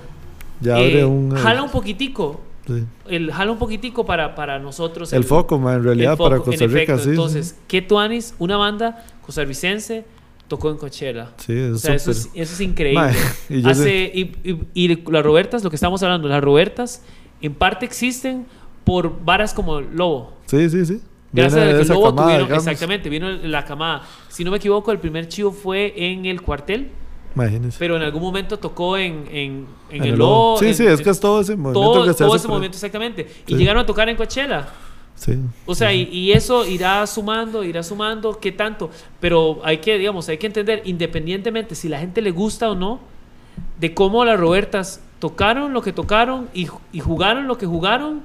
ya eh, abre un... eh, jala un poquitico. sí. El, jala un poquitico para, para nosotros. El foco, ma, en realidad, el foco, para Costa Rica, efecto. sí. Entonces, ¿qué tuanis? Una banda costarricense tocó en Coachella. sí, es O sea, eso es, eso es increíble. Mae, *laughs* y Hace, y, y- y las Robertas, lo que estamos hablando, las Robertas, en parte existen por varas como Lobo. Sí, sí, sí. Gracias Viene a que camada, tuvieron, exactamente, vino la camada. Si no me equivoco, el primer chivo fue en el cuartel, Imagínese. pero en algún momento tocó en, en, en En el. Lobo. Sí, en- sí, es que es todo ese movimiento todo, que se todo hace ese momento, exactamente. Y llegaron a tocar en Coachella. Sí. O sea, y, y eso irá sumando, irá sumando, ¿qué tanto? Pero hay que, digamos, hay que entender, independientemente si la gente le gusta o no, de cómo las Robertas tocaron lo que tocaron y, y jugaron lo que jugaron,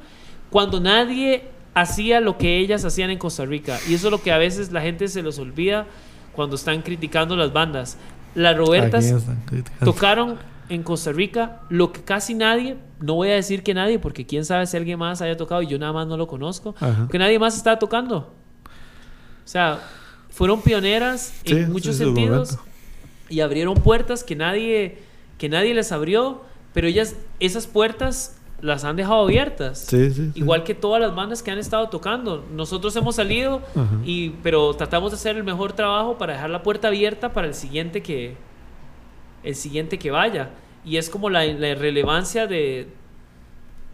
cuando nadie hacía lo que ellas hacían en Costa Rica. Y eso es lo que a veces la gente se los olvida cuando están criticando las bandas. Las Robertas tocaron en Costa Rica lo que casi nadie, no voy a decir que nadie, porque quién sabe si alguien más haya tocado y yo nada más no lo conozco, Ajá. que nadie más estaba tocando. O sea, fueron pioneras Sí, en muchos sentidos y abrieron puertas que nadie, que nadie les abrió, pero ellas, esas puertas las han dejado abiertas. Sí, sí, sí. Igual que todas las bandas que han estado tocando. Nosotros hemos salido, Ajá. y, pero tratamos de hacer el mejor trabajo para dejar la puerta abierta para el siguiente que, el siguiente que vaya. Y es como la, la relevancia de,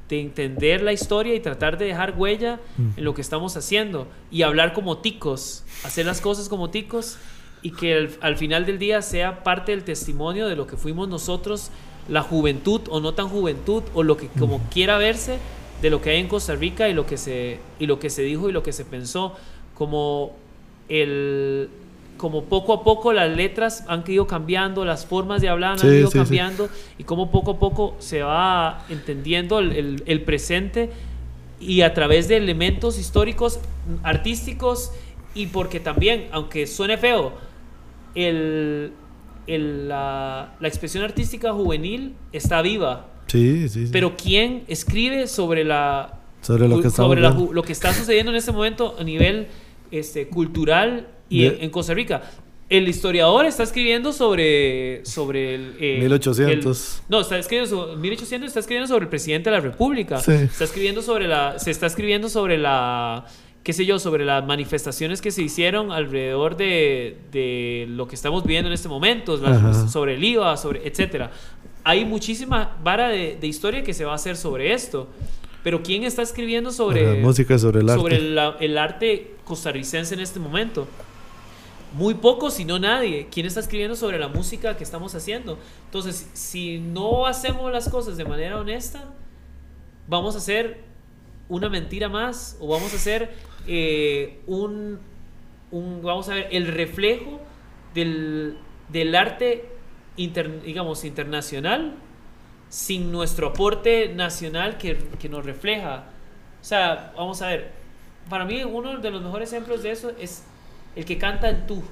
de entender la historia y tratar de dejar huella Mm. en lo que estamos haciendo. Y hablar como ticos, hacer las cosas como ticos y que al, al final del día sea parte del testimonio de lo que fuimos nosotros, la juventud o no tan juventud, o lo que como quiera verse de lo que hay en Costa Rica y lo que se, y lo que se dijo y lo que se pensó. Como el como poco a poco las letras han ido cambiando, las formas de hablar Sí, han ido sí, sí. cambiando y como poco a poco se va entendiendo el, el- el presente y a través de elementos históricos, artísticos y porque también, aunque suene feo, el, el- la, la expresión artística juvenil está viva. Sí, sí, sí. Pero ¿quién escribe sobre la Sobre lo que sobre la lo que está sucediendo en este momento a nivel este, cultural y De- en, en Costa Rica? El historiador está escribiendo sobre sobre el, eh, 1800. el- no, está escribiendo sobre 1800 está escribiendo sobre el presidente de la República. Sí. Está escribiendo sobre la se está escribiendo sobre la qué sé yo, sobre las manifestaciones que se hicieron alrededor de, de lo que estamos viviendo en este momento, las- sobre el IVA, sobre etcétera. Hay muchísima vara de, de historia que se va a hacer sobre esto. Pero ¿quién está escribiendo sobre, Ajá, música sobre el arte. sobre la- el arte costarricense en este momento? Muy poco, si no nadie. ¿Quién está escribiendo sobre la música que estamos haciendo? Entonces, si no hacemos las cosas de manera honesta, vamos a hacer una mentira más o vamos a hacer eh, un, un- vamos a ver, el reflejo del, del arte, inter- digamos, internacional sin nuestro aporte nacional que, que nos refleja. O sea, vamos a ver, para mí uno de los mejores ejemplos de eso es el que canta en tú.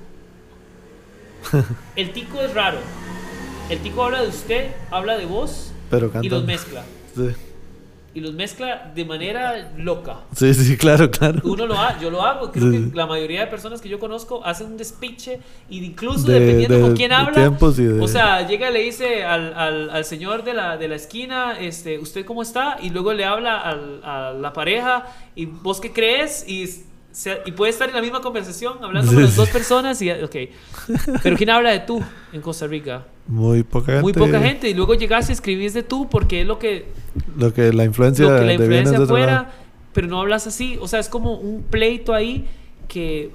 *laughs* El tico es raro. El tico habla de usted, habla de vos Pero y los mezcla. Sí. Y los mezcla de manera loca. Sí, sí, claro, claro. Uno lo ha, yo lo hago, creo Sí. que la mayoría de personas que yo conozco hacen un despiche incluso De- dependiendo de- con quién habla, de- o sea, llega y le dice al, al, al señor de la, de la esquina, este, ¿usted cómo está? Y luego le habla al- a la pareja y vos qué crees y, y puede estar en la misma conversación hablando con las dos personas y ok, *laughs* pero ¿quién habla de tú en Costa Rica? Muy poca gente. Muy poca gente y luego llegas y escribís de tú porque es lo que Lo que la influencia, lo que la influencia de fuera, pero no hablas así. O sea, es como un pleito ahí que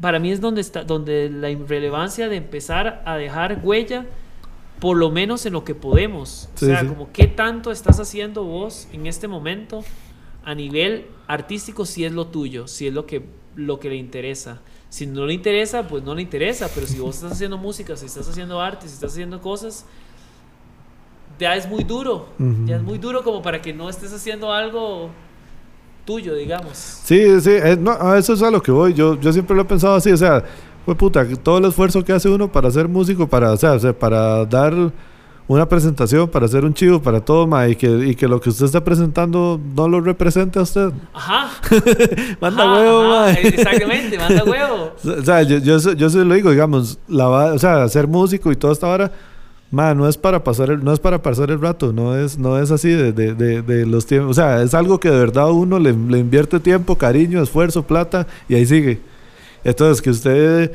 para mí es donde está, donde la irrelevancia de empezar a dejar huella, por lo menos en lo que podemos. Sí, o sea, sí. como qué tanto estás haciendo vos en este momento a nivel artístico si es lo tuyo, si es lo que, lo que le interesa. Si no le interesa, pues no le interesa, pero si vos estás haciendo música, si estás haciendo arte, si estás haciendo cosas, ya es muy duro. Ya es muy duro como para que no estés haciendo algo tuyo, digamos. Sí, sí, eh, no, a eso es a lo que voy. Yo, yo siempre lo he pensado así, o sea, fue puta, todo el esfuerzo que hace uno para ser músico, para, o sea, para dar una presentación, para hacer un chivo, para todo, ma, y que, y que lo que usted está presentando no lo represente a usted. Ajá. *laughs* Manda Ajá, huevo, ajá, ma. Exactamente, manda *laughs* huevo. O sea, yo, yo, yo eso lo digo, digamos, la, va- o sea, ser músico y toda esta vara, ma, no es para pasar el, no es para pasar el rato, no es, no es así de, de, de, de los tiempos, o sea, es algo que de verdad uno le, le invierte tiempo, cariño, esfuerzo, plata y ahí sigue. Entonces, que usted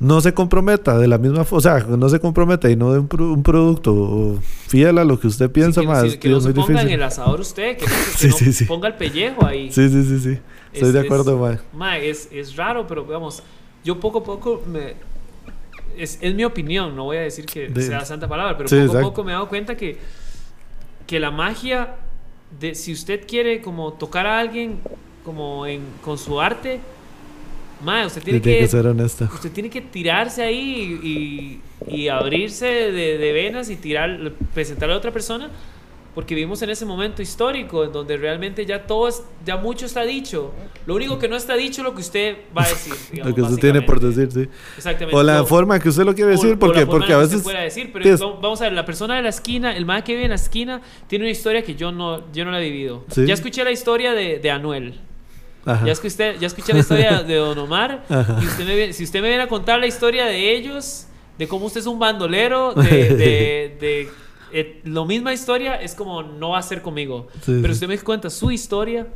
no se comprometa de la misma, fo- o sea, no se comprometa y no de un, pro- un producto fiel a lo que usted piensa, Sí, que, ma, sí, es, que no es se ponga en difícil. el asador usted, que no, se- *laughs* que Sí, no sí, sí. ponga el pellejo ahí. Sí, sí, sí, sí. Estoy Es- de es- acuerdo, ma. ma, es, es raro, pero digamos, yo poco a poco me... Es, es mi opinión, no voy a decir que De- sea santa palabra, pero poco a exacto. poco me he dado cuenta que, que la magia de si usted quiere como tocar a alguien como en, con su arte, ma, usted tiene, que, que ser honesta. usted tiene que tirarse ahí y, y abrirse de, de venas y tirar, presentarle a otra persona, porque vivimos en ese momento histórico en donde realmente ya todo es, ya mucho está dicho. Lo único que no está dicho es lo que usted va a decir. *laughs* digamos, Lo que usted tiene por decir, sí. Exactamente. O la Lo- forma que usted lo quiere decir, porque, forma porque a veces... pueda decir, pero es- vamos- a ver, la persona de la esquina, el man que vive en la esquina, tiene una historia que yo no, yo no la he vivido. Sí. Ya escuché la historia de, de Anuel. Ajá. Ya escuché, ya escuché la historia de Don Omar. *laughs* Y usted me, si usted me viene a contar la historia de ellos, de cómo usted es un bandolero, de, *laughs* de, de- eh, lo misma historia, es como no va a ser conmigo. Sí, Pero sí. usted me cuenta su historia,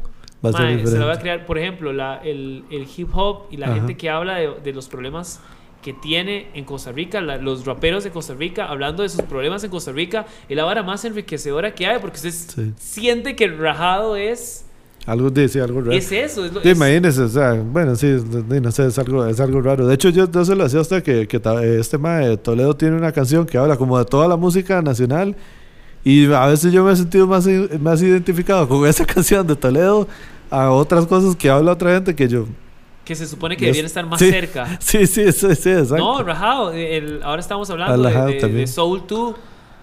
Va a ser se la va a crear. Por ejemplo, la, el, el hip hop y la Ajá. gente que habla de, de los problemas que tiene en Costa Rica, la- los raperos de Costa Rica, hablando de sus problemas en Costa Rica, es la vara más enriquecedora que hay, porque usted Sí. siente que el rajado es, Algo sí, algo raro. es eso. Es lo- es- imagínese, o sea, bueno, sí, no sé, es algo, es algo raro. De hecho, yo no se lo hacía hasta que, que este mae de Toledo tiene una canción que habla como de toda la música nacional. Y a veces yo me he sentido más, más identificado con esa *laughs* canción de Toledo a otras cosas que habla otra gente que yo. que se supone que deberían estar más sí. cerca. *laughs* Sí, sí, sí, sí, exacto. No, Rajado, el- ahora estamos hablando de, de- de Soul 2,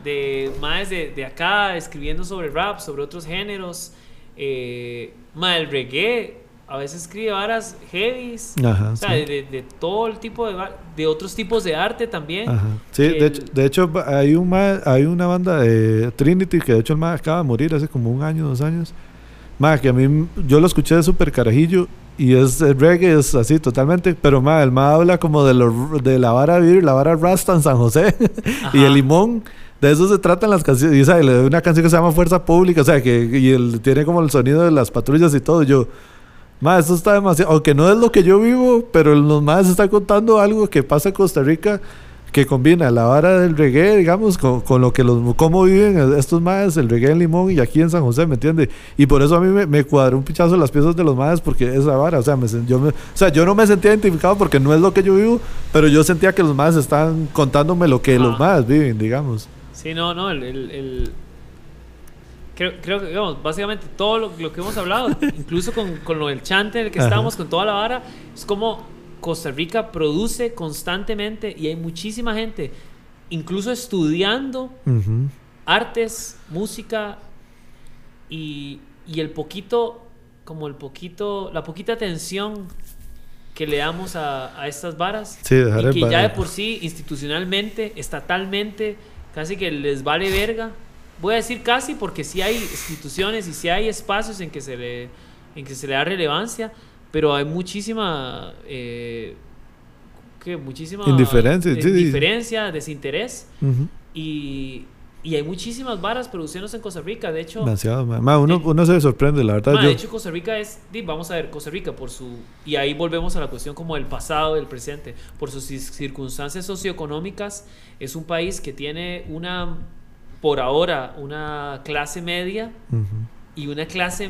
de más de, de acá, escribiendo sobre rap, sobre otros géneros. Eh, ma, el reggae, a veces escribe varas heavies. Ajá, o sea, sí. de, todo el tipo de, de otros tipos de arte también. Ajá. Sí, de el- hecho, de hecho hay, un hay una banda de Trinity que de hecho el ma acaba de morir hace como un año, dos años. Ma, que a mí yo lo escuché de súper carajillo y es el reggae, es así totalmente, pero ma, el ma habla como de, lo, de la vara vir, la vara Rasta en San José *laughs* y el limón. De eso se tratan las canciones. Y ¿sabe? le doy una canción que se llama Fuerza Pública, o sea, que y él tiene como el sonido de las patrullas y todo. Yo, Ma, eso está demasiado. Aunque no es lo que yo vivo, pero los más están contando algo que pasa en Costa Rica que combina la vara del reggae, digamos, con, con lo que los. cómo viven estos más, el reggae en Limón y aquí en San José, ¿me entiende? Y por eso a mí me, me cuadró un pichazo las piezas de los más, porque esa vara, o sea, me, yo me- o sea, yo no me sentía identificado porque no es lo que yo vivo, pero yo sentía que los más están contándome lo que los más viven, digamos. Sí, no, no, el... el- el- Creo, creo que, digamos, básicamente todo lo, lo que hemos hablado, *laughs* incluso con, con lo del chante en el que estamos, con toda la vara, es como Costa Rica produce constantemente y hay muchísima gente, incluso estudiando artes, música y, y el poquito, como el poquito, la poquita atención que le damos a, a estas varas Sí, y que ya de por sí institucionalmente, estatalmente, casi que les vale verga. Voy a decir casi porque sí hay instituciones y sí hay espacios en que se le, en que se le da relevancia, pero hay muchísima... Eh, ¿qué? muchísima indiferencia, sí, indiferencia desinterés. Y, y, hay muchísimas varas produciéndose en Costa Rica de hecho demasiado uno, uno, se sorprende la verdad de hecho Costa Rica es vamos a ver Costa Rica por su y ahí volvemos a la cuestión como el pasado el presente por sus circunstancias socioeconómicas es un país que tiene una por ahora una clase media y una clase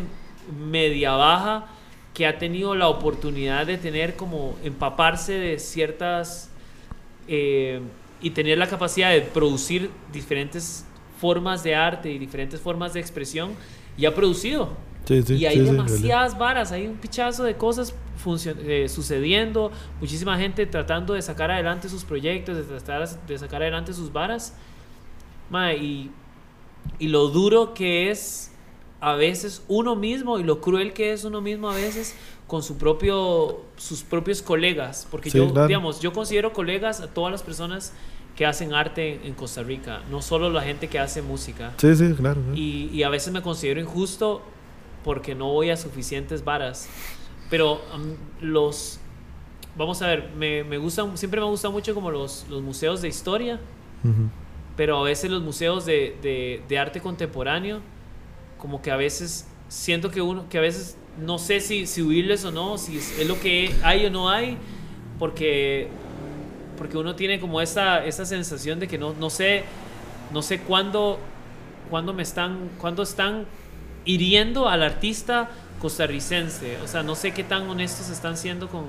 media baja que ha tenido la oportunidad de tener como empaparse de ciertas eh, y tener la capacidad de producir diferentes formas de arte y diferentes formas de expresión y ha producido. y hay demasiadas varas, hay un pichazo de cosas eh, sucediendo, muchísima gente tratando de sacar adelante sus proyectos, de tratar de sacar adelante sus varas. y, y lo duro que es a veces uno mismo y lo cruel que es uno mismo a veces con su propio, sus propios colegas. Porque yo, digamos, yo considero colegas a todas las personas que hacen arte en Costa Rica, no solo la gente que hace música. Sí, sí, claro. Y, y, a veces me considero injusto porque no voy a suficientes varas. Pero los... Vamos a ver, me, me gustan, siempre me gusta mucho como los, los museos de historia, pero a veces los museos de, de, de arte contemporáneo como que a veces siento que uno, que a veces no sé si, si huirles o no, si es, lo que hay o no hay, porque, porque uno tiene como esa, esa sensación de que no, no sé, no sé cuándo, cuándo me están, cuándo están hiriendo al artista costarricense, o sea, no sé qué tan honestos están siendo con,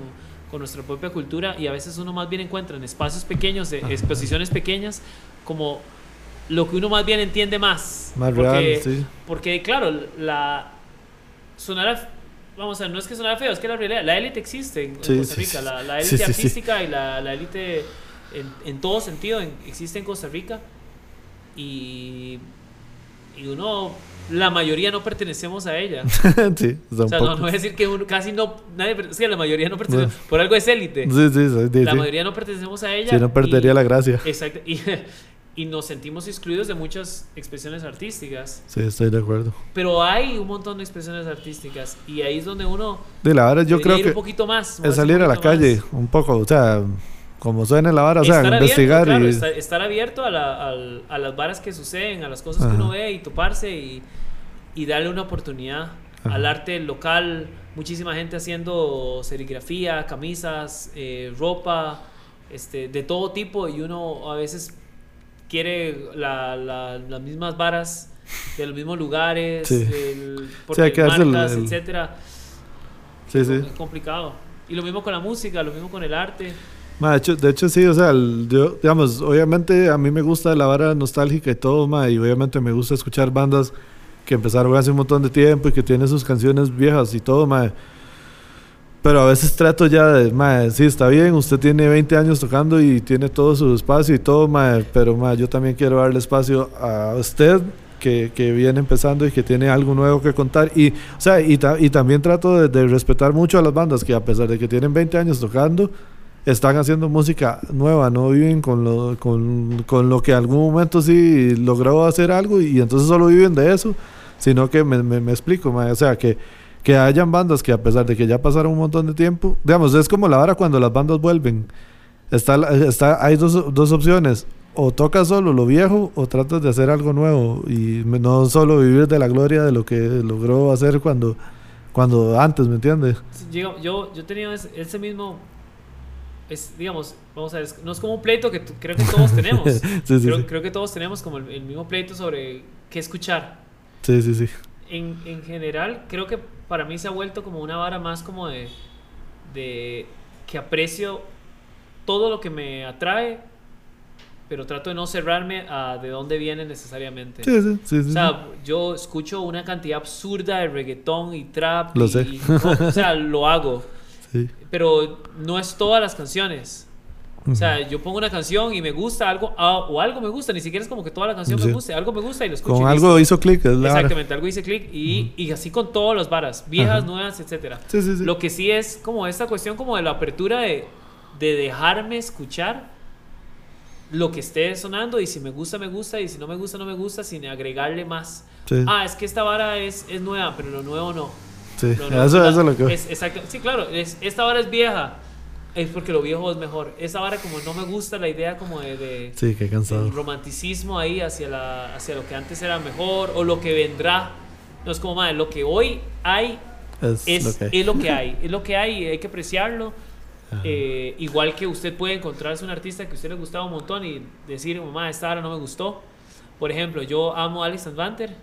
con nuestra propia cultura y a veces uno más bien encuentra en espacios pequeños, exposiciones pequeñas, como lo que uno más bien entiende más. Más real, sí. Porque, claro, la. Sonará. Vamos a ver, no es que sonara feo, es que la realidad. La élite existe en, Costa Rica. la, élite artística y la, élite en, en, todo sentido existe en Costa Rica. Y. Y uno la mayoría no pertenecemos a ella. *laughs* sí, o sea, no, no voy a decir que uno, casi no, nadie, sí, la mayoría no pertenece, por algo es élite. Sí, sí, sí, La mayoría no pertenecemos a ella. Si no perdería la gracia. Exacto. *laughs* Y, y nos sentimos excluidos de muchas expresiones artísticas. Sí, estoy de acuerdo. Pero hay un montón de expresiones artísticas y ahí es donde uno de la verdad yo creo que un poquito más, es salir a la calle un poco, o sea, como suena la vara, o sea, investigar y estar, abierto a, a, las varas que suceden, a las cosas que uno ve y toparse y, y darle una oportunidad al arte local, muchísima gente haciendo serigrafía, camisas, eh, ropa, este, de todo tipo y uno a veces quiere la, las mismas varas de los mismos lugares, sí. porque marcas, etcétera. Sí, sí. Es complicado. Y lo mismo con la música, lo mismo con el arte. de, hecho, de hecho, sí, o sea, yo, digamos, obviamente a mí me gusta la vara nostálgica y todo, ma, y obviamente me gusta escuchar bandas que empezaron hace un montón de tiempo y que tienen sus canciones viejas y todo, ma. Pero a veces trato ya de, madre, sí, está bien, usted tiene 20 años tocando y tiene todo su espacio y todo, madre, pero madre, yo también quiero darle espacio a usted que, que, viene empezando y que tiene algo nuevo que contar. Y, o sea, y, y también trato de, respetar mucho a las bandas que a pesar de que tienen 20 años tocando, están haciendo música nueva, no viven con lo, con, con lo que algún momento sí logró hacer algo y, entonces solo viven de eso, sino que me, me, me explico, madre, o sea, que que hayan bandas que a pesar de que ya pasaron un montón de tiempo, digamos, es como la hora cuando las bandas vuelven. Está, está, hay dos, dos opciones, o tocas solo lo viejo o tratas de hacer algo nuevo y no solo vivir de la gloria de lo que logró hacer cuando, cuando antes, ¿me entiendes? Yo, yo, yo tenía ese, mismo, es, digamos, vamos a ver, no es como un pleito que creo que todos *laughs* tenemos. creo, creo, que todos tenemos como el, el mismo pleito sobre qué escuchar. Sí, sí, sí. En, en general, creo que para mí se ha vuelto como una vara más como de, de que aprecio todo lo que me atrae, pero trato de no cerrarme a de dónde viene necesariamente. Sí, sí, sí, o sea, yo escucho una cantidad absurda de reggaetón y trap. Lo y, sé. o sea, lo hago. *laughs* Sí. Pero no es todas las canciones. O sea, yo pongo una canción y me gusta algo, ah, o algo me gusta, ni siquiera es como que toda la canción me guste, algo me gusta y lo escucho. Con algo hizo clic, es Exactamente, algo hizo clic y, y, así con todas las varas, viejas, nuevas, etcétera. Sí, sí, sí. Lo que sí es como esta cuestión como de la apertura de, de dejarme escuchar lo que esté sonando y si me gusta, me gusta y si no me gusta, no me gusta, sin agregarle más. Sí. Ah, es que esta vara es, es nueva, pero lo nuevo no. Sí, Lo nuevo- eso, eso es lo que... es- exacto. Sí, claro, es- esta vara es vieja. Es porque lo viejo es mejor. Esta vara como no me gusta la idea como de, de- Sí, qué cansado. el romanticismo ahí hacia, la, hacia lo que antes era mejor o lo que vendrá. No es como, madre, lo que hoy hay Es, es, lo que hay. es lo que *laughs* hay. Es lo que hay y hay que apreciarlo. Eh, igual que usted puede encontrarse un artista que a usted le gustaba un montón y decir, mamá, esta hora no me gustó. Por ejemplo, yo amo a Alex and Vanter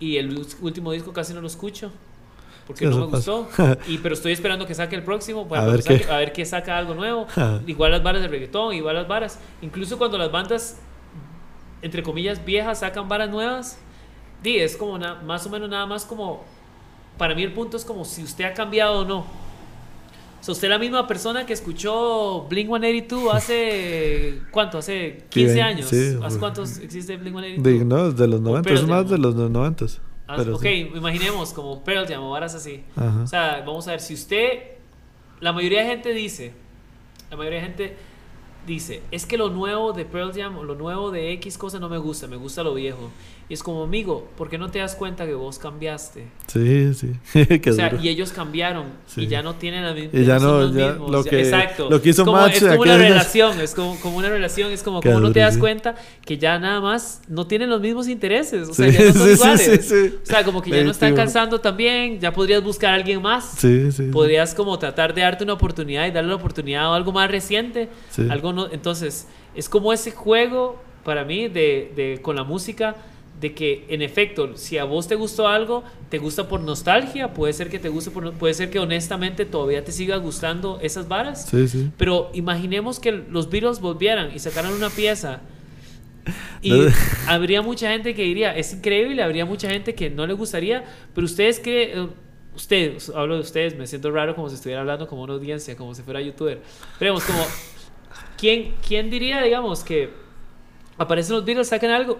y el último disco casi no lo escucho porque Sí, no me pasa. gustó. *laughs* y, pero estoy esperando que saque el próximo para A cuando ver saque- qué. a ver que saca algo nuevo. *laughs* Igual las varas de reggaetón, igual las varas. Incluso cuando las bandas, entre comillas, viejas sacan varas nuevas, di, es como na- más o menos nada más como. Para mí el punto es como si usted ha cambiado o no. O sea, usted es la misma persona que escuchó Blink 182 *laughs* hace. ¿Cuánto? Hace 15 Sí, años. sí, ¿Hace pues. cuántos existe Blink 182? De, no, de los 90, Pearl es más de los 90. Ah, ok, sí. imaginemos como Pearl Jam o varas así. Ajá. O sea, vamos a ver, si usted, la mayoría de gente dice, la mayoría de gente dice, es que lo nuevo de Pearl Jam o lo nuevo de X cosa no me gusta, me gusta lo viejo. Y es como, amigo, ¿por qué no te das cuenta que vos cambiaste? Sí, sí. *laughs* O sea, duro. y ellos cambiaron Sí. y ya no tienen la misma. Y ya no, ya mismos, lo que- exacto. lo que hizo es como, es como una relación, es como, como una relación, es como, como no te das sí. cuenta que ya nada más no tienen los mismos intereses, o sea, Sí, ya no son *laughs* iguales. O sea, como que ya no están calzando también, ya podrías buscar a alguien más Sí, sí. podrías como tratar de darte una oportunidad y darle la oportunidad a algo más reciente. Algo no, entonces, es como ese juego para mí de, de- con la música de que en efecto, si a vos te gustó algo, te gusta por nostalgia, puede ser que te guste por puede ser que honestamente todavía te siga gustando esas varas. Sí, sí. Pero imaginemos que los Beatles volvieran y sacaran una pieza. *laughs* Y habría mucha gente que diría, es increíble, habría mucha gente que no le gustaría, pero ustedes que ustedes, hablo de ustedes, me siento raro como si estuviera hablando como una audiencia, como si fuera youtuber. Pero digamos, como, ¿quién, ¿quién diría, digamos, que aparecen los Beatles, sacan algo?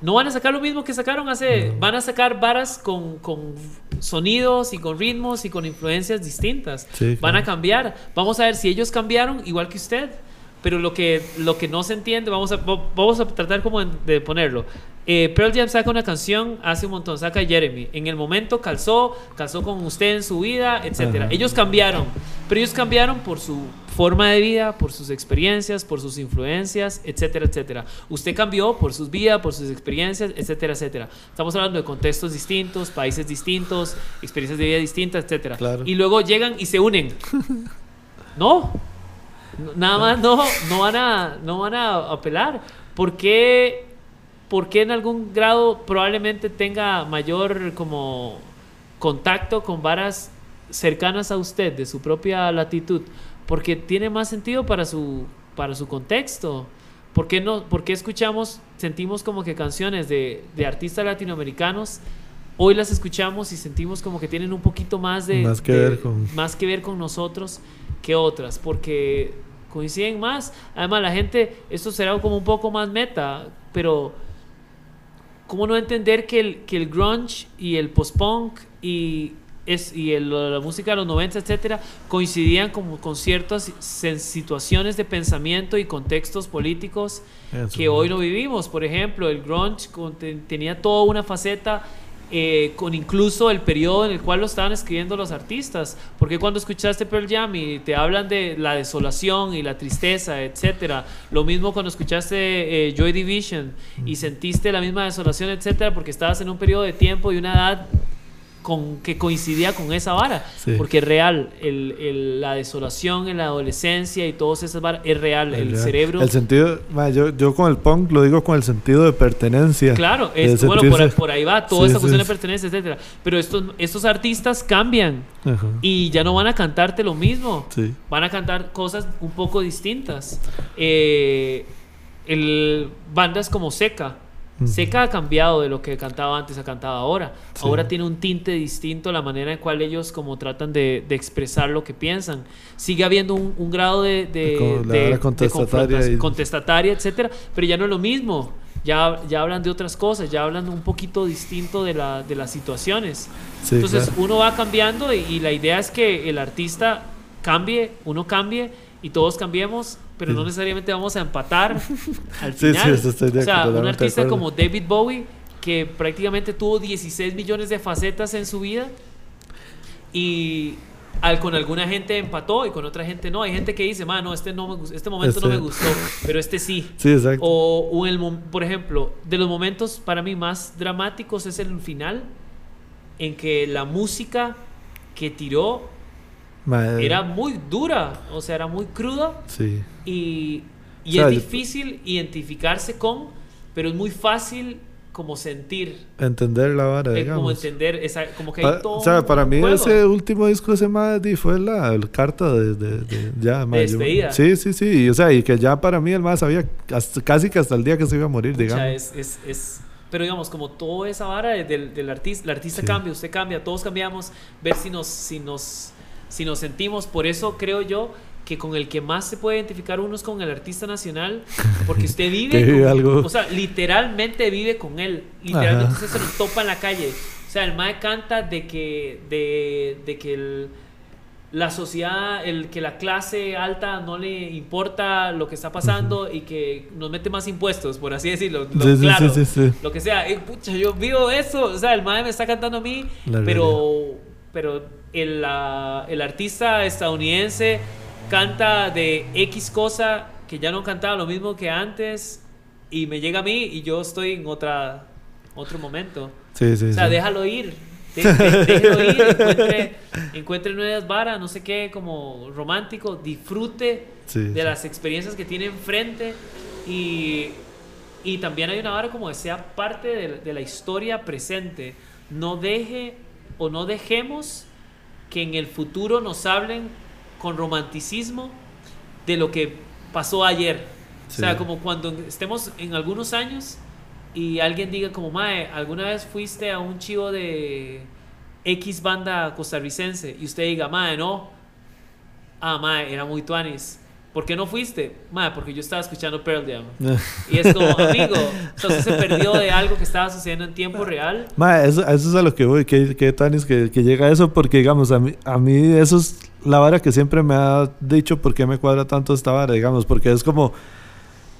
No van a sacar lo mismo que sacaron hace. Van a sacar varas con, con sonidos y con ritmos y con influencias distintas. Sí, Van a cambiar. Vamos a ver si ellos cambiaron igual que usted. Pero lo que, lo que no se entiende, vamos a, va- vamos a tratar como de ponerlo. Eh, Pearl Jam saca una canción hace un montón, saca Jeremy. En el momento calzó, calzó con usted en su vida, etcétera. Ajá. Ellos cambiaron, pero ellos cambiaron por su forma de vida, por sus experiencias, por sus influencias, etcétera, etcétera. Usted cambió por sus vidas, por sus experiencias, etcétera, etcétera. Estamos hablando de contextos distintos, países distintos, experiencias de vida distintas, etcétera. Claro. Y luego llegan y se unen. *laughs* No, Nada más no, no van a, no van a apelar. ¿Por qué, por qué en algún grado probablemente tenga mayor como contacto con varas cercanas a usted de su propia latitud? Porque tiene más sentido para su, para su contexto. ¿Por qué, no, por qué escuchamos, sentimos como que canciones de, de artistas latinoamericanos, hoy las escuchamos y sentimos como que tienen un poquito más de... Más que de- ver con- más que ver con nosotros que otras, porque coinciden más. Además, la gente, esto será como un poco más meta, pero ¿cómo no entender que el, que el grunge y el post-punk y, es, y el- la música de los 90, etcétera, coincidían como con ciertas situaciones de pensamiento y contextos políticos Eso. que hoy no vivimos. Por ejemplo, el grunge con- te- tenía toda una faceta eh, con incluso el periodo en el cual lo estaban escribiendo los artistas. Porque cuando escuchaste Pearl Jam y te hablan de la desolación y la tristeza, etcétera. Lo mismo cuando escuchaste eh, Joy Division y sentiste la misma desolación, etcétera, porque estabas en un periodo de tiempo y una edad con, que coincidía con esa vara. Sí. Porque es real, el, el- la desolación en la adolescencia y todas esas varas, es real. el real. cerebro... El sentido, ma, yo, yo con el punk lo digo con el sentido de pertenencia. Claro, de es, bueno, por, por ahí va, toda Sí, esta sí, cuestión de pertenencia, etcétera. Pero estos, estos artistas cambian Ajá. y ya no van a cantarte lo mismo. Sí. Van a cantar cosas un poco distintas. Eh, el, bandas como Seca. Ujú. Seca ha cambiado de lo que cantaba antes a cantaba ahora. Sí. Ahora tiene un tinte distinto la manera en cual ellos como tratan de, de expresar lo que piensan. Sigue habiendo un, un grado de, de, de- contestataria y- contestataria, etcétera, pero ya no es lo mismo. Ya, ya hablan de otras cosas, ya hablan un poquito distinto de, la, de las situaciones. Sí, Entonces claro. uno va cambiando y, y la idea es que el artista cambie, uno cambie y todos cambiemos, pero no necesariamente vamos a empatar *laughs* al Sí, sí, final. eso estoy de o sea, un artista como David Bowie, que prácticamente tuvo 16 millones de facetas en su vida y al, con alguna gente empató y con otra gente no. Hay gente que dice, "Ma, no, este, no me, este momento no Este- me gustó, pero este sí. Sí, exacto. O, o el, por ejemplo, de los momentos para mí más dramáticos es el final, en que la música que tiró Mae, era muy dura, o sea, era muy cruda Sí. y, y O sea, es yo- difícil identificarse con, pero es muy fácil como sentir, Entender la vara, digamos. como entender, esa, como que hay todo o sea, para mí juego. ese último disco de ese di, fue la, el carta de, de, de- ya, yo- despedida. sí, sí, sí. Y, o sea, y que ya para mí el más sabía hasta- casi que hasta el día que se iba a morir, O sea, digamos. es, es, es- pero digamos, como toda esa vara de- del, del artista, el artista Sí. cambia, usted cambia, todos cambiamos, ver si nos, si nos, si nos sentimos. Por eso creo yo que con el que más se puede identificar uno es con el artista nacional, porque usted *laughs* vive, vive con- algo. o sea, literalmente vive con él, literalmente usted se lo topa en la calle. O sea, el mae canta de que, de, de que el, la sociedad, el que la clase alta no le importa lo que está pasando y que nos mete más impuestos, por así decirlo. Lo- Sí, claro, sí, sí, sí. Lo que sea. Eh, pucha, yo vivo eso. O sea, el mae me está cantando a mí, La pero, pero el, la- el artista estadounidense canta de X cosa que ya no cantaba lo mismo que antes y me llega a mí y yo estoy en otra, otro momento. Sí, sí, O sea, sí. déjalo ir. De- de- déjelo ir, encuentre, *laughs* encuentre nuevas varas, no sé qué, como romántico, disfrute de las experiencias que tiene enfrente y, y también hay una vara como que sea parte de, de la historia presente. No deje o no dejemos que en el futuro nos hablen con romanticismo de lo que pasó ayer. O sea, como cuando estemos en algunos años y alguien diga como, Mae, ¿alguna vez fuiste a un chivo de X banda costarricense? Y usted diga, Mae, no. Ah, Mae, era muy tuanis. ¿Por qué no fuiste? Mae, porque yo estaba escuchando Pearl Jam. *laughs* Y es como, amigo, usted se perdió de algo que estaba sucediendo en tiempo real. Ma, eso, eso es a lo que voy, que, que Tanis que, que llega a eso, porque digamos, a mí, a mí eso es la vara que siempre me ha dicho por qué me cuadra tanto esta vara, digamos, porque es como,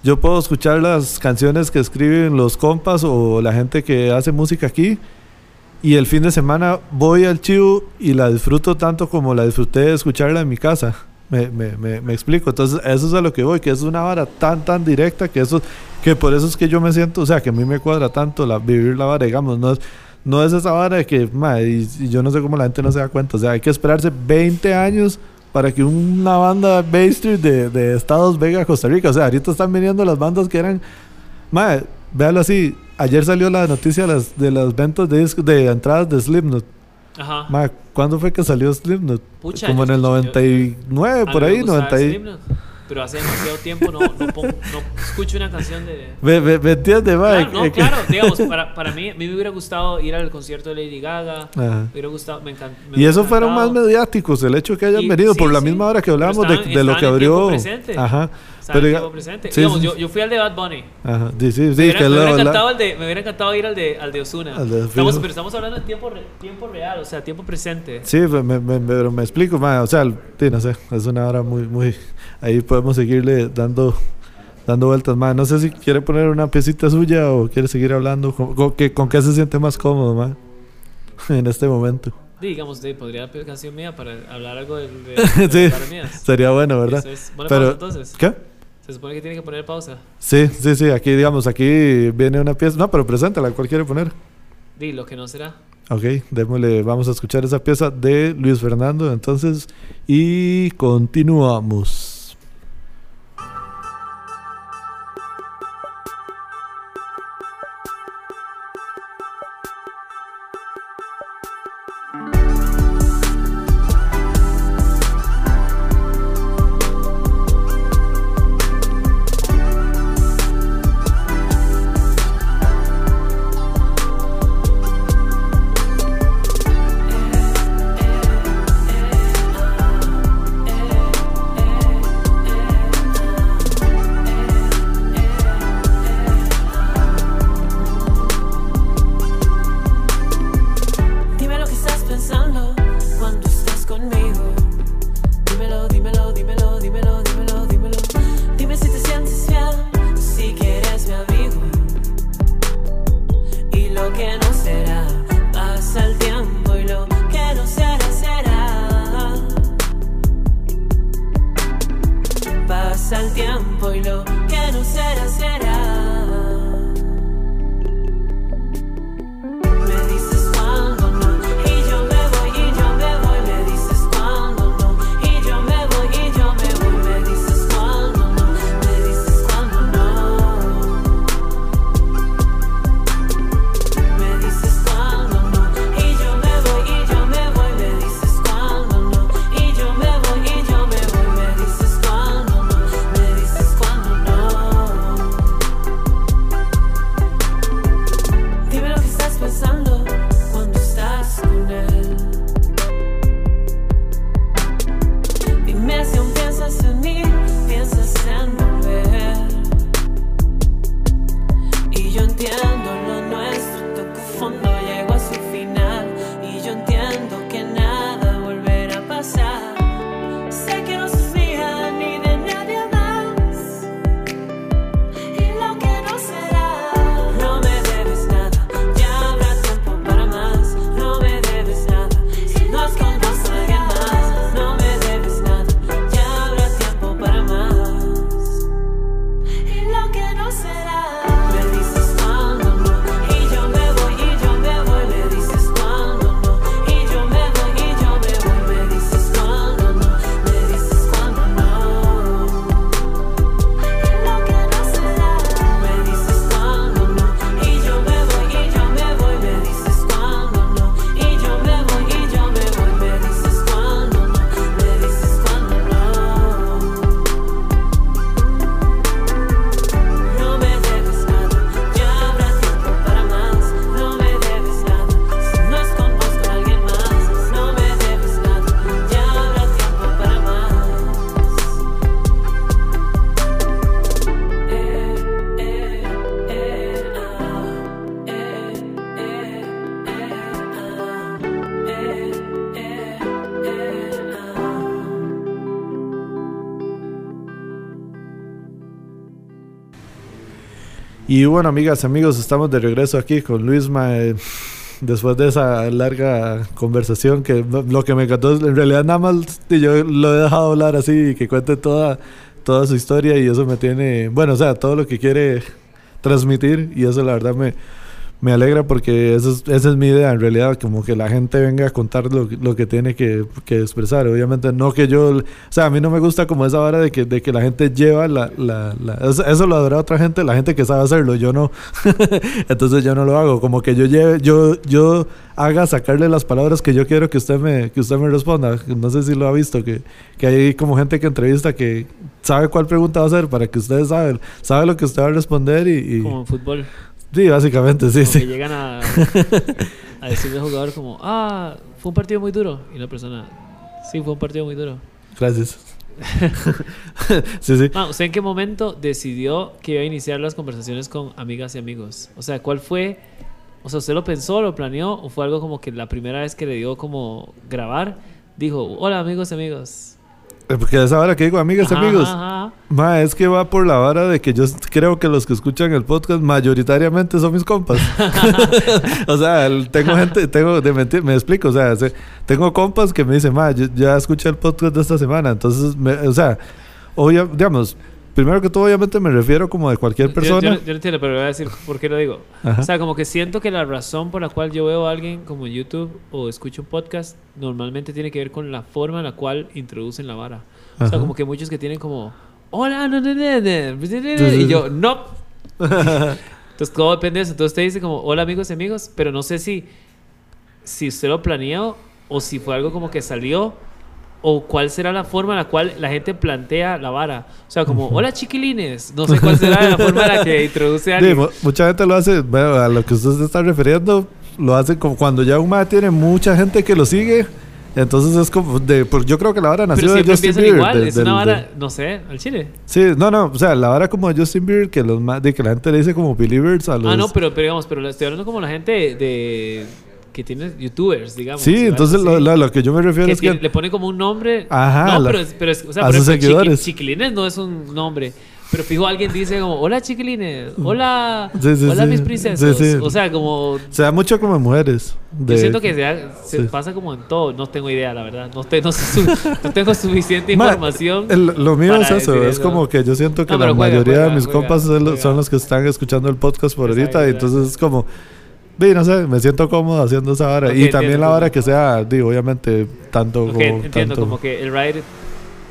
yo puedo escuchar las canciones que escriben los compas o la gente que hace música aquí, y el fin de semana voy al chivo y la disfruto tanto como la disfruté de escucharla en mi casa. Me, me, me, me explico. Entonces, eso es a lo que voy, que es una vara tan, tan directa que eso, que por eso es que yo me siento, o sea, que a mí me cuadra tanto la, vivir la vara, digamos, no es, no es esa vara de que, ma, y, y yo no sé cómo la gente no se da cuenta, o sea, hay que esperarse 20 años para que una banda Bay Street de, de Estados venga a Costa Rica, o sea, ahorita están viniendo las bandas que eran, ma, véalo así, ayer salió la noticia de las, de las ventas de, discos- de entradas de Slipknot, Ajá. ¿Cuándo fue que salió Slipknot? Pucha, Como en yo- el yo- 99, A Eh, por ahí, gustaba 90 y... Slipknot, Pero hace demasiado tiempo no, no, pongo- no escucho una canción de... ¿Me, me, me entiendes? Claro, no, Eh, claro, digamos, para, para mí, a mí me hubiera gustado ir al concierto de Lady Gaga, Ajá. me hubiera gustado, me encanta. Y eso fueron más mediáticos, el hecho que hayan Y- venido, sí, por la sí. misma hora que hablábamos de, estaban- de lo que abrió. Ajá. Pero, Pero diga- presente. sí, Digamos, sí, yo, yo fui al de Bad Bunny. Ajá. Sí, sí, sí, me hubiera, que me hubiera la- encantado el de, me hubiera encantado ir al de, al de Osuna. Estamos, pero estamos hablando de tiempo, re- tiempo real, o sea, tiempo presente. Sí, me, me, me- pero me explico, ma, o sea, no sé, es una hora muy, muy, ahí podemos seguirle dando, dando vueltas, más. No sé si quiere poner una piecita suya o quiere seguir hablando, con, con, qué- con qué se siente más cómodo, ma, *laughs* en este momento. Digamos, sí, podría pedir canción mía para hablar algo de, *laughs* de, de Sí. Sería bueno, ¿verdad? Es. Pone Pero- pausa entonces. ¿Qué? Se supone que tiene que poner pausa. Sí, sí, sí, aquí, digamos, aquí viene una pieza, no, pero preséntala, ¿cuál quiere poner? Di, lo que no será. Ok, démosle, vamos a escuchar esa pieza de Luis Fernando entonces y continuamos. Y bueno, amigas, amigos, estamos de regreso aquí con Luisma. eh, después de esa larga conversación, que lo que me encantó es, en realidad nada más yo lo he dejado hablar así y que cuente toda, toda su historia y eso me tiene, bueno, o sea, todo lo que quiere transmitir y eso la verdad me, me alegra porque eso es- esa es mi idea en realidad, como que la gente venga a contar lo, lo que tiene que, expresar. Obviamente no que yo, o sea, a mí no me gusta como esa vara de que, la gente lleva la... eso lo adora otra gente, la gente que sabe hacerlo, yo no. *laughs* Entonces yo no lo hago, como que yo lleve, yo, yo haga sacarle las palabras que yo quiero que usted me, que usted me responda. No sé si lo ha visto, que, que hay como gente que entrevista que sabe cuál pregunta va a hacer para que ustedes saben, sabe lo que usted va a responder y... y- Como en fútbol. Sí, básicamente, sí, como sí. que llegan a, a decirle al jugador como, ah, fue un partido muy duro. Y la persona, sí, fue un partido muy duro. Gracias. *laughs* sí, sí. Ah, ¿Usted en qué momento decidió que iba a iniciar las conversaciones con amigas y amigos? O sea, ¿cuál fue? O sea, ¿usted lo pensó, lo planeó o fue algo como que la primera vez que le dio como grabar, dijo, hola amigos y amigos? Eh, Porque esa vara que digo, amigas Ajá, amigos. ajá. Ma, es que va por la vara de que yo creo que los que escuchan el podcast mayoritariamente son mis compas. *laughs* o sea, tengo gente, tengo, de mentir, me explico, o sea, se- tengo compas que me dicen, ma, yo ya escuché el podcast de esta semana, entonces, me- o sea, obvia- digamos, primero que todo, obviamente me refiero como de cualquier Yo- persona. Yo, yo no entiendo, pero voy a decir por qué lo digo. Ajá. O sea, como que siento que la razón por la cual yo veo a alguien como en YouTube o escucho un podcast normalmente tiene que ver con la forma en la cual introducen la vara. O sea, Ajá. como que muchos que tienen como, hola, no, no, no, no", y yo, no. *laughs* Entonces todo depende de eso. Entonces usted dice como, hola amigos y amigos, pero no sé si, si usted lo planeó o si fue algo como que salió o cuál será la forma en la cual la gente plantea la vara. O sea, como, hola chiquilines. No sé cuál será la forma en la que introduce a Sí, alguien. mu- mucha gente lo hace, bueno, a lo que usted se está refiriendo, lo hace como cuando ya un ma tiene mucha gente que lo sigue. Entonces es como de, pues yo creo que la vara nació de Justin Bieber. igual. de- es del- una vara, de- no sé, al chile. sí, no, no, o sea, la vara como de Justin Bieber que los de que la gente le dice como believers a los Ah, no, pero, pero digamos, pero estoy hablando como la gente de, que tiene youtubers, digamos. Sí, entonces lo, lo- lo que yo me refiero que es que le pone como un nombre. Ajá, No, la- pero, es- pero es- o sea, a sus ejemplo, chiqui- seguidores. chiquilines no es un nombre. Pero fijo, alguien dice como, hola chiquilines, hola, Sí, sí, hola sí. mis princesas. O sea, como... se da mucho como en mujeres. de- Yo siento que se, ha- se pasa como en todo. No tengo idea, la verdad. No, te- no, *laughs* su- no tengo suficiente Ma, información. el- lo mío es eso, decir es como que yo siento que No, la juega, mayoría juega, de mis juega, compas son, los- que están escuchando el podcast por ahorita, y entonces es como, di, no sé, me siento cómodo haciendo esa vara. Ok, y también la vara entiendo. que sea, digo, obviamente, tanto Ok, como... entiendo, tanto- como que el ride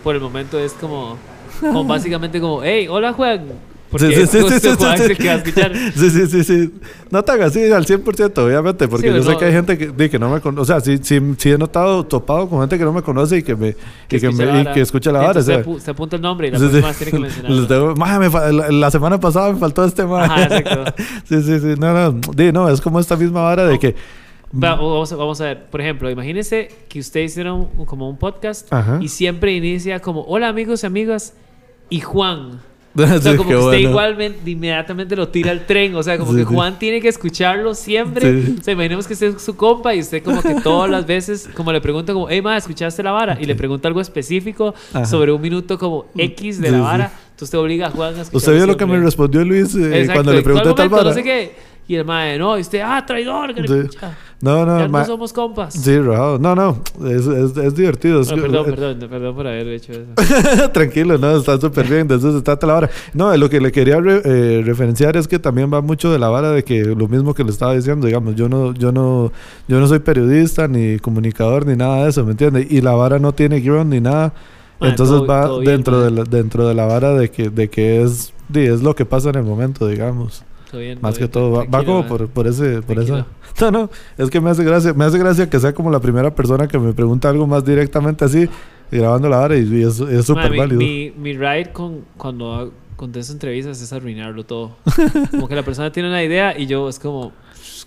por el momento es como, como básicamente como, hey, hola Juan. Porque Sí, sí, justo sí, sí, Juan sí, es el que va a escuchar. Sí, sí, sí, sí. No tan así al 100%, obviamente, porque yo sé no. que hay gente que, que no me conoce. O sea, sí, sí, sí he notado, topado con gente que no me conoce y que me y que, escucha me- la y vara. que escucha la vara. Se, se apunta el nombre y la próxima vez tiene que mencionarlo. Les tengo- "Maje, me la, la semana pasada me faltó este más. Ajá, exacto. *laughs* sí, sí, sí. No, no. Di, no, es como esta misma vara de que. Va, vamos, a, vamos a ver, por ejemplo, imagínese que usted hiciera un- como un podcast Ajá. y siempre inicia como, hola amigos y amigas, y Juan. *laughs* O sea, como que usted bueno. igualmente inmediatamente lo tira al tren. O sea, como Sí, que sí. Juan tiene que escucharlo siempre. Sí. O sea, imaginemos que usted es su compa y usted como que todas las veces, como le pregunta como, hey, ma, ¿escuchaste la vara? Y le pregunta algo específico Ajá. sobre un minuto como X de la vara. Entonces te obliga a Juan a escuchar Usted vio lo que me respondió Luis eh, cuando le pregunté tal vara. No sé qué. Y el mae, no, y usted, ah, traidor, que le escucha. No, no, ya no somos compas. Sí, rajado. No, no, es, es, es divertido. perdón, perdón, perdón por haber hecho eso. *laughs* Tranquilo, no, está súper bien. De eso se trata la vara. No, lo que le quería re- eh, referenciar es que también va mucho de la vara de que lo mismo que le estaba diciendo, digamos, yo no, yo no, yo no soy periodista ni comunicador ni nada de eso, ¿me entiendes? Y la vara no tiene guion ni nada. Entonces todo- va todo bien, dentro mae. de la, dentro de la vara de que, de que es, es lo que pasa en el momento, digamos. Todo bien, Más que bien, todo, va, va como por, por ese, por Tranquilo. esa. *laughs* No, no, es que me hace gracia, me hace gracia que sea como la primera persona que me pregunta algo más directamente así, grabando la vara y, y es súper válido. Mi, mi ride con, cuando contesto entrevistas es arruinarlo todo. *laughs* como que la persona tiene una idea y yo es como,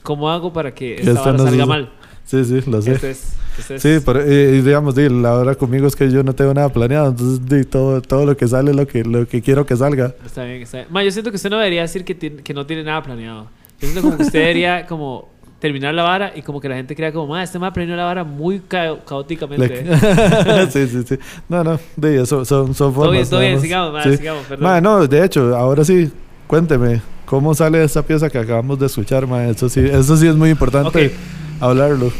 ¿cómo hago para que esta esta vara no salga mal? Sí, sí, lo sé. Esto es, esto es- Sí, pero eh, y digamos, di, la hora conmigo es que yo no tengo nada planeado, entonces di, todo, todo lo que sale es lo que, lo que quiero que salga. Está bien, está bien. Ma, yo siento que usted no debería decir que, tiene- que no tiene nada planeado. Yo siento como que usted debería *laughs* como terminar la vara y como que la gente crea como, ma, este ma planeó la vara muy ca- caóticamente. *laughs* Sí, sí, sí. No, no, di, eso, son, son todo bien, formas. todo bien, sigamos, ma, Sí. sigamos, perdón. Ma, no, de hecho, ahora sí, cuénteme, ¿cómo sale esa pieza que acabamos de escuchar, ma? Eso sí, eso sí es muy importante Ok. Hablarlo.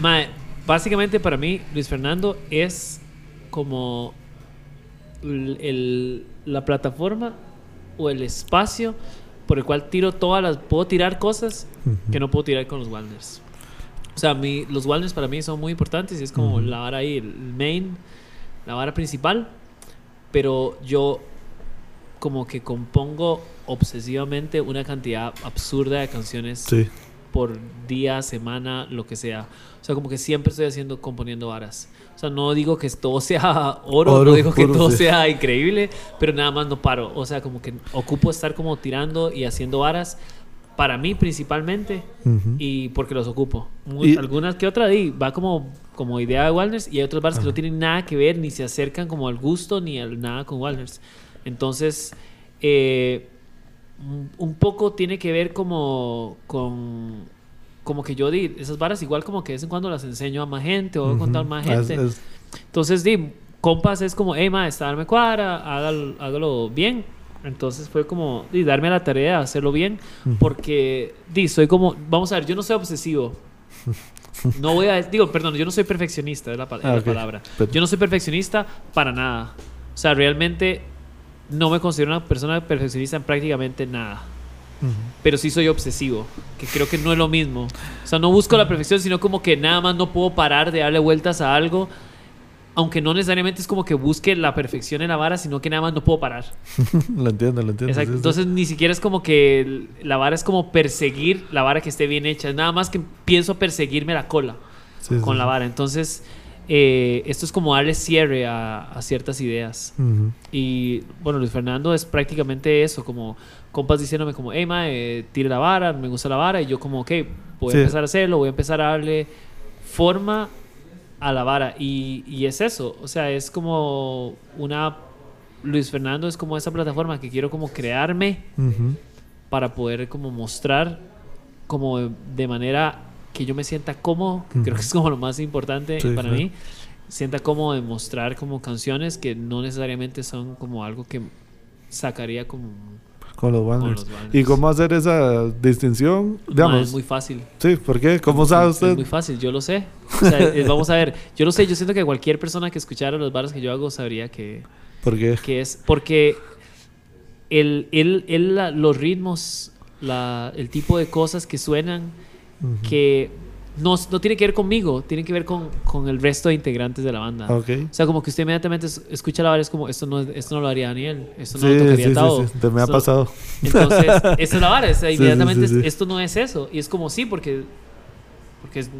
Ma, básicamente para mí, Luis Fernando es como el- el- la plataforma o el espacio por el cual tiro todas las... Puedo tirar cosas que no puedo tirar con los Walders. O sea, mi, los Walders para mí son muy importantes y es como la vara ahí, el main, la vara principal. Pero yo como que compongo obsesivamente una cantidad absurda de canciones Sí. Por día, semana, lo que sea. O sea, como que siempre estoy haciendo, componiendo varas. O sea, no digo que todo sea oro, *laughs* Oro no digo que todo sí. sea increíble, pero nada más no paro. O sea, como que ocupo estar como tirando y haciendo varas para mí principalmente y porque los ocupo. Muy- Y- algunas que otra di, va como, como idea de Walders y hay otras varas que Ajá. no tienen nada que ver, ni se acercan como al gusto ni al nada con Walders. Entonces, eh, un- poco tiene que ver como con como que yo di esas varas igual como que de vez en cuando las enseño a más gente o voy a contar más Es- gente. es- Entonces, di, compas es como, hey, ma, esta darme cuadra, hágalo, hágalo bien. Entonces fue como, di, darme la tarea de hacerlo bien, porque, di, soy como, vamos a ver, yo no soy obsesivo. *laughs* No voy a, digo, perdón, yo no soy perfeccionista, es la, es Ah, la palabra. Yo no soy perfeccionista para nada. O sea, realmente no me considero una persona perfeccionista en prácticamente nada pero sí soy obsesivo, que creo que no es lo mismo. O sea, no busco la perfección, sino como que nada más no puedo parar de darle vueltas a algo, aunque no necesariamente es como que busque la perfección en la vara, sino que nada más no puedo parar. *laughs* lo entiendo, lo entiendo. Exacto. Entonces ni siquiera es como que la vara es como perseguir la vara que esté bien hecha, es nada más que pienso perseguirme la cola Sí, sí, con la vara. Entonces, eh, esto es como darle cierre a, a ciertas ideas. Y bueno, Luis Fernando es prácticamente eso, como compas diciéndome como, hey, ma, eh, tire la vara, me gusta la vara, y yo como, ok, voy Sí. a empezar a hacerlo, voy a empezar a darle forma a la vara. Y, y es eso, o sea, es como una... Luis Fernando es como esa plataforma que quiero como crearme para poder como mostrar como de manera que yo me sienta cómodo, que creo que es como lo más importante Sí, para sí. mí, sienta cómodo de mostrar como canciones que no necesariamente son como algo que sacaría como Con los Wanderers. ¿Y cómo hacer esa distinción? Digamos, es muy fácil. sí, ¿por qué? ¿Cómo Es sabe usted? Es muy fácil, yo lo sé. O sea, vamos a ver, yo lo sé, yo siento que cualquier persona que escuchara los bares que yo hago sabría que, ¿Por qué? que es porque el, el, el- la- los ritmos, la, el tipo de cosas que suenan, Ujú. que no, no tiene que ver conmigo, tiene que ver con, con el resto de integrantes de la banda. Ok. O sea, como que usted inmediatamente es- escucha la vara, es como, esto no, esto no lo haría Daniel, esto no Sí, lo tocaría sí, sí, me ha esto- pasado. Entonces, *laughs* esta es la vara, o sea, inmediatamente es- esto no es eso. Y es como, sí, porque, porque es,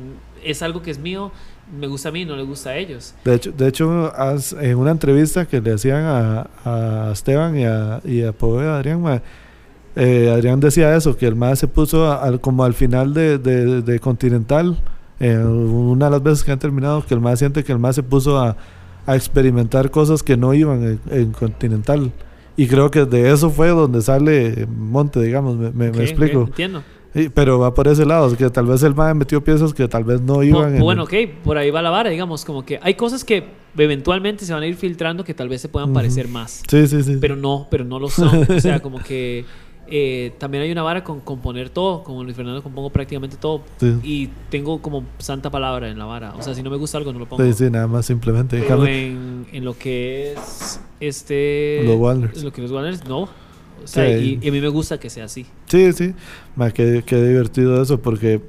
es algo que es mío, me gusta a mí, no le gusta a ellos. De hecho, de hecho en una entrevista que le hacían a, a Esteban y a, y a Poe, Adrián, ma, eh, Adrián decía eso, que el más se puso al- como al final de, de- de Continental, eh, una de las veces que han terminado, que el más siente que el más se puso a, a experimentar cosas que no iban en, en Continental. Y creo que de eso fue donde sale Monte, digamos, me, me, me Ok, explico. entiendo. Sí, pero va por ese lado, que tal vez el mae metió piezas que tal vez no iban en bueno, el- ok, por ahí va la vara, digamos, como que hay cosas que eventualmente se van a ir filtrando que tal vez se puedan parecer más. Sí, sí, sí. pero no, pero no lo son. O sea, *laughs* como que eh, también hay una vara con componer todo, como Luis Fernando compongo prácticamente todo. Sí. Y tengo como santa palabra en la vara. O sea, si no me gusta algo, no lo pongo. Sí, sí, nada más simplemente. En Pero cambio, en, en lo que es este Los lo que los Walners, no. O sea, Sí. y, y a mí me gusta que sea así. Sí, sí. Qué, qué divertido eso, porque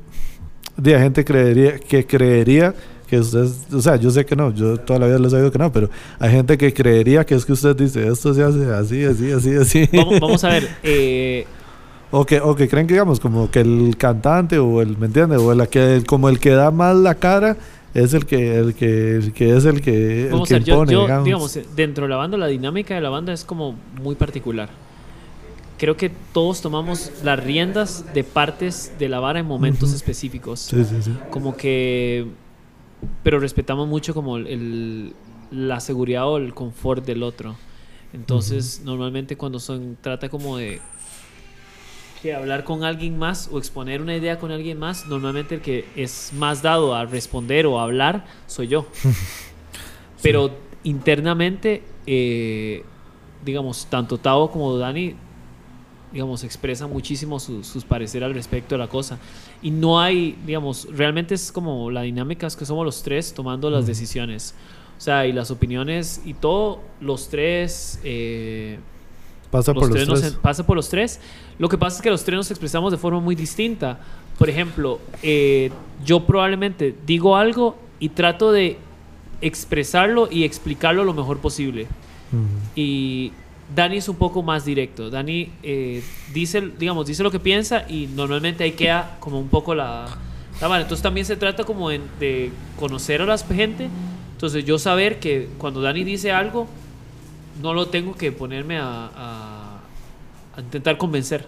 de, la gente creería que creería que usted, o sea, yo sé que no, yo toda la vida les he sabido que no, pero hay gente que creería que es que usted dice esto se hace así, así, así, así. Vamos, vamos a ver. *laughs* eh, o que o que creen que digamos como que el cantante o el, ¿me entiende? O el que como el que da más la cara es el que el que el que es el que el vamos que a ver, yo, impone, yo, digamos. digamos, dentro de la banda, la dinámica de la banda es como muy particular. Creo que todos tomamos las riendas de partes de la vara en momentos específicos. Sí, sí, sí. Como que. Pero respetamos mucho como el, la seguridad o el confort del otro. Entonces, normalmente cuando son, trata como de que hablar con alguien más o exponer una idea con alguien más, normalmente el que es más dado a responder o a hablar soy yo. *laughs* Pero internamente, eh, digamos, tanto Tavo como Dani, digamos, expresan muchísimo su- sus parecer al respecto de la cosa. Y no hay, digamos, realmente es como la dinámica es que somos los tres tomando las decisiones. O sea, y las opiniones y todo, los tres... eh, Pasa los por los tres nos tres. en- pasa por los tres. Lo que pasa es que los tres nos expresamos de forma muy distinta. Por ejemplo, eh, yo probablemente digo algo y trato de expresarlo y explicarlo lo mejor posible. Y Dani es un poco más directo. Dani eh, dice, digamos, dice lo que piensa y normalmente ahí queda como un poco la, la vara. Entonces también se trata como de, de conocer a la gente. Entonces yo saber que cuando Dani dice algo, no lo tengo que ponerme a, a- a intentar convencer.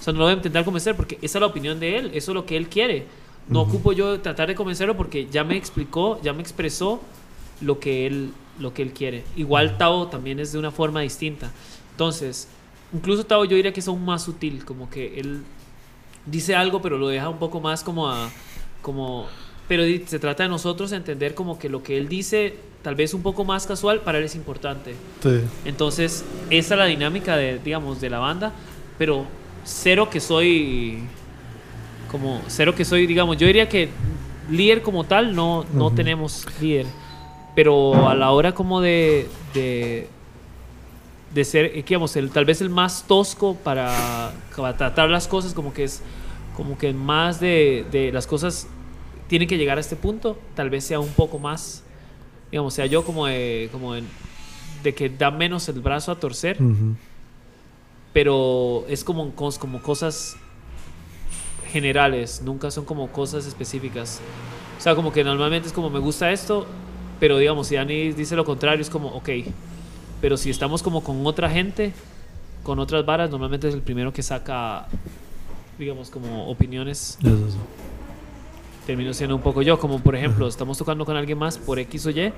O sea, no lo voy a intentar convencer porque esa es la opinión de él, eso es lo que él quiere. No ocupo yo tratar de convencerlo porque ya me explicó, ya me expresó lo que él, lo que él quiere. Igual Tao también es de una forma distinta. Entonces, incluso Tao yo diría que es aún más sutil, como que él dice algo pero lo deja un poco más como a... Como, pero se trata de nosotros entender como que lo que él dice, tal vez un poco más casual, para él es importante. Sí. Entonces, esa es la dinámica de, digamos, de la banda, pero cero que soy como cero que soy, digamos, yo diría que líder como tal no, no Ujú. tenemos líder, pero a la hora como de de, de ser, eh, digamos, el, tal vez el más tosco para, para tratar las cosas, como que es como que más de, de las cosas tienen que llegar a este punto, tal vez sea un poco más, digamos, sea yo como de, como de, de que da menos el brazo a torcer, pero es como, como cosas generales, nunca son como cosas específicas. O sea, como que normalmente es como me gusta esto, pero digamos, si Dani dice lo contrario, es como, ok. Pero si estamos como con otra gente, con otras varas, normalmente es el primero que saca, digamos, como opiniones. Eso sí. Termino siendo un poco yo, como por ejemplo, estamos tocando con alguien más por X o Y.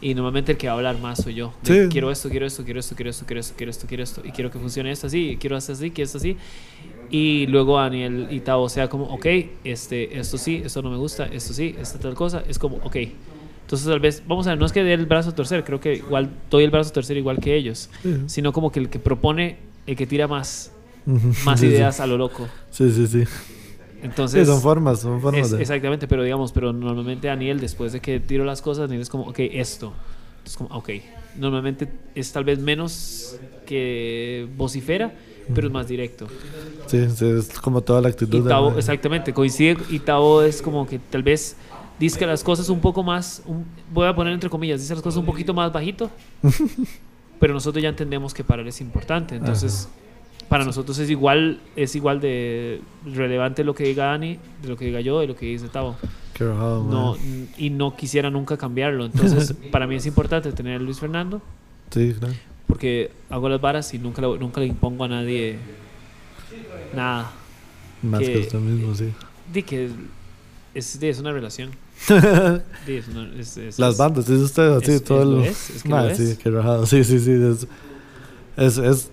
Y normalmente el que va a hablar más soy yo. De, Sí. Quiero esto, quiero esto, quiero esto, quiero esto, quiero esto, quiero esto, quiero esto. Y quiero que funcione esto así, y quiero hacer así, quiero esto así. Y luego Daniel y Tavo sea como, ok, este, esto sí, esto no me gusta, esto sí, esta tal cosa. Es como, ok. Entonces tal vez, vamos a ver, no es que dé el brazo a torcer, creo que igual doy el brazo a torcer igual que ellos. Sino como que el que propone, el que tira más, más Sí, sí. ideas a lo loco. Sí, sí, sí. Entonces... sí, son formas, son formas Es- de... Exactamente, pero digamos, pero normalmente Daniel, después de que tiro las cosas, Daniel es como, ok, esto. Entonces, como, ok. Normalmente es tal vez menos que vocifera, pero es más directo. Sí, es como toda la actitud. Y de- Tavo, exactamente, coincide. Y Tavo es como que tal vez dice las cosas un poco más, un- voy a poner entre comillas, dice las cosas un poquito más bajito, *laughs* pero nosotros ya entendemos que para él es importante. Entonces, para nosotros es igual, es igual de relevante lo que diga Dani, de lo que diga yo, de lo que dice Tavo. Qué rajado, no, y no quisiera nunca cambiarlo. Entonces, *laughs* para mí es importante tener a Luis Fernando Sí, claro. porque hago las varas y nunca, nunca le impongo a nadie nada. Más que, Que- usted mismo, sí. Di que es, es una relación. *laughs* Es es- es- Las bandas, es usted así, es- todo lo es, es que Ma, lo sí, es. qué rajado. Sí, sí, sí. Es, Es,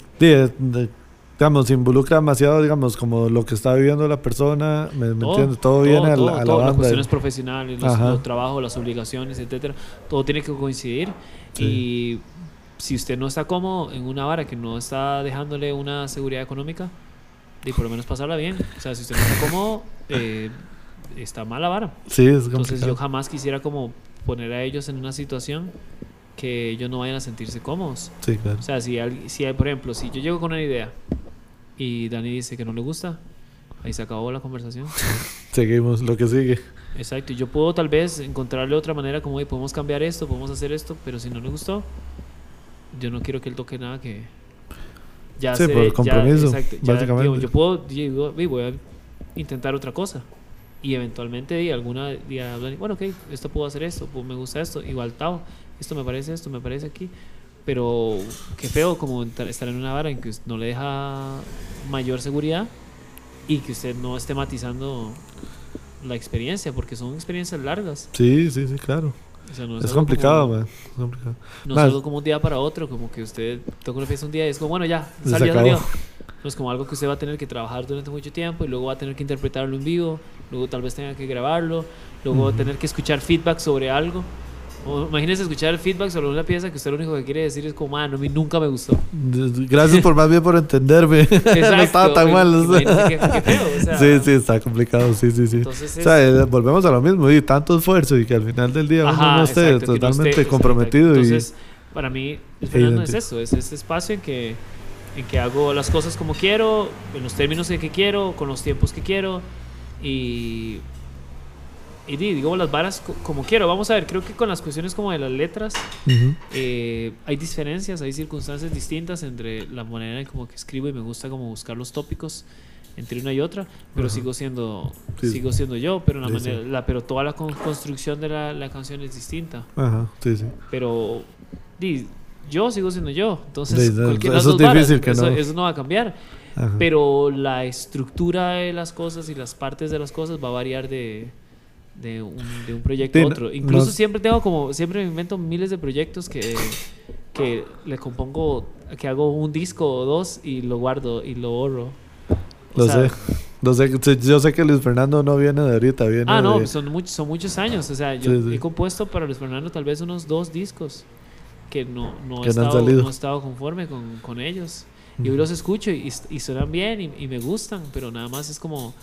digamos, involucra demasiado, digamos, como lo que está viviendo la persona, ¿me, me entiendes? Todo, viene a la, todo, a la todo, las banda. cuestiones profesionales, los, los trabajos, las obligaciones, etcétera, todo tiene que coincidir. Sí. Y si usted no está cómodo en una vara que no está dejándole una seguridad económica, y por lo menos pasarla bien. O sea, si usted no está cómodo, eh, está mal la vara. Sí, es Entonces yo jamás quisiera como poner a ellos en una situación que ellos no vayan a sentirse cómodos. Sí, claro. O sea, si, hay, por ejemplo, si yo llego con una idea y Dani dice que no le gusta, ahí se acabó la conversación. *laughs* Seguimos lo que sigue. Exacto, y yo puedo tal vez encontrarle otra manera como, "Oye, podemos cambiar esto, podemos hacer esto, pero si no le gustó, yo no quiero que él toque nada que ya Sí, se- por ya- compromiso, exacto, ya, básicamente. digo, yo puedo, digo, "Oye, voy a intentar otra cosa y eventualmente di, alguna día bueno, ok, esto puedo hacer esto, pues, me gusta esto, igual Tao, esto me parece esto, me parece aquí, pero qué feo como estar en una vara en que no le deja mayor seguridad y que usted no esté matizando la experiencia, porque son experiencias largas. Sí, sí, sí, claro. O sea, no Es algo complicado, como- man. Es complicado. no es Más- algo como un día para otro, como que usted toca una fiesta un día y es como, bueno, ya, salió, salió. No es como algo que usted va a tener que trabajar durante mucho tiempo y luego va a tener que interpretarlo en vivo, luego tal vez tenga que grabarlo, luego a Ujú. tener que escuchar feedback sobre algo. O imagínese escuchar el feedback sobre una pieza que usted lo único que quiere decir es como, ah, no, a mí nunca me gustó. Gracias por más bien por entenderme. *laughs* no estaba tan mal. qué- qué feo, o sea, sí, sí, está complicado. Sí, sí, sí. Entonces o es- sea, eh, volvemos a lo mismo. Y tanto esfuerzo y que al final del día uno Ajá, no esté exacto, no totalmente esté- exacto. comprometido. Entonces, para mí, el Fernando es idéntico. eso, es este espacio en que, en que hago las cosas como quiero, en los términos en que quiero, con los tiempos que quiero y, y di- digo las varas co- como quiero. Vamos a ver, creo que con las cuestiones como de las letras eh, hay diferencias, hay circunstancias distintas entre la manera en como que escribo y me gusta como buscar los tópicos entre una y otra, pero sigo siendo Sí. sigo siendo yo, pero la Sí, manera, sí. la, pero toda la con- construcción de la, la canción es distinta. Ajá, sí, sí. Pero di, yo sigo siendo yo. Entonces, cualquiera de es varas, eso no va a cambiar. Ajá. Pero la estructura de las cosas y las partes de las cosas va a variar de, de, un, de un proyecto a no- otro. Incluso no- siempre tengo como, siempre me invento miles de proyectos que, que le compongo, que hago un disco o dos y lo guardo y lo borro. O Lo sea, sé. Lo sé. Yo sé que Luis Fernando no viene de ahorita, viene Ah, no, de- son, muchos son muchos años. O sea, yo Sí, sí. he compuesto para Luis Fernando tal vez unos dos discos que no, no, Que he, no estado, no he estado conforme con, con ellos. Y hoy los escucho y, y suenan bien y, y me gustan, pero nada más es como.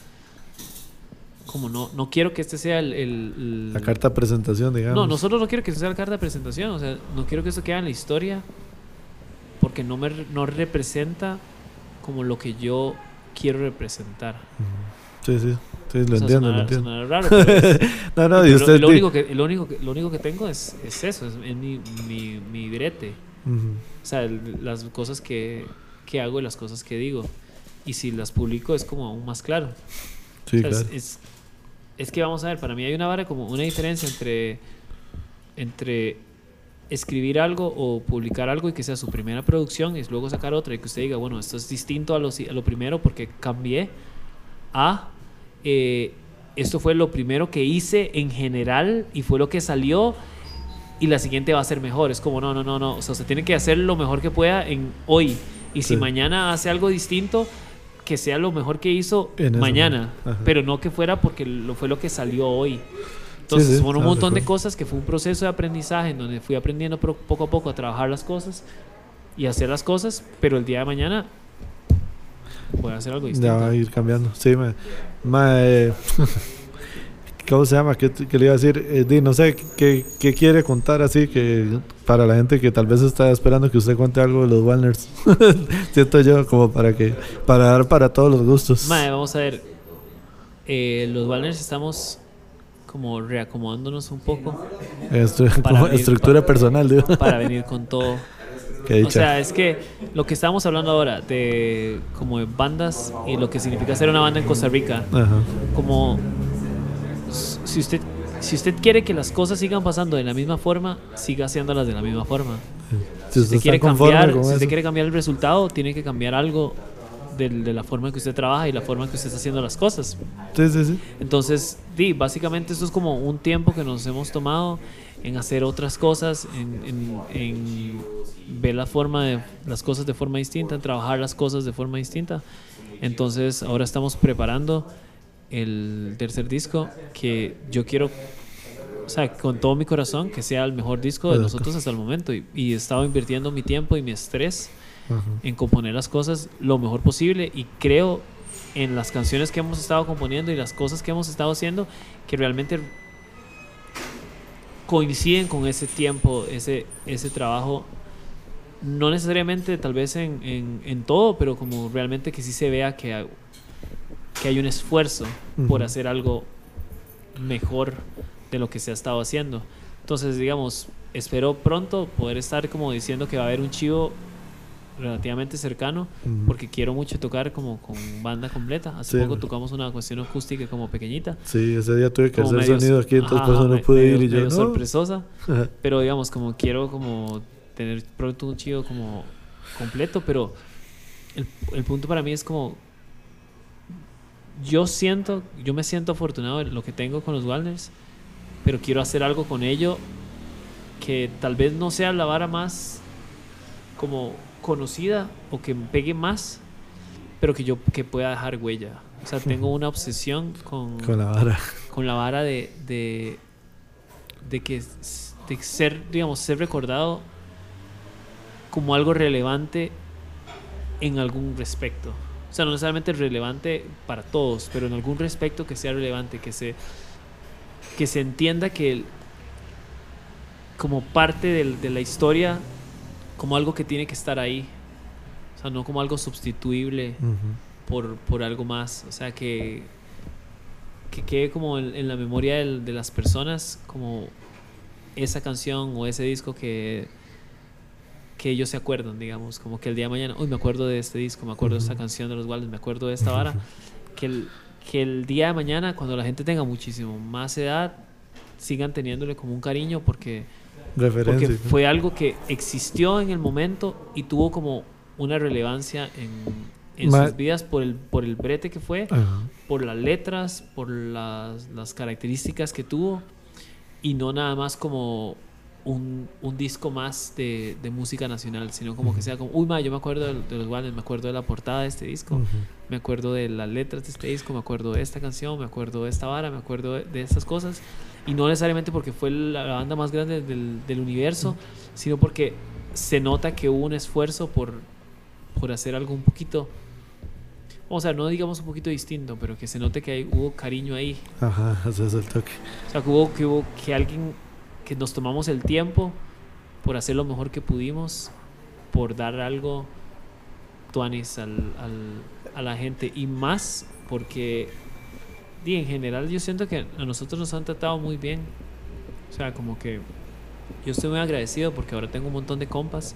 Como no, no quiero que este sea el. el- el- La carta de presentación, digamos. no, no solo no quiero que sea la carta de presentación, o sea, no quiero que eso quede en la historia porque no me no representa como lo que yo quiero representar. Sí, sí. Sí, lo O sea, entiendo, lo sonará- entiendo. raro, es- *laughs* No, no, y usted. lo, di- único que, lo, único que, lo único que tengo es, es eso, es, mi, mi, mi brete. Ujú. O sea, el- las cosas que, que hago y las cosas que digo. Y si las publico es como aún más claro. Sí, O sea, es- claro. es, es que vamos a ver, para mí hay una vara como una diferencia entre, entre escribir algo o publicar algo y que sea su primera producción y luego sacar otra y que usted diga, bueno, esto es distinto a lo, a lo primero porque cambié a eh, esto fue lo primero que hice en general y fue lo que salió y la siguiente va a ser mejor. Es como, no, no, no, no. O sea, usted tiene que hacer lo mejor que pueda en hoy. Y si Sí. mañana hace algo distinto, que sea lo mejor que hizo En mañana. Pero no que fuera porque lo fue lo que salió hoy. Entonces, sí, fueron un de montón de cosas que fue un proceso de aprendizaje en donde fui aprendiendo poco a poco a trabajar las cosas y hacer las cosas, pero el día de mañana voy a hacer algo distinto. Ya va a ir cambiando. Sí, ma. ma, eh, *laughs* ¿Cómo se llama? ¿Qué, qué le iba a decir? Eh, di, no sé, ¿qué, ¿qué quiere contar así que para la gente que tal vez está esperando que usted cuente algo de los Walners? *laughs* Siento yo como para que para dar para todos los gustos. Mae, vamos a ver. Eh, los Walners estamos como reacomodándonos un poco para como estructura pa- personal, digo. para venir con todo. *laughs* O sea, es que lo que estamos hablando ahora de como de bandas y lo que significa ser una banda en Costa Rica, Ajá. como si usted si usted quiere que las cosas sigan pasando de la misma forma, siga haciéndolas de la misma forma. Si usted quiere cambiar, si usted quiere cambiar el resultado, tiene que cambiar algo del- de la forma en que usted trabaja y la forma en que usted está haciendo las cosas. Sí, sí, sí. Entonces, di, básicamente esto es como un tiempo que nos hemos tomado en hacer otras cosas, en, en- en ver la forma de las cosas de forma distinta, en trabajar las cosas de forma distinta. Entonces ahora estamos preparando el tercer disco que yo quiero, o sea, con todo mi corazón, que sea el mejor disco de nosotros hasta el momento. Y, y he estado invirtiendo mi tiempo y mi estrés Ajá. en componer las cosas lo mejor posible y creo en las canciones que hemos estado componiendo y las cosas que hemos estado haciendo que realmente coinciden con ese tiempo, ese, ese trabajo, no necesariamente tal vez en, en- en todo, pero como realmente que sí se vea que que hay un esfuerzo por Ujú. hacer algo mejor de lo que se ha estado haciendo. Entonces, digamos, espero pronto poder estar como diciendo que va a haber un chivo relativamente cercano Ujú. porque quiero mucho tocar como con banda completa. Hace Sí. poco tocamos una cuestión acústica como pequeñita. Sí, ese día tuve que como hacer sonido aquí, entonces ajá, por eso no me- pude medio- ir y yo medio no. sorpresosa, Ajá. pero digamos como quiero como tener pronto un chivo como completo, pero el, el punto para mí es como yo siento, yo me siento afortunado en lo que tengo con los Walners, pero quiero hacer algo con ello que tal vez no sea la vara más como conocida o que me pegue más, pero que yo que pueda dejar huella. O sea, tengo *laughs* una obsesión con, Con la vara. con la vara de, de, de que de ser, digamos, ser recordado como algo relevante en algún respecto. O sea, no necesariamente relevante para todos, pero en algún respecto que sea relevante, que se, que se entienda que el- como parte del- de la historia, como algo que tiene que estar ahí. O sea, no como algo sustituible por, por algo más. O sea, que, que quede como en, en la memoria del- de las personas, como esa canción o ese disco que, que ellos se acuerdan, digamos. Como que el día de mañana, uy, me acuerdo de este disco, me acuerdo de esta canción de los Waldes, me acuerdo de esta vara. Que el, que el día de mañana, cuando la gente tenga muchísimo más edad, sigan teniéndole como un cariño porque Referencia. porque fue algo que existió en el momento y tuvo como una relevancia en, en Ma- sus vidas por el, por el brete que fue, Ajá. por las letras, por las, las características que tuvo y no nada más como un, un disco más de, de música nacional, sino como que Ujú. sea como, uy, ma, yo me acuerdo de, de los Walners, me acuerdo de la portada de este disco, Ujú. me acuerdo de las letras de este disco, me acuerdo de esta canción, me acuerdo de esta vara, me acuerdo de, de estas cosas. Y no necesariamente porque fue la, la banda más grande del, del universo, sino porque se nota que hubo un esfuerzo por, por hacer algo un poquito, o sea, no digamos un poquito distinto, pero que se note que hay, hubo cariño ahí. Ajá, ese es el toque. O sea, que hubo, que hubo que alguien, que nos tomamos el tiempo por hacer lo mejor que pudimos, por dar algo tuanis al, al- a la gente y más porque di, en general yo siento que a nosotros nos han tratado muy bien. O sea, como que yo estoy muy agradecido porque ahora tengo un montón de compas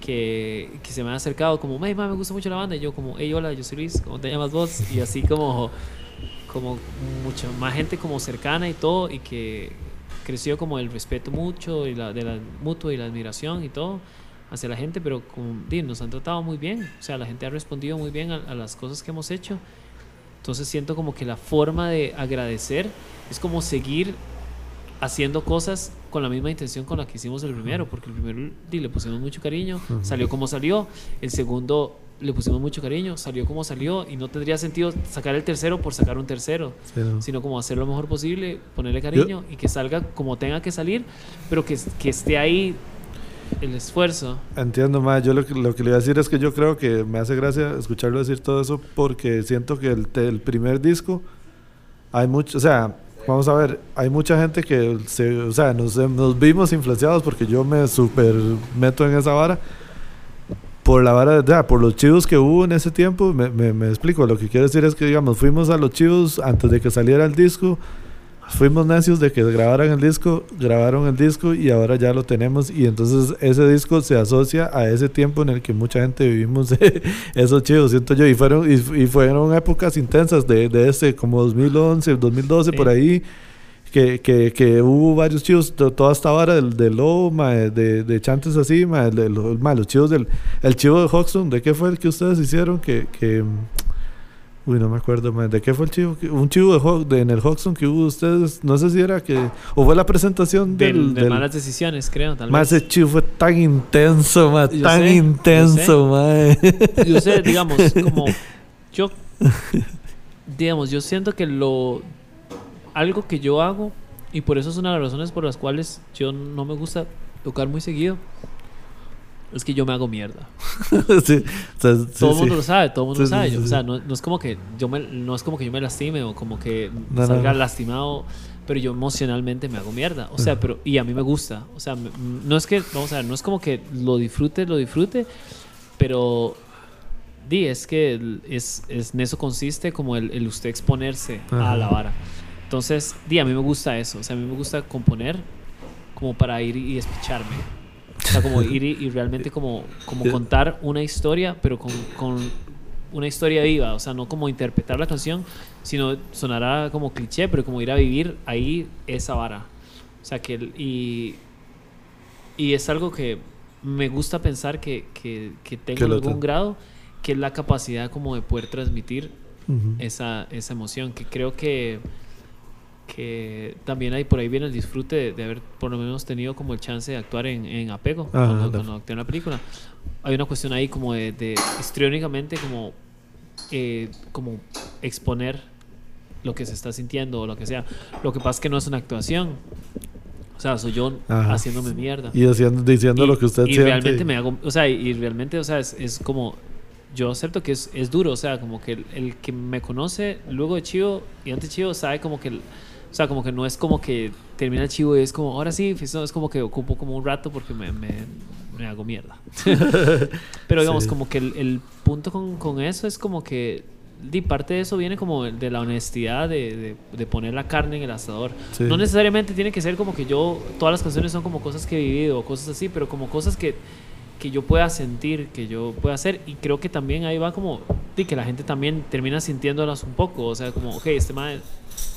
que, que se me han acercado como, hey, ma, me gusta mucho la banda. Y yo como, hey, hola, yo soy Luis, ¿cómo te llamas vos? Y así como, como mucha más gente como cercana y todo y que creció como el respeto mucho y la, de la mutuo y la admiración y todo hacia la gente, pero como di, nos han tratado muy bien. O sea, la gente ha respondido muy bien a, a las cosas que hemos hecho. Entonces siento como que la forma de agradecer es como seguir haciendo cosas con la misma intención con la que hicimos el primero, porque el primero le pusimos mucho cariño, salió como salió, el segundo le pusimos mucho cariño, salió como salió y no tendría sentido sacar el tercero por sacar un tercero, Sí, no. sino como hacer lo mejor posible, ponerle cariño y que salga como tenga que salir, pero que, que esté ahí el esfuerzo. Entiendo, más. Yo lo que, lo que le iba a decir es que yo creo que me hace gracia escucharlo decir todo eso porque siento que el, el primer disco hay mucho, o sea, vamos a ver, hay mucha gente que se, o sea, nos, nos vimos influenciados porque yo me super meto en esa vara por la vara, sea, por los chivos que hubo en ese tiempo, me, me, me explico, lo que quiero decir es que digamos, fuimos a los chivos antes de que saliera el disco, fuimos necios de que grabaran el disco, grabaron el disco y ahora ya lo tenemos y entonces ese disco se asocia a ese tiempo en el que mucha gente vivimos *laughs* esos chivos, siento yo, y fueron, y, y fueron épocas intensas de, de este, como 2011, 2012, Sí. por ahí. Que, que, que hubo varios chivos, to- toda esta vara del, del lobo, mae, de, de chantes así, mae, de mae, los chivos del... El chivo de Hoxton, ¿de qué fue el que ustedes hicieron? Que, que, Uy, no me acuerdo, mae. ¿De qué fue el chivo? Un chivo de, Ho- de- en el Hoxton que hubo ustedes. No sé si era que. O fue la presentación Del- del. de malas decisiones, creo, tal Mae, vez. ese chivo fue tan intenso, mae. Yo Tan sé, intenso, mae. Yo sé, digamos, *laughs* como yo, digamos, yo siento que lo, algo que yo hago, y por eso es una de las razones por las cuales yo no me gusta tocar muy seguido, es que yo me hago mierda. *laughs* sí, o sea, sí, todo el sí. mundo lo sabe, todo el mundo lo sabe. yo- o sea, no, no es como que yo me, no es como que yo me lastime o como que No, salga no. lastimado, pero yo emocionalmente me hago mierda. O sea, pero y a mí me gusta. O sea, no es que, vamos a ver, no es como que lo disfrute, lo disfrute, pero di, es que es, es en eso consiste como el, el usted exponerse Ajá. a la vara. Entonces, di, a mí me gusta eso. O sea, a mí me gusta componer como para ir y despicharme. O sea, como ir y, y realmente como, como contar una historia, pero con, con una historia viva. O sea, no como interpretar la canción, sino sonará como cliché, pero como ir a vivir ahí esa vara. O sea, que... Y, y es algo que me gusta pensar que, que, que tengo en algún grado, que es la capacidad como de poder transmitir Ujú. esa, esa emoción, que creo que, que también hay por ahí viene el disfrute de, de haber por lo menos tenido como el chance de actuar en, en apego Ajá, cuando, cuando actué en la película. Hay una cuestión ahí como de, de histriónicamente como, eh, como exponer lo que se está sintiendo o lo que sea. Lo que pasa es que no es una actuación. O sea, soy yo Ajá. haciéndome mierda. Y haciendo, diciendo Y- lo que usted y siente. realmente me hago, o sea, y realmente, o sea, es, es como, yo acepto que es, es duro, o sea, como que el, el que me conoce luego de Chivo y antes de Chivo sabe como que, el- o sea, como que no es como que termina el Chivo y es como, ahora sí, no, es como que ocupo como un rato porque me, me, me hago mierda. *laughs* Pero digamos, Sí. como que el, el punto con, con eso es como que, di, parte de eso viene como de la honestidad de, de, de poner la carne en el asador. Sí. No necesariamente tiene que ser como que yo, todas las canciones son como cosas que he vivido o cosas así, pero como cosas que, que yo pueda sentir, que yo pueda hacer. Y creo que también ahí va como, di, que la gente también termina sintiéndolas un poco. O sea, como, ok, este man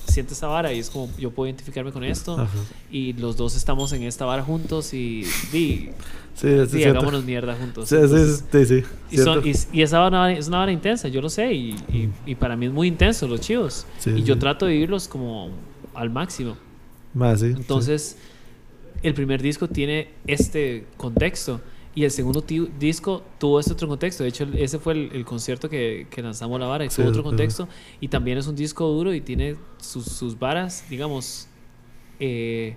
siente esta vara y es como, yo puedo identificarme con esto. Ajá. Y los dos estamos en esta vara juntos y, di, Sí, sí, siento- hagámonos mierda juntos. Sí, sí, Entonces, sí, sí, y, son- y, y esa vara es una vara intensa, yo lo sé, y, y, y para mí es muy intenso los chivos. Sí, y yo sí. trato de vivirlos como al máximo. Más, sí, sí. Entonces, el primer disco tiene este contexto y el segundo disco tuvo este otro contexto. De hecho, ese fue el, el concierto que, que lanzamos la vara y Sí, tuvo otro sí. contexto. Y también es un disco duro y tiene sus, sus varas, digamos. eh,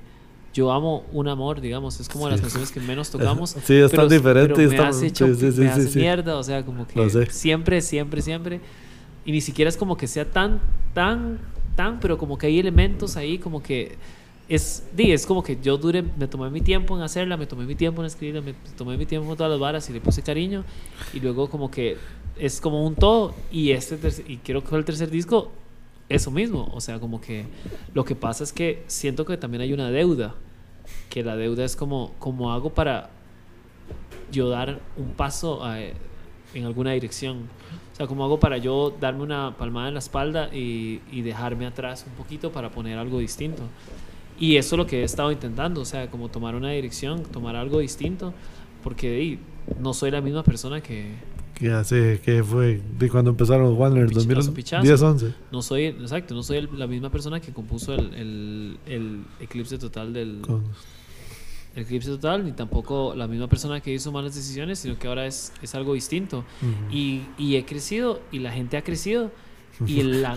yo amo un amor, digamos, es como de las Sí. canciones que menos *laughs* tocamos. Sí, es tan diferente pero me hace, hecho- sí, sí, sí, me sí, hace sí. mierda, o sea, como que siempre, siempre, siempre. Y ni siquiera es como que sea tan, tan, tan, pero como que hay elementos ahí, como que es, di, es como que yo dure, me tomé mi tiempo en hacerla, me tomé mi tiempo en escribirla, me tomé mi tiempo en todas las varas y le puse cariño. Y luego como que es como un todo. Y este y quiero que el tercer disco, eso mismo. O sea, como que lo que pasa es que siento que también hay una deuda. Que la deuda es como, como hago para yo dar un paso a- en alguna dirección. O sea, como hago para yo darme una palmada en la espalda y, y dejarme atrás un poquito para poner algo distinto. Y eso es lo que he estado intentando, o sea, como tomar una dirección, tomar algo distinto, porque no soy la misma persona que... Que hace, que fue de cuando empezaron los Warner, Pichazo, 2010, pichazo. 11. No soy, exacto, no soy el- la misma persona que compuso el, el, el eclipse total del... Con- El eclipse total, ni tampoco la misma persona que hizo malas decisiones, sino que ahora es, es algo distinto. Y, y he crecido, y la gente ha crecido, y, *laughs* la,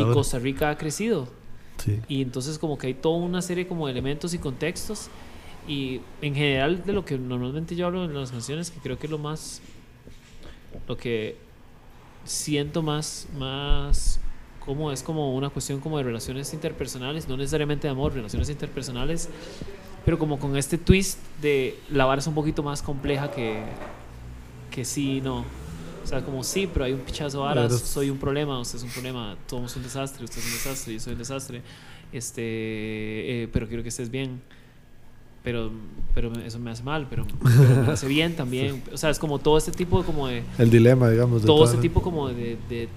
y. Costa Rica ha crecido. Sí. Y entonces como que hay toda una serie como de elementos y contextos. Y en general de lo que normalmente yo hablo en las canciones, que creo que es lo más... Lo que siento más, más como es como una cuestión como de relaciones interpersonales, no necesariamente de amor, relaciones interpersonales, pero como con este twist de la vara es un poquito más compleja que, que sí, no. O sea, como sí, pero hay un pichazo de varas, Claro. soy un problema, usted es un problema, somos un desastre, usted es un desastre, yo soy un desastre, este, eh, pero quiero que estés bien. Pero, pero eso me hace mal, pero, pero me hace bien también. *laughs* O sea, es como todo este tipo como de El dilema, digamos. de todo la- tipo como de, de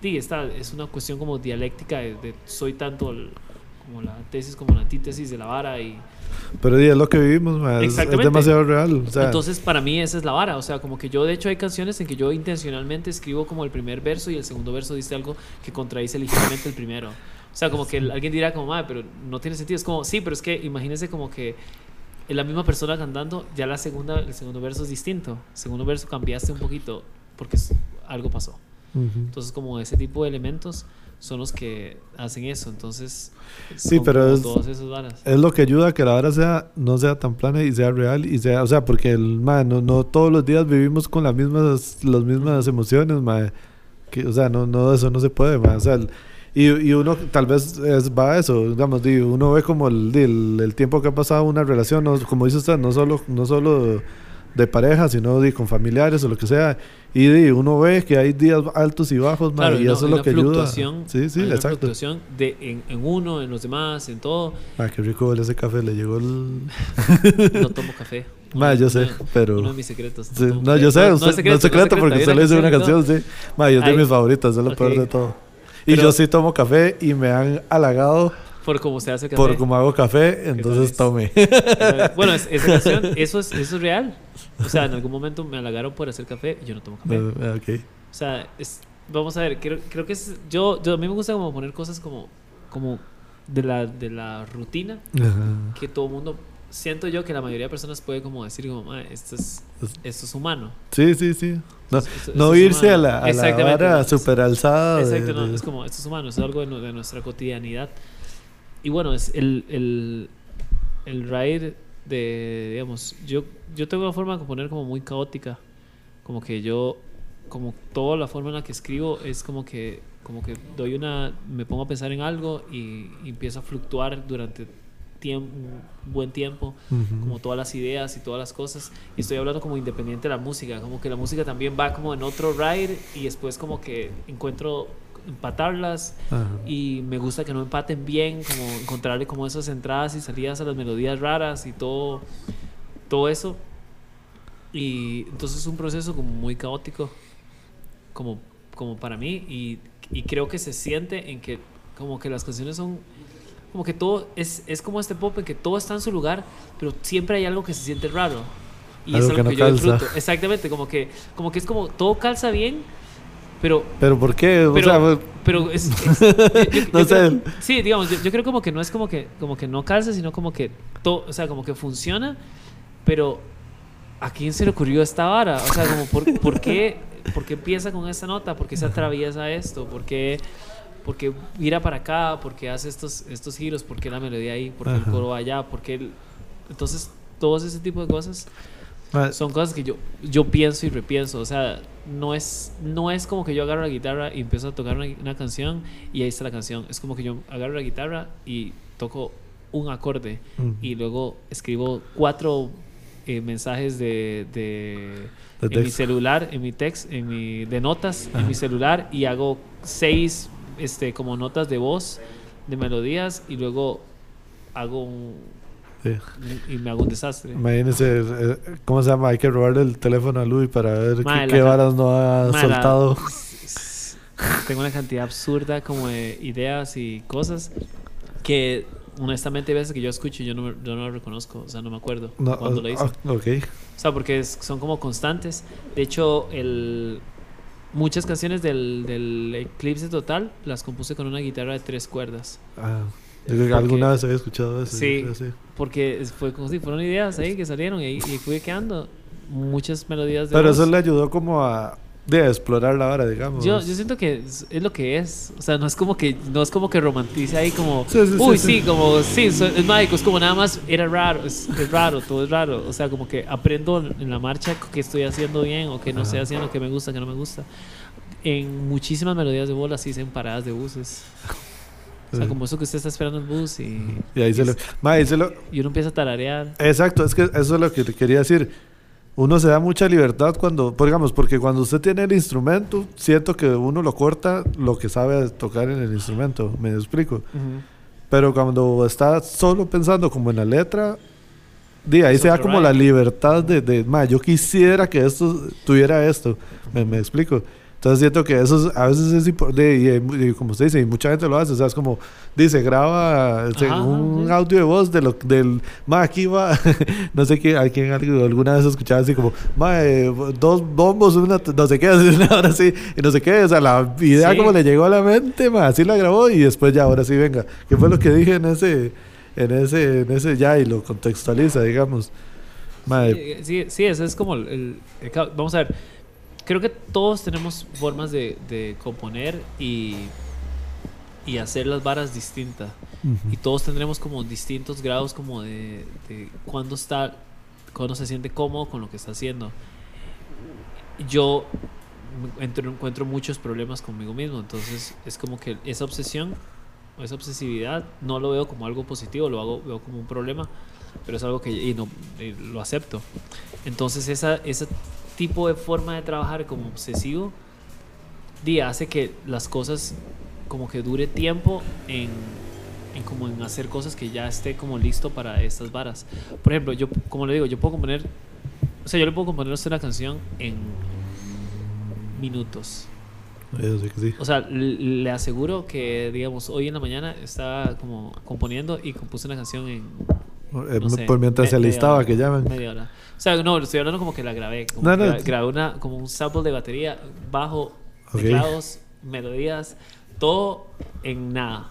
sí, esta es una cuestión como dialéctica de, de soy tanto el- como la tesis, como la antítesis de la vara y Pero es lo que vivimos, ma, es- es, demasiado real. O sea, entonces para mí esa es la vara, o sea, como que yo de hecho hay canciones en que yo intencionalmente escribo como el primer verso y el segundo verso dice algo que contradice ligeramente el primero. O sea, como que alguien dirá como, madre, pero no tiene sentido. Es como, sí, pero es que imagínese como que es la misma persona cantando, ya la segunda, el segundo verso es distinto. El segundo verso cambiaste un poquito porque algo pasó. ujú. Entonces, como ese tipo de elementos son los que hacen eso. Entonces, Sí, pero es- todas esas varas. Es lo que ayuda a que la vara sea, no sea tan plana y sea real y sea, o sea, porque el ma, no, no todos los días vivimos con las mismas, las mismas emociones, ma, que, o sea, no, no, eso no se puede, ma, o sea, el- y, y uno tal vez es, va a eso, digamos, di, uno ve como el, el tiempo que ha pasado una relación, no- como dice usted, no solo, no solo de pareja, sino di, con familiares o lo que sea, y di, uno ve que hay días altos y bajos, ma, Claro, y no, eso es lo que ayuda. Sí, sí, hay una exacto. fluctuación de, en, en uno, en los demás, en todo. Ah, qué rico ese café, le llegó el... *laughs* No tomo café. *laughs* Ma, yo sé, pero... Uno de mis secretos. Sí, no, yo sé, no, es secreto, no es secreto porque usted le hizo una canción, sí. Ma, yo es de mis favoritas, es lo peor ok. de todo. Y Pero- yo sí tomo café y me han halagado Por cómo se hace café. por cómo hago café, entonces tome. bueno, es- esa canción, eso es, eso es real. O sea, en algún momento me halagaron por hacer café y yo no tomo café. Ah, ok. O sea, es- vamos a ver, creo, creo que es, yo, yo, a mí me gusta como poner cosas como, como de, la, de la rutina Ajá. que todo mundo, siento yo que la mayoría de personas puede como decir como, "Ma, esto es, esto es humano. Sí, sí, sí. No, Esto- esto- no esto irse a humano". la, a la vara super alzada. de- Exacto, no, de- es como, esto es humano, es algo de, de nuestra cotidianidad. Y bueno, es el, el, el ride de, digamos, yo, yo tengo una forma de componer como muy caótica, como que yo, como toda la forma en la que escribo es como que, como que doy una, me pongo a pensar en algo y, y empiezo a fluctuar durante tiempo, un buen tiempo Ujú. como todas las ideas y todas las cosas. Y estoy hablando como independiente de la música, como que la música también va como en otro ride y después como que encuentro empatarlas Ajá. y me gusta que no empaten bien, como encontrarle como esas entradas y salidas a las melodías raras y todo, todo eso. Y entonces es un proceso como muy caótico, como, como para mí, y, y creo que se siente en que como que las canciones son como que todo es, es como este pop en que todo está en su lugar, pero siempre hay algo que se siente raro. Y Algo es algo que que, no yo calza. disfruto. Exactamente, como que, como que es como todo calza bien, pero Pero ¿por qué? O pero, sea, pues, pero es, es- *laughs* No yo sé. creo- sí digamos yo, yo creo como que no es como que como que no calza sino como que todo o sea como que funciona pero a quién se le ocurrió esta vara o sea como por, por qué por qué empieza con esta nota por qué se atraviesa esto por qué por qué mira para acá por qué hace estos estos giros por qué la melodía ahí por qué el Ajá. coro va allá por qué el- entonces todos ese tipo de cosas son cosas que yo, yo pienso y repienso. O sea, no es, no es como que yo agarro la guitarra y empiezo a tocar una, una canción y ahí está la canción. Es como que yo agarro la guitarra y toco un acorde y luego escribo cuatro eh, mensajes de, en mi celular, en mi text, en mi, de notas en mi celular y hago seis este, como notas de voz, de melodías y luego hago un, sí. y me hago un desastre. Imagínese, eh, ¿cómo se llama? Hay que robarle el teléfono a Luis para ver qué, qué varas no ha Ma, la- soltado. *laughs* Tengo una cantidad absurda como de ideas y cosas que honestamente hay veces que yo escucho y yo no, yo no lo reconozco, o sea, no me acuerdo No, cuando lo hice. ah. O sea, porque es- son como constantes. De hecho, el, muchas canciones del, del Eclipse Total las compuse con una guitarra de tres cuerdas. Ah, yo creo que Porque- alguna vez había escuchado eso. Sí. creo, Porque fue como si fueron ideas ahí que salieron y, y fui quedando muchas melodías de Pero voz. eso le ayudó como a, de, explorar la vara, digamos. Yo, yo siento que es, es lo que es. O sea, no es como que no es como que romantice ahí como. Sí, sí, Uy, sí. sí, como. Sí, so- es mágico. Es como nada más. Era raro. Es, es raro. Todo es raro. O sea, como que aprendo en la marcha que estoy haciendo bien o que no estoy haciendo, que me gusta, que no me gusta. En muchísimas melodías de bolas sí en paradas de buses. O sea, Sí. como eso que usted está esperando el bus y, Y ahí se lo... Ma, ahí se lo... y uno empieza a tararear. Exacto, es que eso es lo que te quería decir. Uno se da mucha libertad cuando, digamos, porque cuando usted tiene el instrumento, siento que uno lo corta lo que sabe tocar en el instrumento, me explico. Pero cuando está solo pensando como en la letra, di, ahí Es se da como ride. la libertad de, de "Ma, yo quisiera que esto tuviera esto, me, me explico. Entonces siento que eso es- a veces es importante, y, como usted dice, y mucha gente lo hace, o sea, es como, dice, graba este, Ajá, un sí. audio de voz de lo, del, ma, aquí va, *laughs* no sé qué, a algo- alguna vez escuchaba así como, ma, eh, dos bombos, una, no sé qué, *laughs* así, una hora así, y no sé qué, o sea, la idea Sí. como le llegó a la mente, ma, así la grabó, y después ya, ahora sí, venga, ¿qué fue lo que dije en ese, en ese, en ese ya, y lo contextualiza, digamos. Ma, Sí, sí, sí, ese es como el, el- el ca- Vamos a ver. Creo que todos tenemos formas de, de componer y, y hacer las varas distintas. Y todos tendremos como distintos grados como de, de cuándo está, cuándo se siente cómodo con lo que está haciendo. Yo encuentro, encuentro muchos problemas conmigo mismo, entonces es como que esa obsesión, o esa obsesividad, no lo veo como algo positivo, lo hago, veo como un problema, pero es algo que y no, y lo acepto. Entonces esa, ese tipo de forma de trabajar como obsesivo, di, hace que las cosas como que dure tiempo en, en como en hacer cosas que ya esté como listo para estas varas. Por ejemplo, yo como le digo, yo puedo componer, o sea, yo le puedo componer a usted una canción en minutos. O sea, le aseguro que, digamos, hoy en la mañana estaba como componiendo y compuse una canción en Eh, no sé, por mientras se alistaba, que llaman. Media hora. O sea, no, estoy hablando como que la grabé. Como No, no. gra- grabé una, como un sample de batería, bajo, Ok. teclados, melodías, todo en nada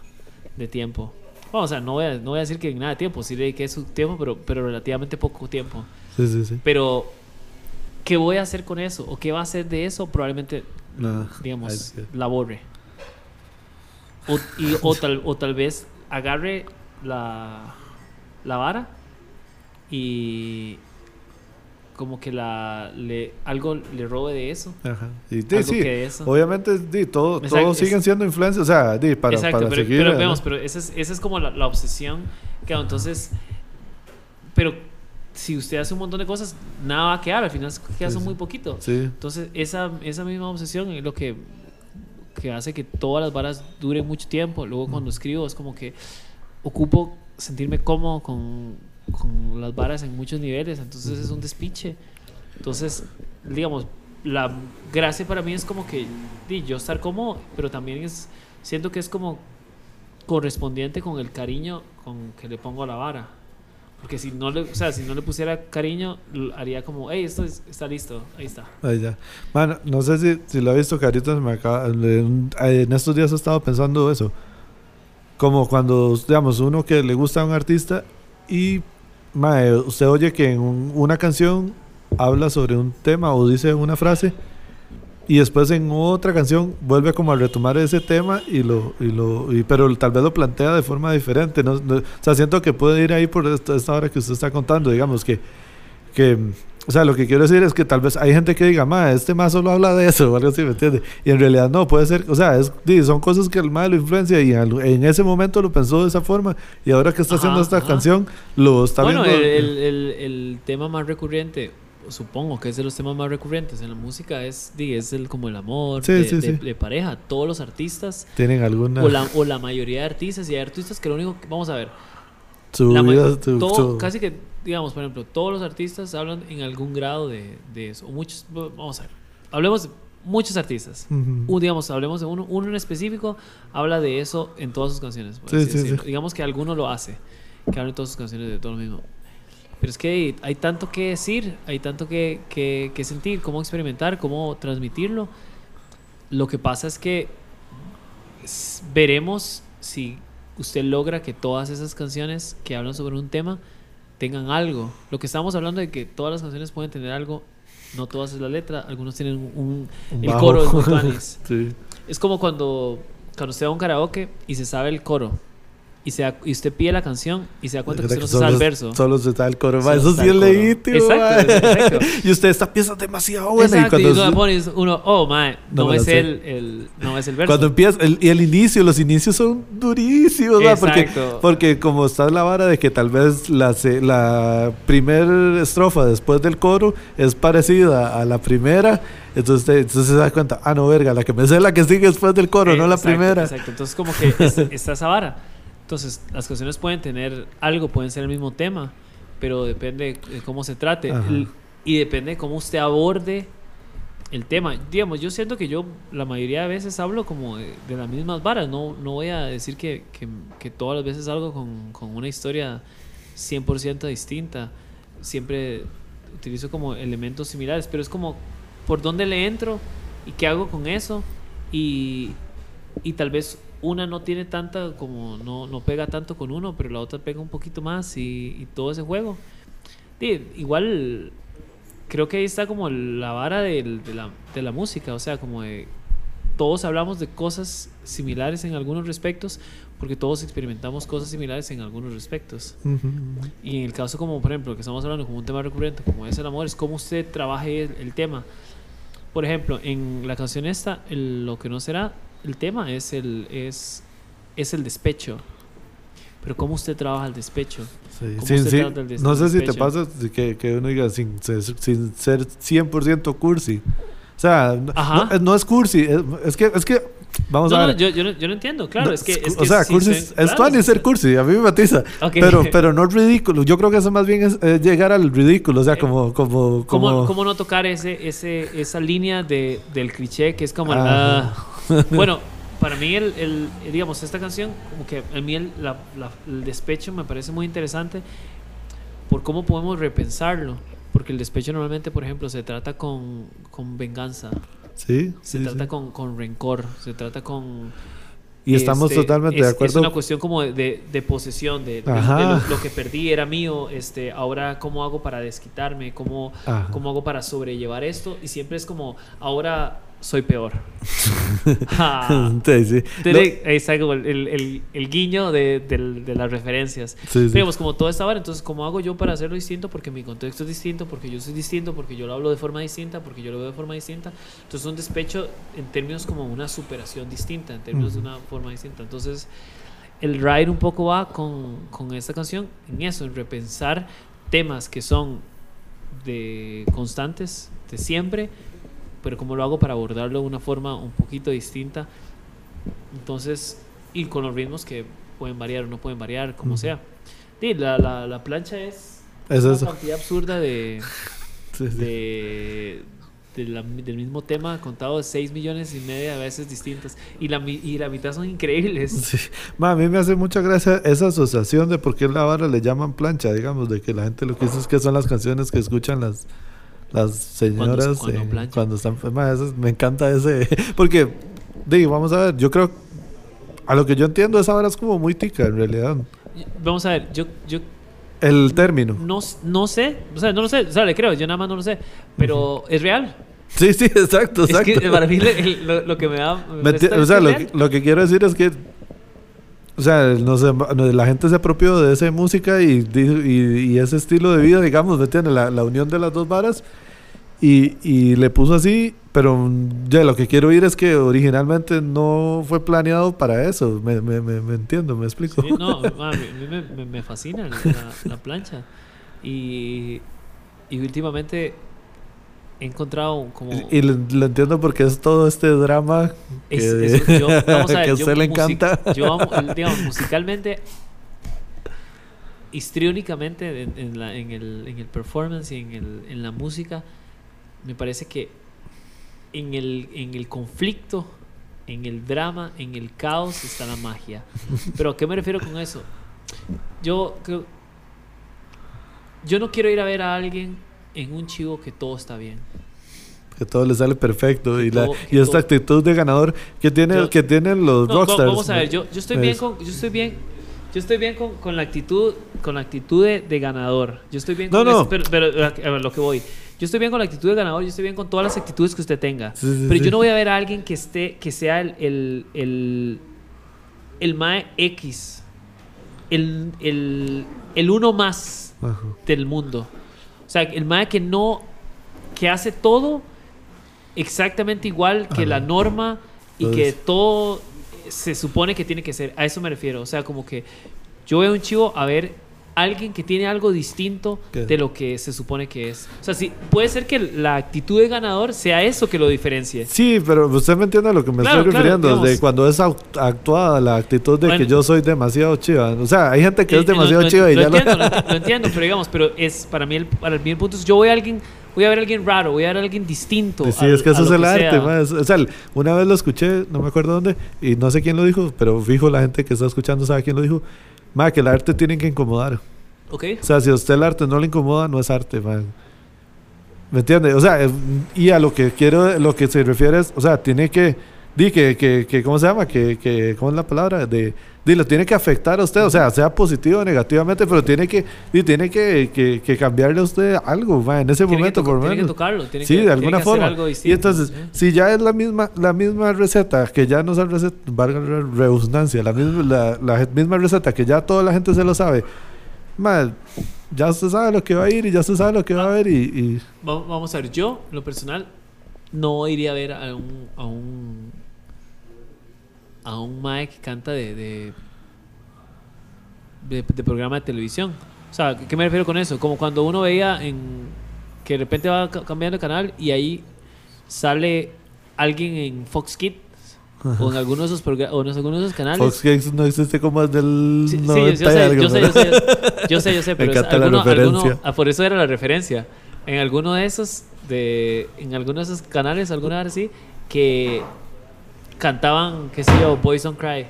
de tiempo. Bueno, o sea, no voy, a, no voy a decir que en nada de tiempo, sí dediqué su tiempo, pero, pero relativamente poco tiempo. Sí, sí, sí. Pero, ¿qué voy a hacer con eso? ¿O qué va a hacer de eso? Probablemente, No, digamos, la borre. O, y- o, tal, o tal vez agarre la, la vara y como que la le algo le robe de eso. Ajá. Y, sí, Algo sí, que eso. obviamente sí, todo, Exacto, todos siguen es- siendo influencias, o sea, sí, para, Exacto, para pero, seguir. pero ¿verdad? vemos, pero esa es, esa es como la, la obsesión que entonces, pero si usted hace un montón de cosas, nada va a quedar, al final queda son muy poquito. Entonces, esa, esa misma obsesión es lo que, que hace que todas las varas duren mucho tiempo. Luego, cuando escribo, es como que ocupo sentirme cómodo con, con las varas en muchos niveles. Entonces, es un despiche. Entonces, digamos, la gracia para mí es como que di, yo estar cómodo, pero también es, siento que es como correspondiente con el cariño con que le pongo a la vara. Porque si no le, o sea, si no le pusiera cariño, haría como, hey, esto es- está listo, ahí está. ahí ya. Mano, no sé si, si lo ha visto, se me acaba, en, en estos días he estado pensando eso. Como cuando, digamos, uno que le gusta a un artista y mae, usted oye que en un- una canción habla sobre un tema o dice una frase y después en otra canción vuelve como a retomar ese tema y lo y lo y- pero tal vez lo plantea de forma diferente no, No- o sea siento que puede ir ahí por esta, esta hora que usted está contando digamos que que o sea lo que quiero decir es que tal vez hay gente que diga ma este más solo habla de eso *laughs* o algo así me entiende y en realidad no puede ser o sea es, son cosas que el mal lo influencia y en ese momento lo pensó de esa forma y ahora que está Ajá, haciendo esta ajá. canción lo está bueno, viendo el, el, el- el tema más recurrente, supongo que es de los temas más recurrentes en la música, es, es el, como el amor Sí, de, sí, de- sí. de pareja. Todos los artistas, tienen alguna o la, o la mayoría de artistas, y hay artistas que lo único que, vamos a ver, su ma- vida su- todo- su- casi que, digamos, por ejemplo, todos los artistas hablan en algún grado de, de eso. Muchos, vamos a ver, hablemos de muchos artistas. Un, digamos, hablemos de uno, uno en específico, habla de eso en todas sus canciones. Sí, sí, sí. Digamos que alguno lo hace, que habla en todas sus canciones de todo lo mismo. Pero es que hay tanto que decir, hay tanto que, que, que sentir, cómo experimentar, cómo transmitirlo. Lo que pasa es que veremos si usted logra que todas esas canciones que hablan sobre un tema tengan algo. Lo que estamos hablando de que todas las canciones pueden tener algo, no todas es la letra, algunos tienen un, Un el coro de Montanis. *laughs* sí. Es como cuando, cuando usted va a un karaoke y se sabe el coro. Y, se da- y usted pide la canción y se da cuenta que usted no se sabe el verso. Solo se sabe el coro. Solo Eso sí es legítimo. Exacto, exacto. *laughs* y usted, esta pieza es demasiado buena. Exacto, y y cuando, uno pones uno, oh, mae, No no, es el, el- no es el verso. cuando empieza, el, y el inicio, los inicios son durísimos. ma, Porque, porque como está la vara de que tal vez la, se- la primera estrofa después del coro es parecida a la primera. Entonces, entonces se da cuenta, ah, no, verga, la que me sé es la que sigue después del coro, Eh, no la exacto, primera. Exacto, entonces como que es- *laughs* está esa vara. Entonces, las canciones pueden tener algo, pueden ser el mismo tema, pero depende de cómo se trate. El- y depende de cómo usted aborde el tema. Digamos, yo siento que yo la mayoría de veces hablo como de, de las mismas varas. No, no voy a decir que, que, que todas las veces salgo con, con una historia 100% distinta. Siempre utilizo como elementos similares, pero es como por dónde le entro y qué hago con eso. Y, y tal vez una no tiene tanta, como no, no pega tanto con uno, pero la otra pega un poquito más y, y todo ese juego. Igual creo que ahí está como la vara del- de, la, de la música, o sea, como de todos hablamos de cosas similares en algunos respectos, porque todos experimentamos cosas similares en algunos respectos. Y en el caso como, por ejemplo, que estamos hablando como un tema recurrente, como es el amor, es cómo usted trabaje el, el tema. Por ejemplo, en la canción esta, el- lo que no será, el tema es el, es, es el despecho. Pero cómo usted trabaja el despecho. Sí, ¿Cómo sin- el des- no sé si te pasa que, que uno diga sin, ser- sin ser 100% cursi. O sea, no, no- no es cursi, es, es que, es que, vamos No, a no, ver. yo, yo, no, yo no entiendo, claro, No, es que... es o sea, sí cursi se- es, claro, tuani ser se- cursi, a mí me matiza. Pero, pero no ridículo. Yo creo que eso más bien es, llegar al ridículo. O sea, como. como, como ¿Cómo, cómo no tocar ese, ese, esa línea de, del cliché que es como Ajá. *laughs* Bueno, para mí, el, el- digamos, esta canción, como que a mí el, la- la- el despecho me parece muy interesante por cómo podemos repensarlo. Porque el despecho normalmente, por ejemplo, se trata con, con venganza, Sí, se sí, trata sí. Con, con rencor, se trata con... Y estamos este, totalmente es, de Es acuerdo. una cuestión como de, de- de posesión, de, de- lo, lo que perdí era mío, este, ahora cómo hago para desquitarme, cómo, Ajá. cómo hago para sobrellevar esto, y siempre es como, ahora soy peor. *laughs* Ah, Sí, sí. tiene- ahí está como el, el- el- guiño de, del- de las referencias. Sí, sí. Digamos, como toda esta vara, entonces, ¿cómo hago yo para hacerlo distinto? Porque mi contexto es distinto, porque yo soy distinto, porque yo lo hablo de forma distinta, porque yo lo veo de forma distinta. Entonces, un despecho en términos como una superación distinta, en términos de una forma distinta. Entonces, el ride un poco va con, con esta canción en eso, en repensar temas que son de constantes, de siempre, pero cómo lo hago para abordarlo de una forma un poquito distinta. Entonces, y con los ritmos que pueden variar o no pueden variar, como Ujú. sea. Sí, la, la, la plancha es Es una eso. cantidad absurda de, *laughs* Sí, sí. de, de la- del mismo tema contado de 6 millones y media de veces distintas. Y la, y la mitad son increíbles. *laughs* Sí. Ma, a mí me hace mucha gracia esa asociación de por qué la vara le llaman plancha, digamos, de que la gente lo que dice es que son las canciones que escuchan las las señoras cuando eh, planchan. cuando están ma, eso es- me encanta ese *laughs* porque digo, vamos a ver, yo creo a lo que yo entiendo esa vara es como muy tica en realidad. Vamos a ver, yo, yo El término. no, no sé, o sea, no lo sé, o sea, le creo, yo nada más no lo sé, pero es real. Sí, sí, *laughs* exacto, Es exacto. que para mí le- el- lo, lo que me da... me o sea, lo, lo que quiero decir es que o sea, no sé, no, la gente se apropió de esa música y, y, y ese estilo de vida, digamos, ¿me entiendes? La, la unión de las dos varas y, y le puso así, pero mm, ya lo que quiero oír es que originalmente no fue planeado para eso, me, me, me, me entiendo, me explico. Sí, no, a mí me fascina la, la plancha. Y, y últimamente he encontrado como... Y, lo, lo entiendo porque es todo este drama que, Es- yo- vamos *laughs* a ver, que a yo usted le encanta. Yo amo, digamos, musicalmente, histriónicamente, en, en la- en el, en el performance y en, el, en la música, me parece que en el, en el conflicto, en el drama, en el caos está la magia. Pero ¿a qué me refiero con eso? Yo creo... Yo no quiero ir a ver a alguien en un chivo que todo está bien. Que todo le sale perfecto y, la, todo- y que esta todo- actitud de ganador que, tiene, Yo- que tienen los No, rockstars. vamos a ver, yo, yo estoy bien con, yo estoy bien, yo estoy bien con, con la actitud, con la actitud de, de ganador. Yo estoy bien No, con no. eso, pero, pero ver, lo que voy. Yo estoy bien con la actitud de ganador, yo estoy bien con todas las actitudes que usted tenga. Sí, sí, pero sí. yo no voy a ver a alguien que esté, que sea el, el, el, el mae X, el, el, el uno más Ajá. del mundo. O sea, el mae que no, que hace todo exactamente igual que Ajá. la norma y que todo se supone que tiene que ser. A eso me refiero. O sea, como que yo veo un chivo a ver alguien que tiene algo distinto ¿Qué? de lo que se supone que es. O sea, sí, puede ser que la actitud de ganador sea eso que lo diferencie. Sí, pero usted me entiende a lo que me Claro, estoy claro, refiriendo, digamos. de cuando es actuada la actitud de Bueno. que yo soy demasiado chiva. O sea, hay gente que Eh, es demasiado lo, chiva y lo ya entiendo, lo... *laughs* lo, entiendo, pero digamos, pero es para mí el, para mí el punto es yo voy a alguien voy a ver a alguien raro, voy a ver a alguien distinto. Sí, es que eso es el arte, es- O sea, una vez lo escuché, no me acuerdo dónde, y no sé quién lo dijo, pero fijo la gente que está escuchando sabe quién lo dijo. Que el arte tiene que incomodar. O sea, si a usted el arte no le incomoda, no es arte. ¿Me entiende? O sea, y a lo que quiero, lo que se refiere es, o sea, tiene que, di que, que, que ¿cómo se llama? Que, que, ¿cómo es la palabra? De, di, lo tiene que afectar a usted, o sea, sea positivo o negativamente, pero tiene que, di, tiene que, que, que cambiarle a usted algo, ma, en ese Tiene momento, por lo tiene que menos. tocarlo, tiene sí, que- de tiene alguna que hacer forma. algo y distinto, entonces, si ya es la misma, la misma receta, que ya no es la receta, valga la redundancia, la misma, la, la misma receta que ya toda la gente se lo sabe, ma, ya usted sabe lo que va a ir y ya usted sabe lo que va a ver y, y- Va- Vamos a ver, yo, lo personal, no iría a ver a un. a un. A un mae que canta de. de, de- de programa de televisión. O sea, ¿qué me refiero con eso? Como cuando uno veía en. que de repente va ca- cambiando de canal y ahí sale alguien en Fox Kids o en algunos de esos, o en algunos de esos canales. Fox Kids no existe como es del Sí, sí, 90 yo, y sé, algo, yo sé, yo sé, yo sé, yo *laughs* sé, Me pero es encanta la alguno- alguno- referencia. ah, por eso era la referencia. En alguno de esos, de, en alguno de esos canales, alguna vez así, que cantaban, qué sé yo, Boys Don't Cry.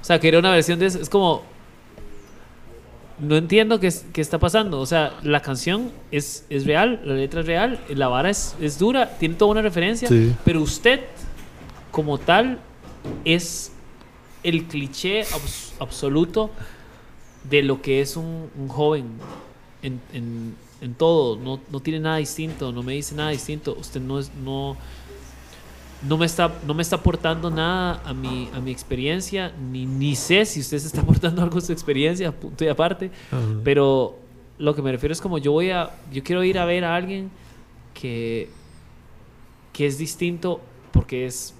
O sea, que era una versión de eso. Es como, no entiendo qué, qué está pasando. O sea, la canción es, es real, la letra es real, la vara es, es dura, tiene toda una referencia, Sí. pero usted, como tal, es el cliché abs- absoluto de lo que es un, un joven en, en- en todo. No, no tiene nada distinto, no me dice nada distinto. Usted no es, no, no me está, no me está aportando nada a mi, a mi experiencia, ni, ni sé si usted se está aportando *laughs* algo a su experiencia, punto y aparte. Pero lo que me refiero es como yo voy a, yo quiero ir a ver a alguien que, que es distinto porque es,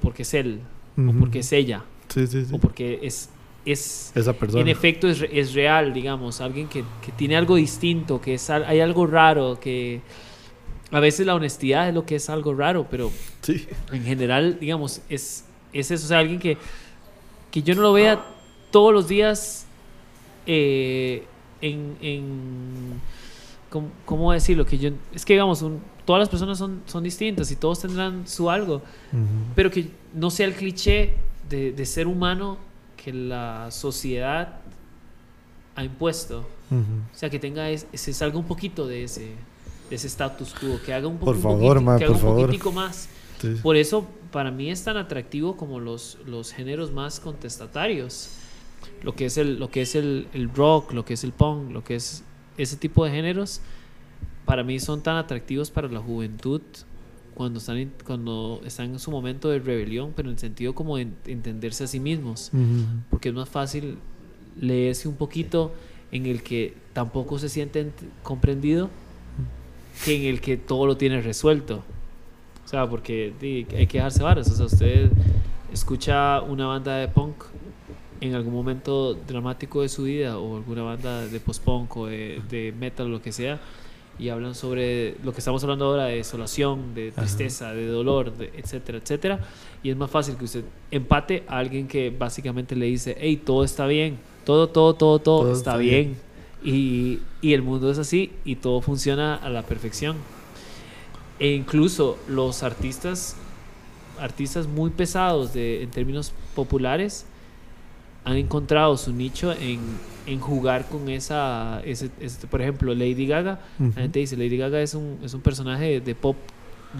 porque es él, o porque es ella, Sí, sí, sí. o porque es, es Esa persona. en efecto es, es real, digamos, alguien que, que tiene algo distinto, que es, hay algo raro, que a veces la honestidad es lo que es algo raro, pero Sí. en general, digamos, es, es eso, o sea, alguien que, que yo no lo vea todos los días eh, en, en ¿cómo, cómo decirlo? Que yo, es que, digamos, un- todas las personas son, son distintas y todos tendrán su algo, pero que no sea el cliché de, de ser humano que la sociedad ha impuesto. O sea, que tenga, es, se salga un poquito de ese ese status quo, que haga un, po- Por un favor, poquiti- ma, que haga por un favor. poquitico más. Sí. Por eso, para mí es tan atractivo como los, los géneros más contestatarios. Lo que es, el, lo que es el, el rock, lo que es el punk, lo que es ese tipo de géneros, para mí son tan atractivos para la juventud cuando están, cuando están en su momento de rebelión, pero en el sentido como de entenderse a sí mismos. Ujú. Porque es más fácil leerse un poquito en el que tampoco se siente ent- comprendido que en el que todo lo tiene resuelto. O sea, porque di, hay que dejarse varas. O sea, usted escucha una banda de punk en algún momento dramático de su vida o alguna banda de post-punk o de, de metal o lo que sea y hablan sobre lo que estamos hablando ahora de desolación, de Ajá. tristeza, de dolor, de etcétera, etcétera. Y es más fácil que usted empate a alguien que básicamente le dice, hey, todo está bien, todo, todo, todo, todo, Todo está, está bien. Y, y el mundo es así y todo funciona a la perfección. E incluso los artistas, artistas muy pesados de, en términos populares, han encontrado su nicho en, en jugar con esa, ese, ese- por ejemplo, Lady Gaga. Ujú. La gente dice, Lady Gaga es un, es un personaje de pop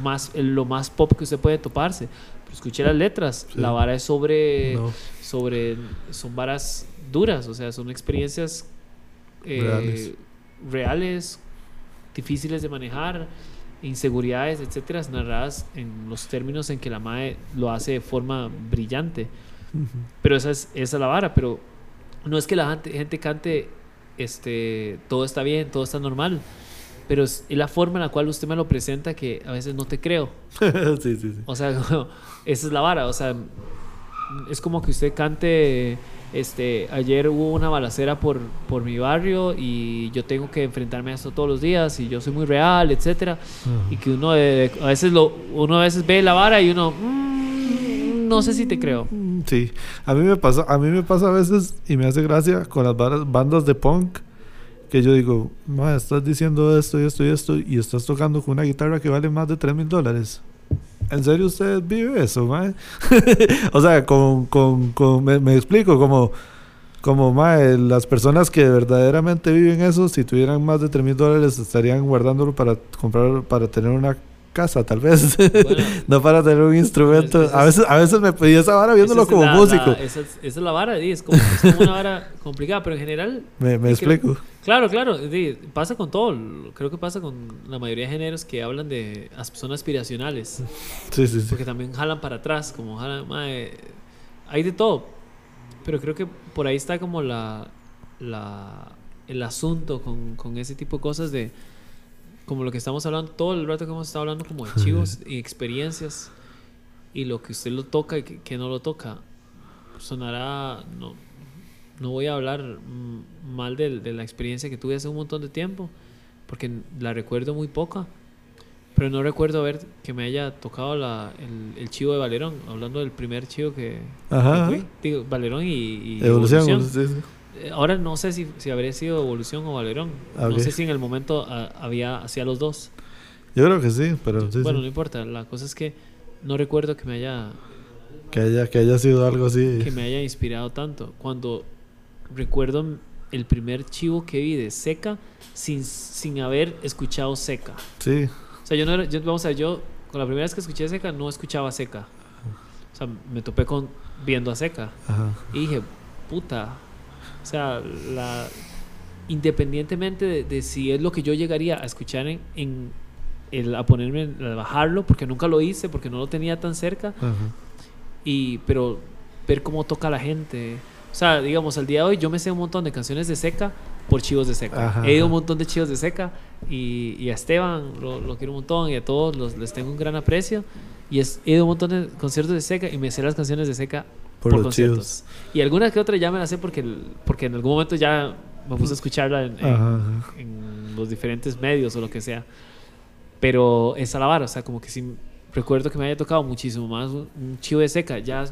más, lo más pop que usted puede toparse. Pero escuche las letras, Sí. la vara es sobre, No. sobre, son varas duras, o sea, son experiencias eh, Reales. reales, difíciles de manejar, inseguridades, etcétera, narradas en los términos en que la MAE lo hace de forma brillante. Pero esa es, esa es la vara, pero no es que la gente, gente cante este todo está bien, todo está normal, pero es la forma en la cual usted me lo presenta que a veces no te creo. *laughs* sí, sí, sí. O sea, *laughs* esa es la vara, o sea, es como que usted cante este ayer hubo una balacera por, por mi barrio y yo tengo que enfrentarme a esto todos los días y yo soy muy real, etcétera, y que uno eh, a veces lo uno a veces ve la vara y uno "Mm, no sé si te creo. Sí, a mí me pasa, a mí me pasa a veces y me hace gracia con las varas- bandas de punk que yo digo, estás diciendo esto y esto y esto y estás tocando con una guitarra que vale más de 3 mil dólares. ¿En serio usted vive eso, ma? *laughs* o sea, con, con, me, explico, como, como ma, las personas que verdaderamente viven eso, si tuvieran más de 3 mil dólares, estarían guardándolo para comprar, para tener una casa, tal vez. Bueno, *laughs* no para tener un instrumento. Esa a es- veces, a veces me pedí esa vara viéndolo esa es como la- músico. la- esa, es, esa es la vara, es como, es como una vara *laughs* complicada, pero en general me me explico. Claro, claro, di, pasa con todo. Creo que pasa con la mayoría de géneros que hablan de son aspiracionales, Sí, sí, sí. porque también jalan para atrás, como jalan, mae, hay de todo. Pero creo que por ahí está como la, la el asunto con, con ese tipo de cosas de como lo que estamos hablando, todo el rato que hemos estado hablando como de chivos y experiencias y lo que usted lo toca y que, que no lo toca. Sonará, no, no voy a hablar mal de, de la experiencia que tuve hace un montón de tiempo, porque la recuerdo muy poca, pero no recuerdo haber que me haya tocado la, el, el chivo de Valerón, hablando del primer chivo que, Ajá. que fui. Digo, Valerón y, y Evolución. Evolución. sí, sí. Ahora no sé si, si habría sido Evolución o Valerón. No sé si en el momento ah, había hacía los dos. Yo creo que sí, pero sí, bueno, sí. no importa. La cosa es que no recuerdo que me haya Que, haya, que haya sido algo así. que me haya inspirado tanto. Cuando recuerdo el primer chivo que vi de Seca sin, sin haber escuchado Seca. Sí. O sea, yo no era, yo, vamos a ver, yo con la primera vez que escuché Seca no escuchaba Seca. O sea, me topé con viendo a Seca. Ajá. Y dije, puta. O sea, la, independientemente de, de si es lo que yo llegaría a escuchar en, en el, a ponerme, a bajarlo, porque nunca lo hice, porque no lo tenía tan cerca, Ajá. y, pero ver cómo toca la gente. O sea, digamos, al día de hoy yo me sé un montón de canciones de Seca por chivos de Seca. Ajá, He ido a un montón de chivos de Seca y, y a Esteban lo, lo quiero un montón y a todos los, les tengo un gran aprecio. Y es- he ido a un montón de conciertos de Seca y me sé las canciones de Seca Por por, los conciertos. Y alguna que otra ya me la sé porque, porque en algún momento ya me puse a escucharla en, en- en los diferentes medios o lo que sea. Pero la vara, o sea, como que sí recuerdo que me haya tocado muchísimo más un, un chivo de seca. Ya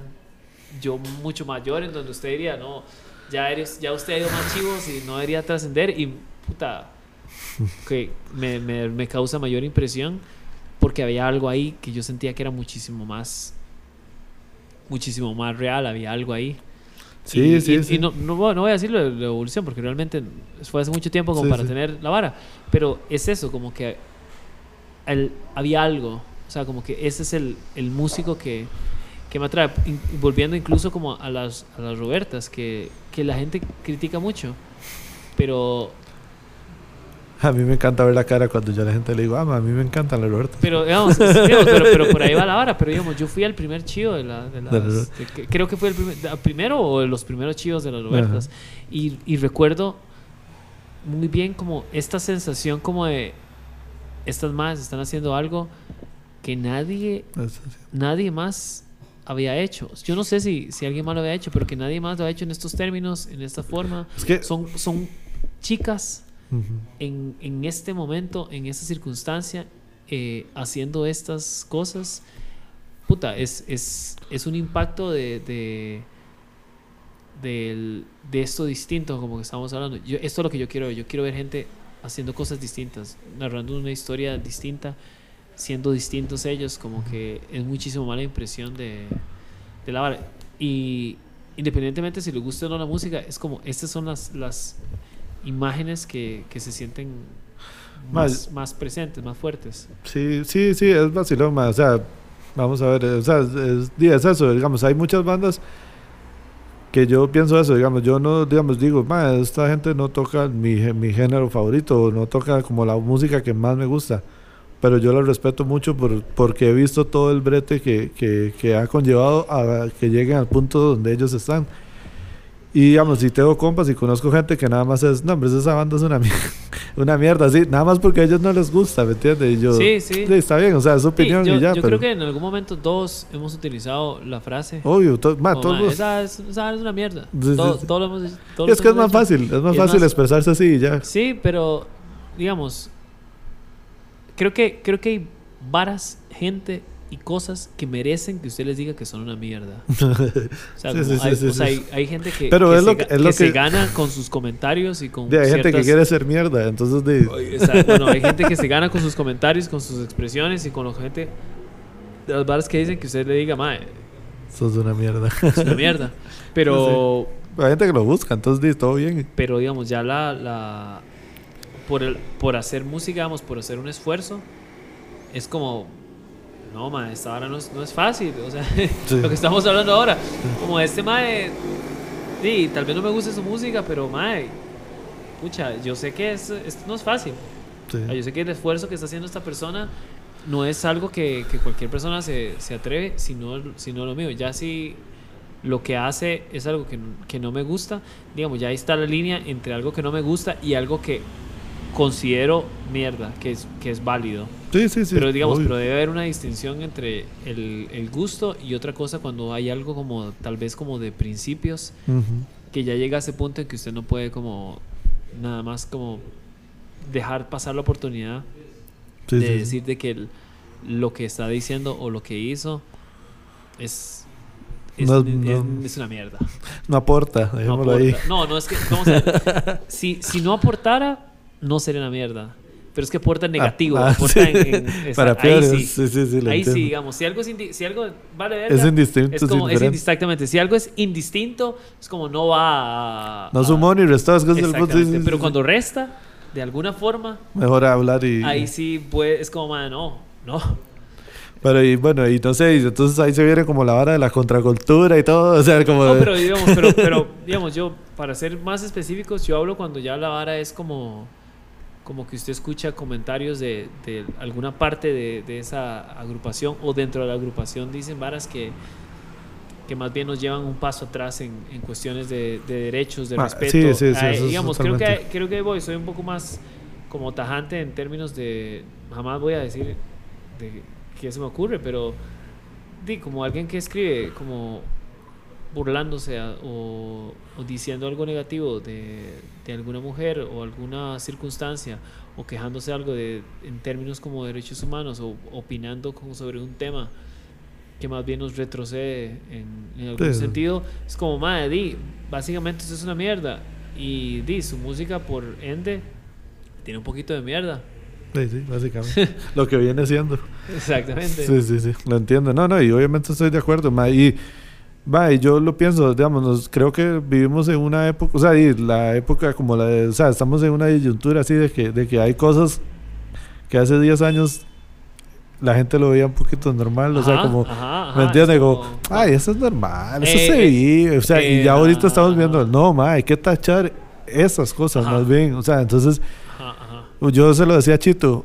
yo mucho mayor, en donde usted diría, no, ya, eres, ya usted ha ido más chivos y no debería trascender. Y puta, *laughs* que me, me, me causa mayor impresión porque había algo ahí que yo sentía que era muchísimo más muchísimo más real, había algo ahí. Sí, y, sí, y- sí. y no, no, voy- no voy a decirlo de la evolución porque realmente fue hace mucho tiempo como Sí, para sí. tener la vara. Pero es eso, como que el- había algo. O sea, como que ese es el, el músico que, que me atrae. In- volviendo incluso como a las, a las Robertas, que, que la gente critica mucho. Pero, A mí me encanta ver la cara cuando yo a la gente le digo, ah, ma, a mí me encantan las Robertas. pero, digamos, digamos, pero, pero por ahí va la vara. Pero digamos, yo fui al primer chivo de, la, de las. De la- de creo que fue el primer, primero o de los primeros chivos de las Robertas. Y, y recuerdo muy bien como esta sensación como de estas más están haciendo algo que nadie nadie más había hecho. Yo no sé si, si alguien más lo había hecho, pero que nadie más lo ha hecho en estos términos, en esta forma. Es que... Son, son chicas En, en este momento, en esta circunstancia, eh, haciendo estas cosas. Puta, es, es, es un impacto de, de, del- de esto distinto, como que estamos hablando. Yo, esto es lo que yo quiero. Yo quiero ver gente haciendo cosas distintas, narrando una historia distinta, siendo distintos ellos, como que es muchísimo más la impresión de, de la vara. Y independientemente si les gusta o no la música, es como, estas son las, las imágenes que, que se sienten más, Más- más presentes, más fuertes. Sí, sí, sí, es vacilón, ma, O sea, vamos a ver, o sea, es, es- eso, digamos, hay muchas bandas que yo pienso eso, digamos, yo no, digamos, digo, ma, esta gente no toca mi, mi género favorito, no toca como la música que más me gusta, pero yo la respeto mucho por, porque he visto todo el brete que, que, que ha conllevado a que lleguen al punto donde ellos están. Y digamos, si tengo compas y conozco gente que nada más es, no, hombre, esa banda es una, mier- *laughs* una mierda, sí, nada más porque a ellos no les gusta, ¿me entiendes? Y yo, Sí, sí. está bien, o sea, es su Sí, opinión yo y ya, yo pero creo que en algún momento todos hemos utilizado la frase. obvio, to- ma, todos "Ma, los- esa, es, esa es una mierda. Sí, sí, Todo- sí. todo lo hemos- es que es más hecho. fácil, es más Es fácil más- expresarse así y ya. Sí, pero digamos, creo que creo que hay varas, gente y cosas que merecen que usted les diga que son una mierda. *laughs* O sea, Sí, sí, hay, sí, o sea, sí. hay, hay gente que, Pero que es se, lo que- es lo se que- gana con sus comentarios y con De, hay gente que ciertas- quiere ser mierda, entonces de... o sea, bueno, hay gente que se gana con sus comentarios, con sus expresiones y con la gente de las barras que dicen que usted le diga, mae, Sos una mierda. es una mierda. *laughs* Pero, Hay gente que lo busca, entonces todo bien. pero digamos, ya la, la por, el, por hacer música, digamos, por hacer un esfuerzo, es como, no, mae, esta vara no es, no es fácil. O sea, *laughs* Sí. lo que estamos hablando ahora, como este mae, sí, tal vez no me guste su música, pero mae, pucha, yo sé que es, esto no es fácil. Sí. Yo sé que el esfuerzo que está haciendo esta persona no es algo que, que cualquier persona se, se atreve, sino, sino lo mío. Ya si lo que hace es algo que, que no me gusta, digamos, ya ahí está la línea entre algo que no me gusta y algo que considero mierda, que es, que es válido. Sí, sí, sí. pero digamos, obvio. pero debe haber una distinción entre el, el gusto y otra cosa cuando hay algo como tal vez como de principios Ujú. que ya llega a ese punto en que usted no puede como nada más como dejar pasar la oportunidad Sí, de sí, decir de que el- lo que está diciendo o lo que hizo es es, No- no- es una mierda. No aporta, No, dejémoslo ahí. aporta. no, no es que vamos a ver, si, si no aportara no sería una mierda. Pero es que aporta en negativo, ah, aporta sí. en, en- *laughs* Para ahí peor, sí. sí, sí, ahí sí, digamos, si algo es, si algo vale verga, Es indistinto, es como, es exactamente, si algo es indistinto, es como no va a... No sumó ni restó, es que es pero cuando resta, de alguna forma, Mejor hablar y... ahí sí puede, es como, man, no, no. *laughs* Pero y bueno, y no sé, entonces ahí se viene como la vara de la contracultura y todo, o sea, como... No, pero digamos, pero, pero, digamos, yo, para ser más específicos, yo hablo cuando ya la vara es como, como que usted escucha comentarios de, de alguna parte de, de esa agrupación o dentro de la agrupación dicen varas que, que más bien nos llevan un paso atrás en, en cuestiones de, de derechos, de Ah, respeto. sí, sí, sí, digamos, creo que, creo que voy, soy un poco más como tajante en términos de, jamás voy a decir de qué se me ocurre, pero di, como alguien que escribe como burlándose a- o, o diciendo algo negativo de, de alguna mujer o alguna circunstancia o quejándose algo de en términos como derechos humanos o opinando como sobre un tema que más bien nos retrocede en, en algún Sí. sentido es como madre di básicamente eso es una mierda y di su música por ende tiene un poquito de mierda Sí, sí, básicamente. *laughs* lo que viene siendo. exactamente Sí, sí, sí, lo entiendo. No, no, y obviamente estoy de acuerdo, ma, y, va, y yo lo pienso, digamos, nos- creo que vivimos en una época, o sea, y la época como la de, o sea, estamos en una disyuntura así de que, de que hay cosas que hace 10 años la gente lo veía un poquito normal, o sea, Ajá, como, ajá, ajá, ¿me entiendes? es Como, ay, eso es normal, eso Eh, se eh, vive, o sea, y eh, ya ahorita estamos ajá, viendo, ajá. no, ma, hay que tachar esas cosas Ajá. más bien, o sea, entonces... ajá, ajá. Yo se lo decía a Chito,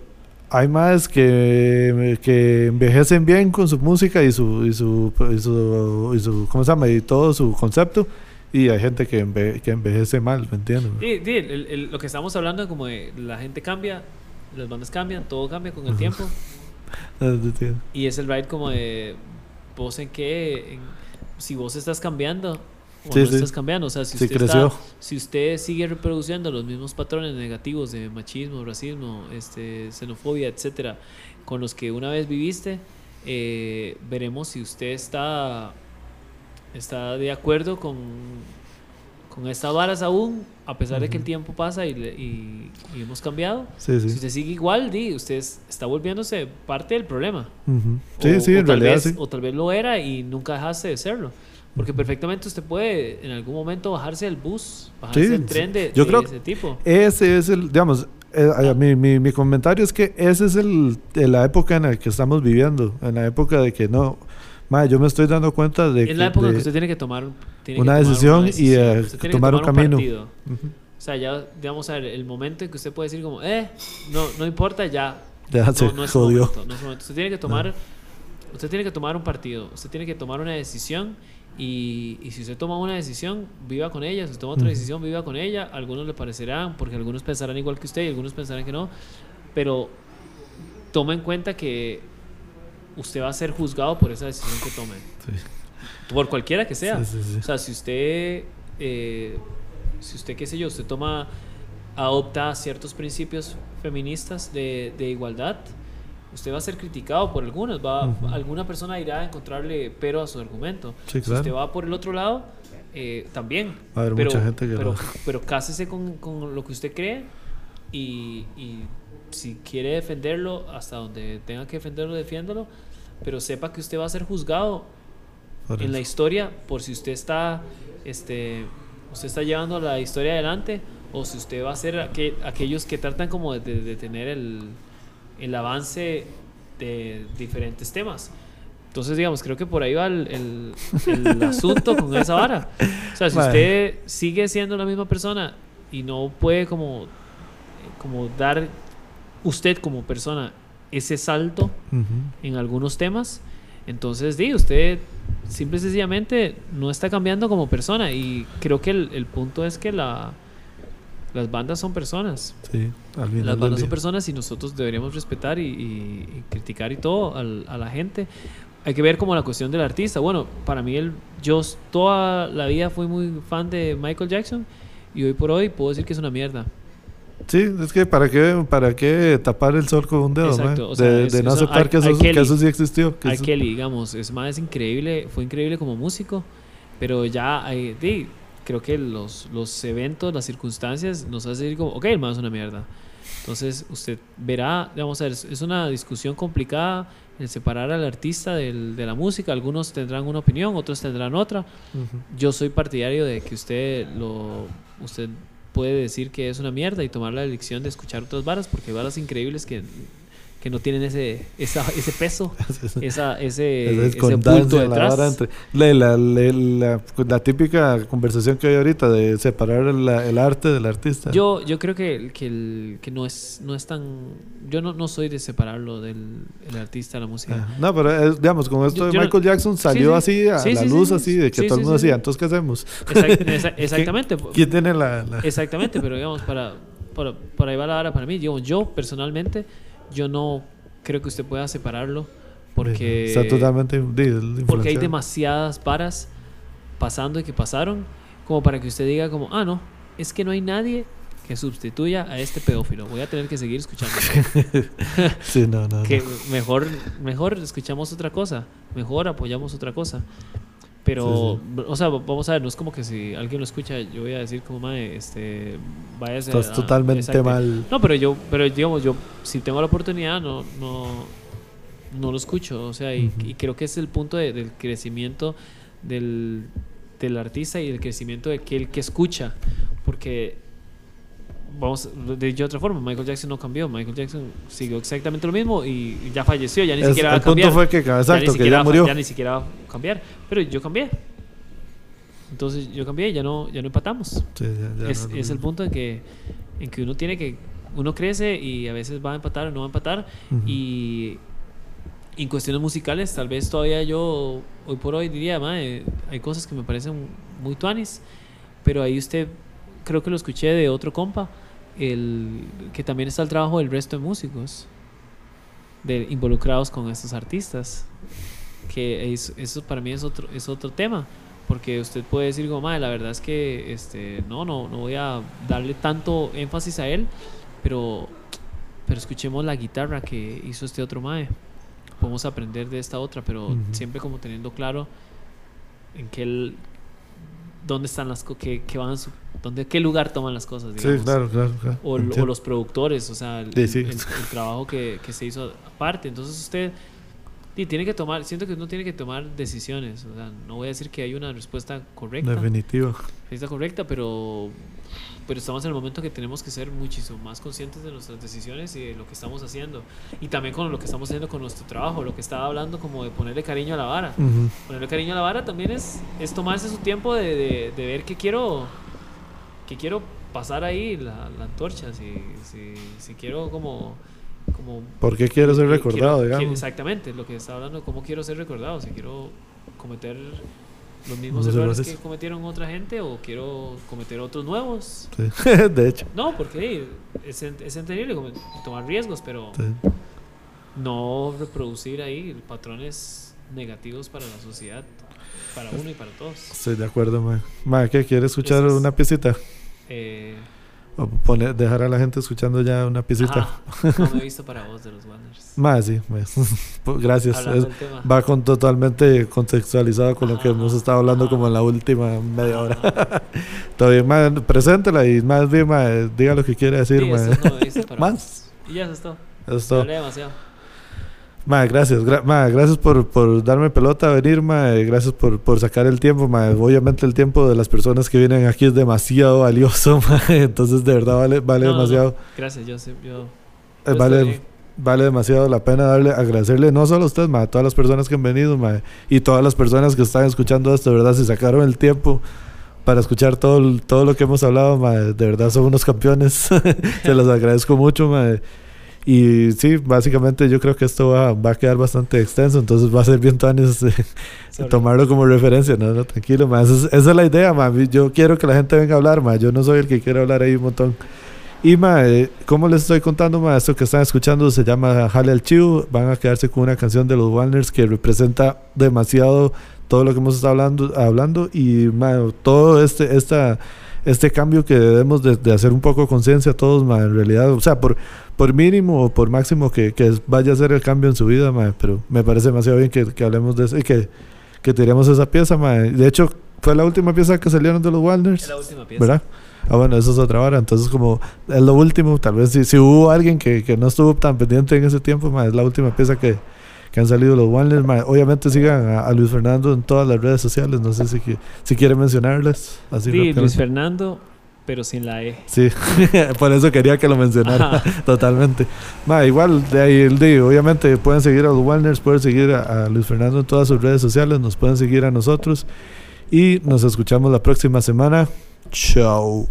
hay más que, que envejecen bien con su música y su, y su, y su, y su- ¿cómo se llama? Y todo su concepto. Y hay gente que, enve- que envejece mal, ¿me entiendes? Sí, sí, el- el- lo que estamos hablando como de la gente cambia, las bandas cambian, todo cambia con el tiempo *laughs* y es el ride como de vos en qué, en- si vos estás cambiando o Sí, no sí. estás cambiando, o sea, si Sí, usted, está- si usted sigue reproduciendo los mismos patrones negativos de machismo, racismo, este, xenofobia, etcétera, con los que una vez viviste, eh, veremos si usted está está de acuerdo con, con estas varas aún, a pesar de que el tiempo pasa y, le- y- y hemos cambiado. Sí, Si usted sigue igual, di, usted es- está volviéndose parte del problema. Sí, sí, o en realidad vez- sí. O tal vez lo era y nunca dejaste de serlo. Porque perfectamente usted puede en algún momento bajarse del bus, bajarse Sí, del tren de, Yo de creo ese tipo. Ese es el, digamos, eh, mi, mi, mi comentario es que ese es el, la época en la que estamos viviendo, en la época de que no, ma, yo me estoy dando cuenta de Es la que época en que usted tiene que tomar, tiene que una tomar decisión y, eh, que tomar un camino. O sea, ya, digamos, a ver, el momento en que usted puede decir como, eh, no, no importa, ya. Ya no, se no es jodió. momento, no es su momento. Usted tiene que tomar, usted tiene que tomar un partido, usted tiene que tomar una decisión y, y si usted toma una decisión, viva con ella, si usted toma otra decisión, viva con ella. Algunos le parecerán, porque algunos pensarán igual que usted y algunos pensarán que no, pero tome en cuenta que usted va a ser juzgado por esa decisión que tome, Sí. por cualquiera que sea. Sí, sí. O sea, si usted, eh, si usted, qué sé yo, usted toma, adopta ciertos principios feministas de, de igualdad usted va a ser criticado por algunos, va, Ujú. alguna persona irá a encontrarle pero a su argumento. Sí, Si claro. usted va por el otro lado, eh, también. Va a haber pero, mucha gente que pero, lo- pero cásese con, con lo que usted cree y, y si quiere defenderlo hasta donde tenga que defenderlo, defiéndalo, pero sepa que usted va a ser juzgado Por en la eso. historia por si usted está este usted está llevando la historia adelante o si usted va a ser aqu- aquellos que tratan como de, de- de tener el, el avance de diferentes temas entonces digamos creo que por ahí va el, el- el *laughs* asunto con esa vara o sea si usted sigue siendo la misma persona y no puede como como dar usted como persona ese salto Ujú. en algunos temas. Entonces, di, usted simple y sencillamente no está cambiando como persona. Y creo que el, el punto es que la, las bandas son personas. Sí, al final Las bandas son personas y nosotros deberíamos respetar y, y- y criticar y todo al- a la gente. Hay que ver como la cuestión del artista. Bueno, para mí, el, yo toda la vida fui muy fan de Michael Jackson y hoy por hoy puedo decir que es una mierda. Sí, es que para qué, para qué tapar el sol con un dedo, Exacto, o sea, de, es- de no aceptar que, eso, R. que Kelly. eso sí existió. que eso- Kelly, digamos, es más increíble, fue increíble como músico, pero ya di, creo que los, los eventos, las circunstancias nos hacen decir como, ok, el man es una mierda. Entonces usted verá, vamos a ver, es- una discusión complicada el separar al artista del- de la música. Algunos tendrán una opinión, otros tendrán otra. Yo soy partidario de que usted lo usted puede decir que es una mierda y tomar la elección de escuchar otras varas, porque hay varas increíbles que, que no tienen ese, esa- ese peso, *laughs* esa, ese, ese la detrás. vara entre- la, la, la, la- la típica conversación que hay ahorita de separar el, el arte del artista. Yo, yo creo que, que, el- que no, es, no es tan... Yo no, no soy de separarlo del el artista de la música. Ah, No, pero es- digamos, con esto Yo- de yo no- Michael Jackson salió sí. así a Sí, la luz, sí. así, de que todo el mundo decía, entonces, ¿qué hacemos? Exact- *laughs* exa- exactamente. ¿Quién tiene la...? la- Exactamente, pero digamos, para, para, por ahí va la vara para mí. Digamos, yo personalmente, yo no creo que usted pueda separarlo porque... Está totalmente di- Porque hay demasiadas varas pasando y que pasaron como para que usted diga como, ah, no, es que no hay nadie que sustituya a este pedófilo. Voy a tener que seguir escuchando. *laughs* Sí, no, no. que no. mejor, mejor escuchamos otra cosa, mejor apoyamos otra cosa. Pero, o sea, vamos a ver, no es como que si alguien lo escucha, yo voy a decir como, mae, este, vaya Estás totalmente mal. No, pero yo, pero digamos, yo, si tengo la oportunidad, no, no, no lo escucho. O sea, y, creo que es el punto de- del crecimiento del, del artista y el crecimiento de aquel que escucha. Porque, vamos, de otra forma, Michael Jackson no cambió. Michael Jackson siguió exactamente lo mismo y ya falleció, ya ni Es- siquiera va a el punto cambiar. fue que, Ya exacto, que siquiera ya murió. Ya ni siquiera va a cambiar. Pero yo cambié. Entonces yo cambié ya no, ya no empatamos Sí, ya- ya es, no- es el punto en que, en que uno tiene que, uno crece y a veces va a empatar o no va a empatar Ujú. y en cuestiones musicales tal vez todavía yo hoy por hoy diría, "Mae, hay cosas que me parecen muy tuanis, pero ahí usted, creo que lo escuché de otro compa, el, que también está el trabajo del resto de músicos de, involucrados con estos artistas, que es- eso para mí es otro, es otro tema. Porque usted puede decir como, "Mae, la verdad es que este, no, no, no voy a darle tanto énfasis a él, pero, pero escuchemos la guitarra que hizo este otro Mae. Podemos aprender de esta otra, pero Ujú. siempre como teniendo claro en qué, dónde están las cosas, qué, qué van, su- dónde, qué lugar toman las cosas, digamos. Sí, claro, claro. claro. O, o los productores, o sea, el, Sí, sí. el- el trabajo que, que se hizo aparte. Entonces usted y tiene que tomar, siento que uno tiene que tomar decisiones. O sea, no voy a decir que hay una respuesta correcta, Definitivo. respuesta correcta, pero, pero estamos en el momento que tenemos que ser muchísimo más conscientes de nuestras decisiones y de lo que estamos haciendo. Y también con lo que estamos haciendo con nuestro trabajo, lo que estaba hablando como de ponerle cariño a la vara. Ujú. Ponerle cariño a la vara también es, es tomarse su tiempo de, de, de ver que quiero que quiero pasar ahí la, la antorcha, si, si, si quiero como, como ¿Por qué quiero ser recordado, quiero- digamos? exactamente, lo que estaba hablando, cómo quiero ser recordado, si quiero cometer los mismos Los errores errores. que cometieron otra gente o quiero cometer otros nuevos. Sí. *laughs* de hecho. No, porque es, es entendible tomar riesgos, pero Sí. no reproducir ahí patrones negativos para la sociedad, para uno y para todos. Estoy de acuerdo, ma. Ma, ¿qué? ¿Quieres escuchar es- una piecita? Eh, O poner, dejar a la gente escuchando ya una piecita. Ajá. No me he visto para vos de los Wanderers. Más, *laughs* sí. *laughs* pues, Gracias. Es- va con totalmente contextualizado con lo que Ah, hemos estado hablando como en la última media hora. *laughs* Ah, bien, ma, preséntela y más bien, ma, diga lo que quiere decir, sí, eso no me he visto para Más. vos. Y ya eso es todo. Eso es todo. Demasiado. Ma, gracias, gra- ma, gracias por, por darme pelota a venir, ma, eh, gracias por, por sacar el tiempo, ma. obviamente el tiempo de las personas que vienen aquí es demasiado valioso, *laughs* ma, entonces de verdad vale, vale No, no, demasiado, Gracias, yo. Yo, eh, yo vale, vale demasiado la pena darle, agradecerle no solo a usted, ma, a todas las personas que han venido, ma, y todas las personas que están escuchando esto, de verdad, si sacaron el tiempo para escuchar todo, todo lo que hemos hablado, ma, de verdad son unos campeones, *laughs* se los agradezco mucho, ma. Y sí, básicamente yo creo que esto va, va a quedar bastante extenso, entonces va a ser bien tuanis, *laughs* eh, tomarlo como referencia, no, no, tranquilo. Esa, es, esa es la idea, ma. Yo quiero que la gente venga a hablar, ma. Yo no soy el que quiere hablar ahí un montón. Y, ma, eh, como les estoy contando, ma, esto que están escuchando se llama Jale al Chivo. Van a quedarse con una canción de los Warners que representa demasiado todo lo que hemos estado hablando, hablando y, ma, todo este, esta, este cambio que debemos de, de hacer un poco conciencia todos, ma, en realidad, o sea, por, por mínimo o por máximo que, que vaya a ser el cambio en su vida, ma, pero me parece demasiado bien que, que hablemos de eso y que, que tiremos esa pieza, ma. De hecho, fue la última pieza que salieron de los Es Wilders, la última pieza. ¿verdad? Ah, bueno, eso es otra hora. Entonces, como es lo último, tal vez si, si hubo alguien que, que no estuvo tan pendiente en ese tiempo, ma, es la última pieza que, que han salido los ma. Obviamente sigan a, a Luis Fernando en todas las redes sociales. No sé si, si quiere mencionarles. Así Sí, Luis. Fernando, pero sin la E. Sí, *laughs* por eso quería que lo mencionara Ajá. *laughs* totalmente. Ma, igual, de ahí el de, obviamente pueden seguir a los Warners, pueden seguir a, a Luis Fernando en todas sus redes sociales, nos pueden seguir a nosotros y nos escuchamos la próxima semana. Chao.